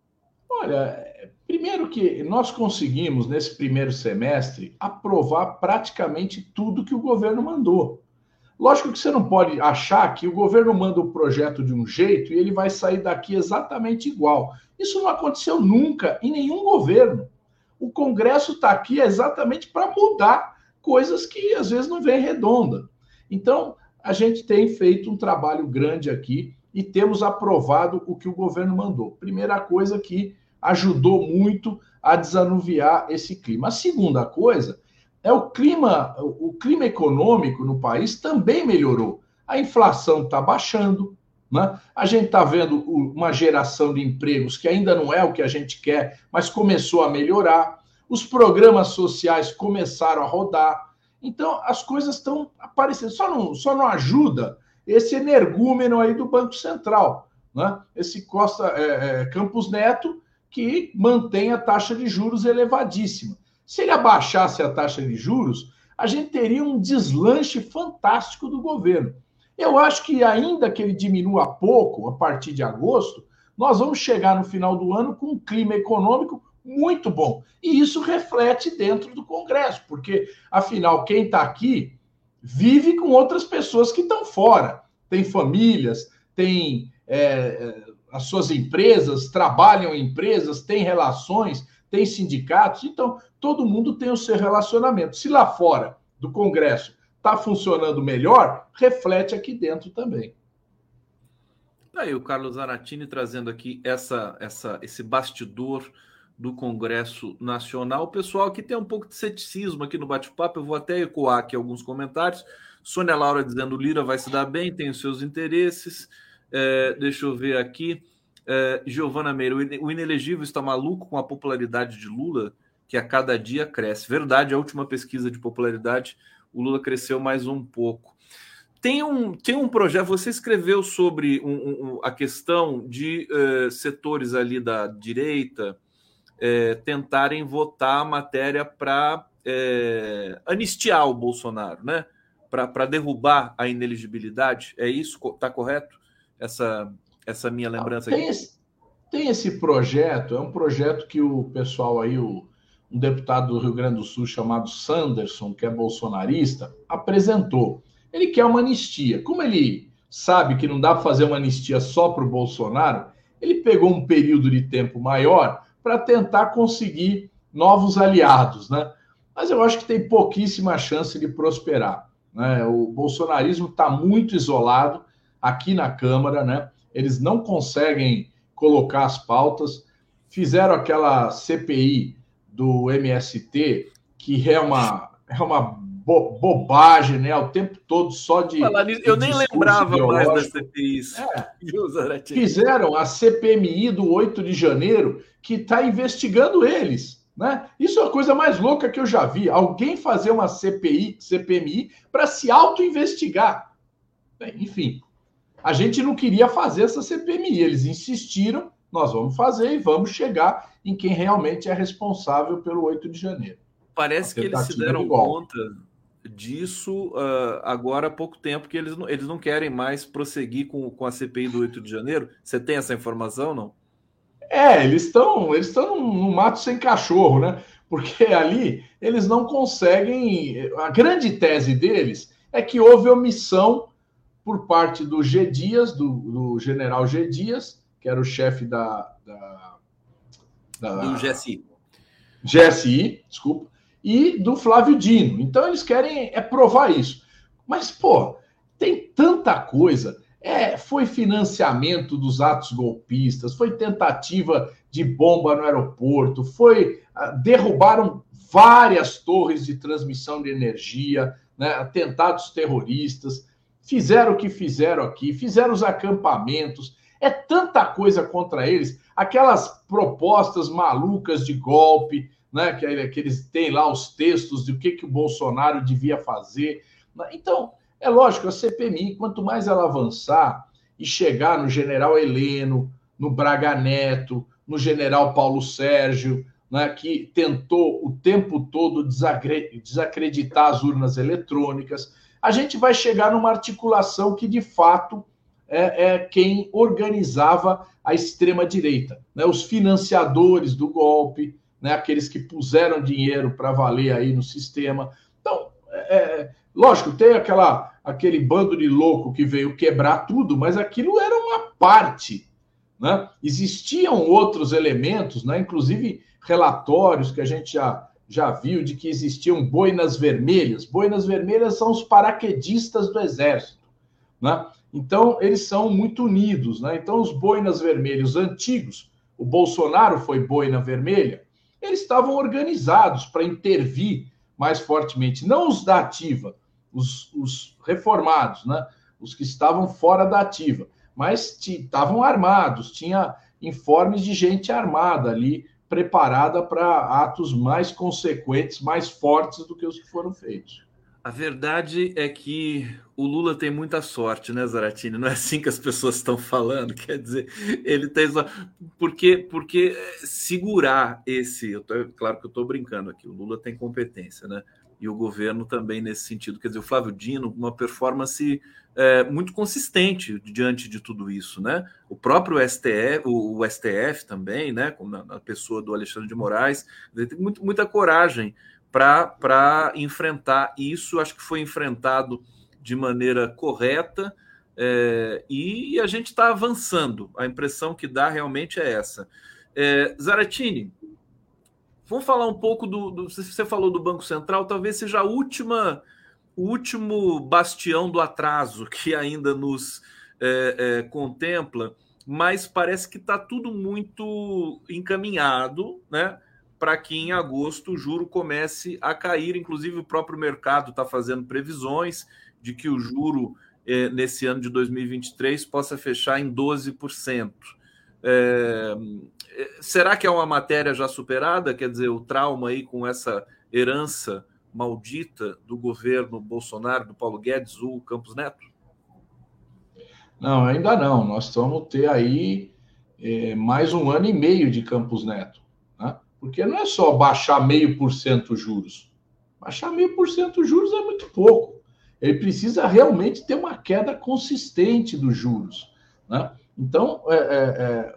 Olha, primeiro que nós conseguimos, nesse primeiro semestre, aprovar praticamente tudo que o governo mandou. Lógico que você não pode achar que o governo manda o projeto de um jeito e ele vai sair daqui exatamente igual. Isso não aconteceu nunca em nenhum governo. O Congresso está aqui exatamente para mudar coisas que às vezes não vem redonda. Então, a gente tem feito um trabalho grande aqui e temos aprovado o que o governo mandou. Primeira coisa que ajudou muito a desanuviar esse clima. A segunda coisa é o clima, o clima econômico no país também melhorou. A inflação está baixando, né? a gente está vendo uma geração de empregos que ainda não é o que a gente quer, mas começou a melhorar. Os programas sociais começaram a rodar. Então, as coisas estão aparecendo. Só não, só não ajuda esse energúmeno aí do Banco Central, né? esse Costa é, é, Campos Neto, que mantém a taxa de juros elevadíssima. Se ele abaixasse a taxa de juros, a gente teria um deslanche fantástico do governo. Eu acho que, ainda que ele diminua pouco a partir de agosto, nós vamos chegar no final do ano com um clima econômico muito bom. E isso reflete dentro do Congresso, porque, afinal, quem está aqui vive com outras pessoas que estão fora. Tem famílias, tem é, as suas empresas, trabalham em empresas, tem relações, tem sindicatos. Então, todo mundo tem o seu relacionamento. Se lá fora do Congresso está funcionando melhor, reflete aqui dentro também. Aí o Carlos Aratini trazendo aqui essa, essa, esse bastidor do Congresso Nacional. Pessoal aqui tem um pouco de ceticismo aqui no bate-papo, eu vou até ecoar aqui alguns comentários. Sônia Laura dizendo Lira vai se dar bem, tem os seus interesses. É, deixa eu ver aqui. É, Giovana Meira, o inelegível está maluco com a popularidade de Lula? que a cada dia cresce. Verdade, a última pesquisa de popularidade, o Lula cresceu mais um pouco. Tem um, tem um projeto, você escreveu sobre um, um, a questão de uh, setores ali da direita uh, tentarem votar a matéria para uh, anistiar o Bolsonaro, né? Para derrubar a ineligibilidade. É isso? Está correto? Essa, essa minha lembrança tem Esse, tem esse projeto, é um projeto que o pessoal aí, o, um deputado do Rio Grande do Sul chamado Sanderson, que é bolsonarista, apresentou. Ele quer uma anistia. Como ele sabe que não dá para fazer uma anistia só para o Bolsonaro, ele pegou um período de tempo maior para tentar conseguir novos aliados, né? Mas eu acho que tem pouquíssima chance de prosperar. Né? O bolsonarismo está muito isolado aqui na Câmara, né? Eles não conseguem colocar as pautas. Fizeram aquela CPI do MST, que é uma, é uma bo bobagem, né? O tempo todo só de. eu nem lembrava mais das CPIs. É. Fizeram a CPMI do 8 de janeiro, que está investigando eles. Né? Isso é a coisa mais louca que eu já vi. Alguém fazer uma CPI, CPMI, para se auto-investigar. Enfim, a gente não queria fazer essa CPMI. Eles insistiram, nós vamos fazer e vamos chegar em quem realmente é responsável pelo 8 de janeiro. Parece que eles se deram conta disso uh, agora há pouco tempo, que eles não, eles não querem mais prosseguir com, com a CPI do 8 de janeiro. Você tem essa informação, não? É, eles estão eles estão no mato sem cachorro, né? Porque ali eles não conseguem. A grande tese deles é que houve omissão por parte do G. Dias, do, do general G. Dias, que era o chefe da, da, da. Do GSI. GSI, desculpa e do Flávio Dino. Então eles querem é provar isso. Mas, pô, tem tanta coisa. É, foi financiamento dos atos golpistas, foi tentativa de bomba no aeroporto, foi ah, derrubaram várias torres de transmissão de energia, né, atentados terroristas, fizeram o que fizeram aqui, fizeram os acampamentos, é tanta coisa contra eles, aquelas propostas malucas de golpe, né, que, que eles têm lá os textos de o que, que o Bolsonaro devia fazer. Então, é lógico, a CPMI, quanto mais ela avançar e chegar no general Heleno, no Braga Neto, no general Paulo Sérgio, né, que tentou o tempo todo desacreditar as urnas eletrônicas, a gente vai chegar numa articulação que, de fato, é, é quem organizava a extrema-direita, né, os financiadores do golpe, né, aqueles que puseram dinheiro para valer aí no sistema. Então, é, é, lógico, tem aquela, aquele bando de louco que veio quebrar tudo, mas aquilo era uma parte. Né? Existiam outros elementos, né, inclusive relatórios que a gente já, já viu de que existiam boinas vermelhas. Boinas vermelhas são os paraquedistas do exército. Né? Então, eles são muito unidos. Né? Então, os boinas vermelhos antigos, o Bolsonaro foi boina vermelha, eles estavam organizados para intervir mais fortemente, não os da ativa, os, os reformados, né? os que estavam fora da ativa, mas estavam armados, tinha informes de gente armada ali, preparada para atos mais consequentes, mais fortes do que os que foram feitos. A verdade é que o Lula tem muita sorte, né, Zaratini? Não é assim que as pessoas estão falando. Quer dizer, ele tem. Porque, porque segurar esse. Tô, claro que eu estou brincando aqui, o Lula tem competência, né? E o governo também nesse sentido. Quer dizer, o Flávio Dino, uma performance é, muito consistente diante de tudo isso, né? O próprio STF, o, o STF também, né? Na, na pessoa do Alexandre de Moraes, ele tem muito, muita coragem para enfrentar isso. Acho que foi enfrentado de maneira correta é, e a gente está avançando. A impressão que dá realmente é essa. É, Zaratini, vamos falar um pouco do, do. Você falou do Banco Central, talvez seja a última, o último bastião do atraso que ainda nos é, é, contempla, mas parece que está tudo muito encaminhado, né? para que em agosto o juro comece a cair. Inclusive, o próprio mercado está fazendo previsões de que o juro eh, nesse ano de 2023 possa fechar em 12%. É, será que é uma matéria já superada? Quer dizer, o trauma aí com essa herança maldita do governo Bolsonaro, do Paulo Guedes, o Campos Neto? Não, ainda não. Nós vamos ter aí é, mais um ano e meio de Campos Neto. Né? Porque não é só baixar meio por cento juros. Baixar meio por cento juros é muito pouco. Ele precisa realmente ter uma queda consistente dos juros. Né? Então, é, é, é,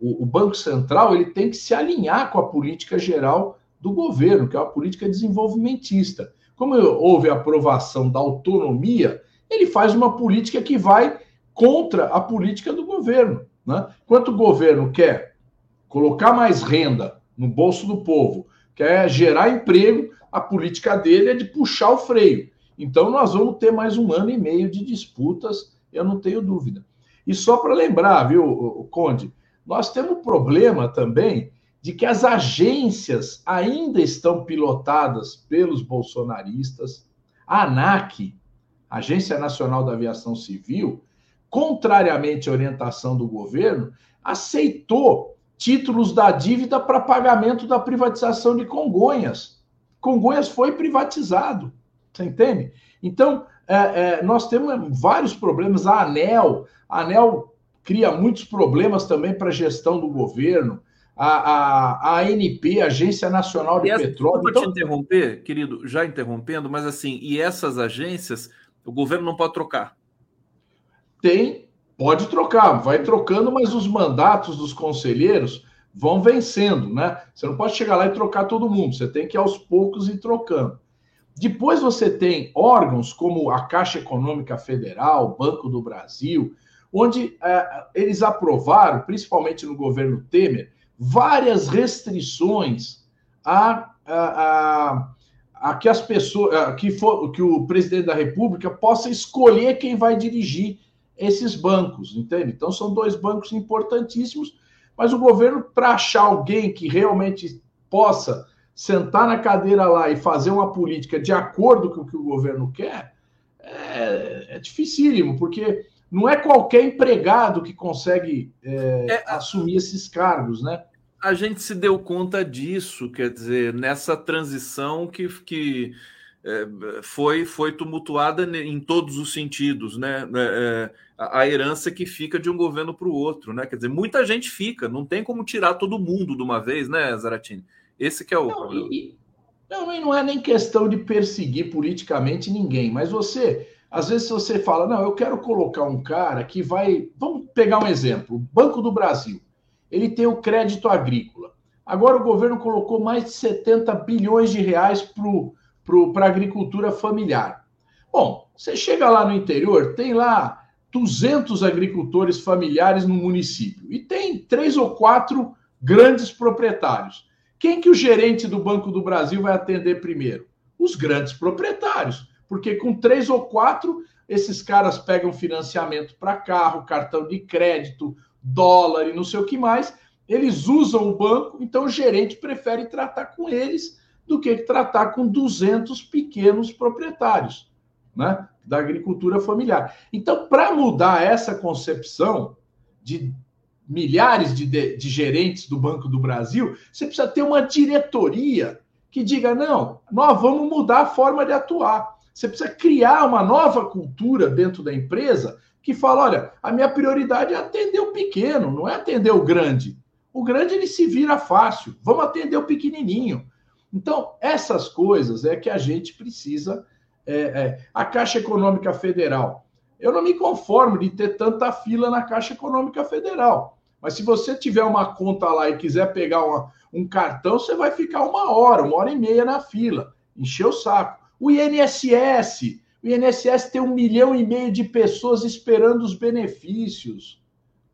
o, o, Banco Central ele tem que se alinhar com a política geral do governo, que é a política desenvolvimentista. Como houve a aprovação da autonomia, ele faz uma política que vai contra a política do governo. Né? Enquanto o governo quer colocar mais renda no bolso do povo, quer gerar emprego, a política dele é de puxar o freio. Então, nós vamos ter mais um ano e meio de disputas, eu não tenho dúvida. E só para lembrar, viu, Conde, nós temos um problema também de que as agências ainda estão pilotadas pelos bolsonaristas. A ANAC, Agência Nacional da Aviação Civil, contrariamente à orientação do governo, aceitou títulos da dívida para pagamento da privatização de Congonhas. Congonhas foi privatizado, você entende? Então, é, é, nós temos vários problemas. A ANEL, a ANEL cria muitos problemas também para a gestão do governo. A, a, a ANP, Agência Nacional de Petróleo. Vou então... te interromper, querido, já interrompendo, mas assim, e essas agências, o governo não pode trocar tem, pode trocar, vai trocando, mas os mandatos dos conselheiros vão vencendo, né? Você não pode chegar lá e trocar todo mundo, você tem que aos poucos ir trocando. Depois você tem órgãos como a Caixa Econômica Federal, Banco do Brasil, onde é, eles aprovaram, principalmente no governo Temer, várias restrições a, a, a, a que as pessoas, a, que, for, que o presidente da República possa escolher quem vai dirigir esses bancos, entende? Então são dois bancos importantíssimos, mas o governo, para achar alguém que realmente possa sentar na cadeira lá e fazer uma política de acordo com o que o governo quer, é, é dificílimo, porque não é qualquer empregado que consegue é, é, assumir esses cargos, né? A gente se deu conta disso, quer dizer, nessa transição que, que é, foi, foi tumultuada em todos os sentidos, né? É, é a, herança que fica de um governo para o outro, né? Quer dizer, muita gente fica, não tem como tirar todo mundo de uma vez, né, Zaratini? Esse que é o não, problema. E, não, e não é nem questão de perseguir politicamente ninguém, mas você, às vezes você fala, não, eu quero colocar um cara que vai, vamos pegar um exemplo, o Banco do Brasil, ele tem o crédito agrícola. Agora o governo colocou mais de 70 bilhões de reais para a agricultura familiar. Bom, você chega lá no interior, tem lá 200 agricultores familiares no município e tem três ou quatro grandes proprietários. Quem que o gerente do Banco do Brasil vai atender primeiro? Os grandes proprietários, porque com três ou quatro esses caras pegam financiamento para carro, cartão de crédito, dólar e não sei o que mais. Eles usam o banco, então o gerente prefere tratar com eles do que tratar com 200 pequenos proprietários, né? da agricultura familiar. Então, para mudar essa concepção de milhares de, de, de, gerentes do Banco do Brasil, você precisa ter uma diretoria que diga: não, nós vamos mudar a forma de atuar. Você precisa criar uma nova cultura dentro da empresa que fala: olha, a minha prioridade é atender o pequeno, não é atender o grande. O grande ele se vira fácil, vamos atender o pequenininho. Então, essas coisas é que a gente precisa é, é, a Caixa Econômica Federal. Eu não me conformo de ter tanta fila na Caixa Econômica Federal. Mas se você tiver uma conta lá e quiser pegar uma, um cartão, você vai ficar uma hora, uma hora e meia na fila. Encher o saco. O INSS. O INSS tem um milhão e meio de pessoas esperando os benefícios.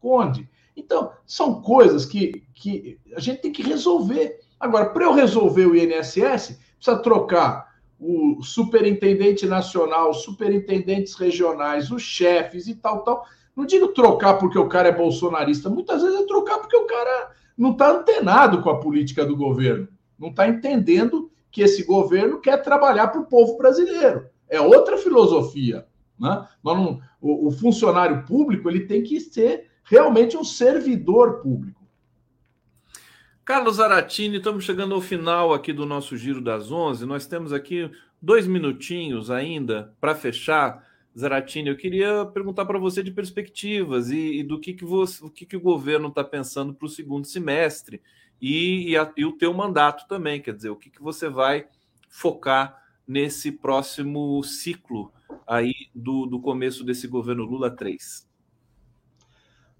Conde. Então, são coisas que, que a gente tem que resolver. Agora, para eu resolver o INSS, precisa trocar o superintendente nacional, os superintendentes regionais, os chefes e tal, tal. Não digo trocar porque o cara é bolsonarista, muitas vezes é trocar porque o cara não está antenado com a política do governo, não está entendendo que esse governo quer trabalhar para o povo brasileiro. É outra filosofia. Né? Não, o, o funcionário público ele tem que ser realmente um servidor público. Carlos Aratini, estamos chegando ao final aqui do nosso Giro das Onze. Nós temos aqui dois minutinhos ainda para fechar. Zaratini, eu queria perguntar para você de perspectivas e, e, do que, que, você, o que, que o governo está pensando para o segundo semestre e, e, a, e, o teu mandato também, quer dizer, o que, que você vai focar nesse próximo ciclo aí do, do começo desse governo Lula 3?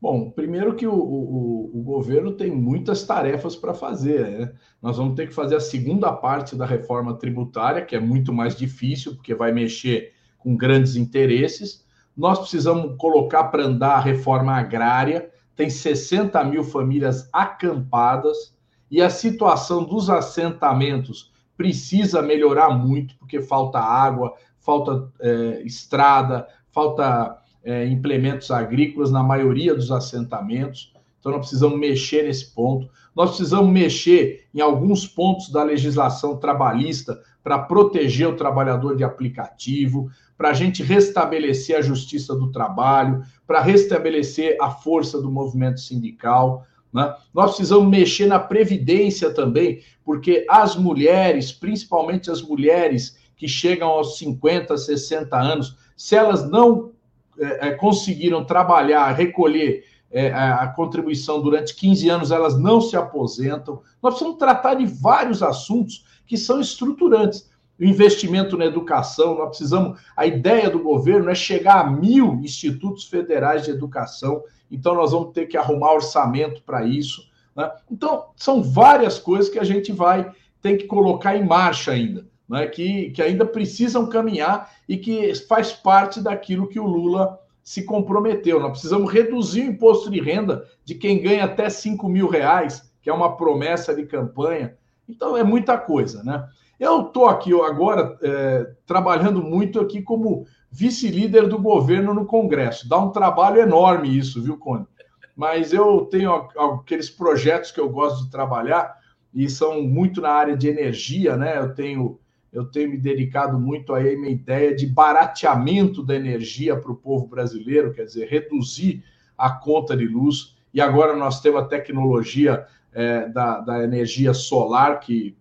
Bom, primeiro que o, o, o governo tem muitas tarefas para fazer. Né? Nós vamos ter que fazer a segunda parte da reforma tributária, que é muito mais difícil, porque vai mexer com grandes interesses. Nós precisamos colocar para andar a reforma agrária, tem 60 mil famílias acampadas, e a situação dos assentamentos precisa melhorar muito, porque falta água, falta é, estrada, falta é, implementos agrícolas na maioria dos assentamentos. Então, nós precisamos mexer nesse ponto. Nós precisamos mexer em alguns pontos da legislação trabalhista para proteger o trabalhador de aplicativo, para a gente restabelecer a justiça do trabalho, para restabelecer a força do movimento sindical. Né? Nós precisamos mexer na previdência também, porque as mulheres, principalmente as mulheres que chegam aos 50, 60 anos, se elas não é, é, conseguiram trabalhar, recolher é, a contribuição durante 15 anos, elas não se aposentam. Nós precisamos tratar de vários assuntos que são estruturantes. O investimento na educação, nós precisamos. A ideia do governo é chegar a mil institutos federais de educação, então nós vamos ter que arrumar orçamento para isso. Né? Então, são várias coisas que a gente vai ter que colocar em marcha ainda né, que, que ainda precisam caminhar e que faz parte daquilo que o Lula se comprometeu. Nós precisamos reduzir o imposto de renda de quem ganha até 5 mil reais, que é uma promessa de campanha. Então é muita coisa, né? Eu estou aqui agora é, trabalhando muito aqui como vice-líder do governo no Congresso. Dá um trabalho enorme isso, viu, Cone? Mas eu tenho aqueles projetos que eu gosto de trabalhar e são muito na área de energia, né? Eu tenho eu tenho me dedicado muito a minha ideia de barateamento da energia para o povo brasileiro, quer dizer, reduzir a conta de luz. E agora nós temos a tecnologia é, da, da energia solar, que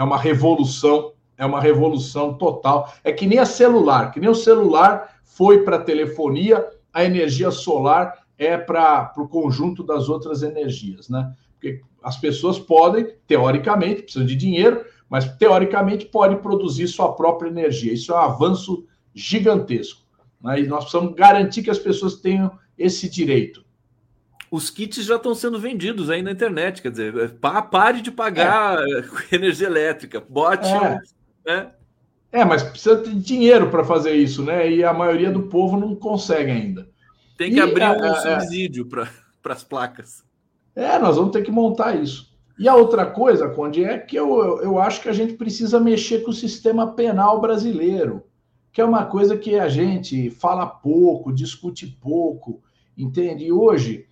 é uma revolução, é uma revolução total. É que nem a celular, que nem o celular foi para a telefonia, a energia solar é para o conjunto das outras energias, né? Porque as pessoas podem, teoricamente, precisam de dinheiro, mas teoricamente pode produzir sua própria energia. Isso é um avanço gigantesco. Né? E nós precisamos garantir que as pessoas tenham esse direito. Os kits já estão sendo vendidos aí na internet, quer dizer, é, pare de pagar é. energia elétrica, bote. É. Né? é, mas precisa de dinheiro para fazer isso, né? E a maioria do povo não consegue ainda. Tem que e, abrir um subsídio para as placas. É, nós vamos ter que montar isso. E a outra coisa, Conde, é que eu, eu acho que a gente precisa mexer com o sistema penal brasileiro, que é uma coisa que a gente fala pouco, discute pouco, entende? E hoje, é,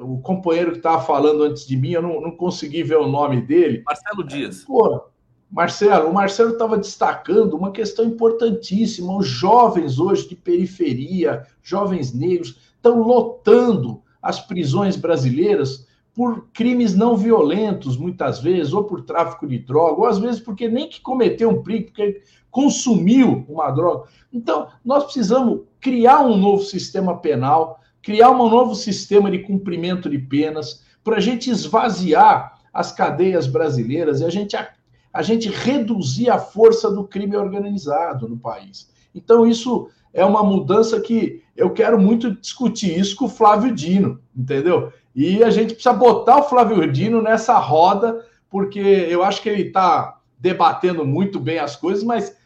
o companheiro que estava falando antes de mim, eu não, não, consegui ver o nome dele. Marcelo Dias. Pô, Marcelo, o Marcelo estava destacando uma questão importantíssima. Os jovens hoje de periferia, jovens negros, estão lotando as prisões brasileiras por crimes não violentos, muitas vezes, ou por tráfico de droga, ou às vezes porque nem que cometeu um crime, porque consumiu uma droga. Então, nós precisamos criar um novo sistema penal, criar um novo sistema de cumprimento de penas, para a gente esvaziar as cadeias brasileiras e a gente, a, a gente reduzir a força do crime organizado no país. Então, isso é uma mudança que eu quero muito discutir isso com o Flávio Dino, entendeu? E a gente precisa botar o Flávio Dino nessa roda, porque eu acho que ele está debatendo muito bem as coisas, mas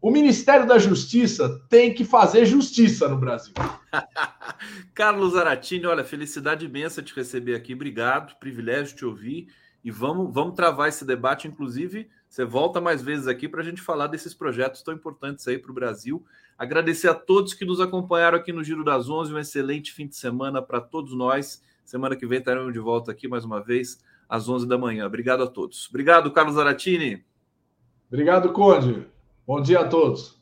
o Ministério da Justiça tem que fazer justiça no Brasil. Carlos Aratini, olha, felicidade imensa te receber aqui. Obrigado, privilégio te ouvir. E vamos, vamos travar esse debate. Inclusive, você volta mais vezes aqui para a gente falar desses projetos tão importantes aí para o Brasil. Agradecer a todos que nos acompanharam aqui no Giro das Onze. Um excelente fim de semana para todos nós. Semana que vem estaremos de volta aqui mais uma vez, às 11 da manhã. Obrigado a todos. Obrigado, Carlos Aratini. Obrigado, Conde. Bom dia a todos.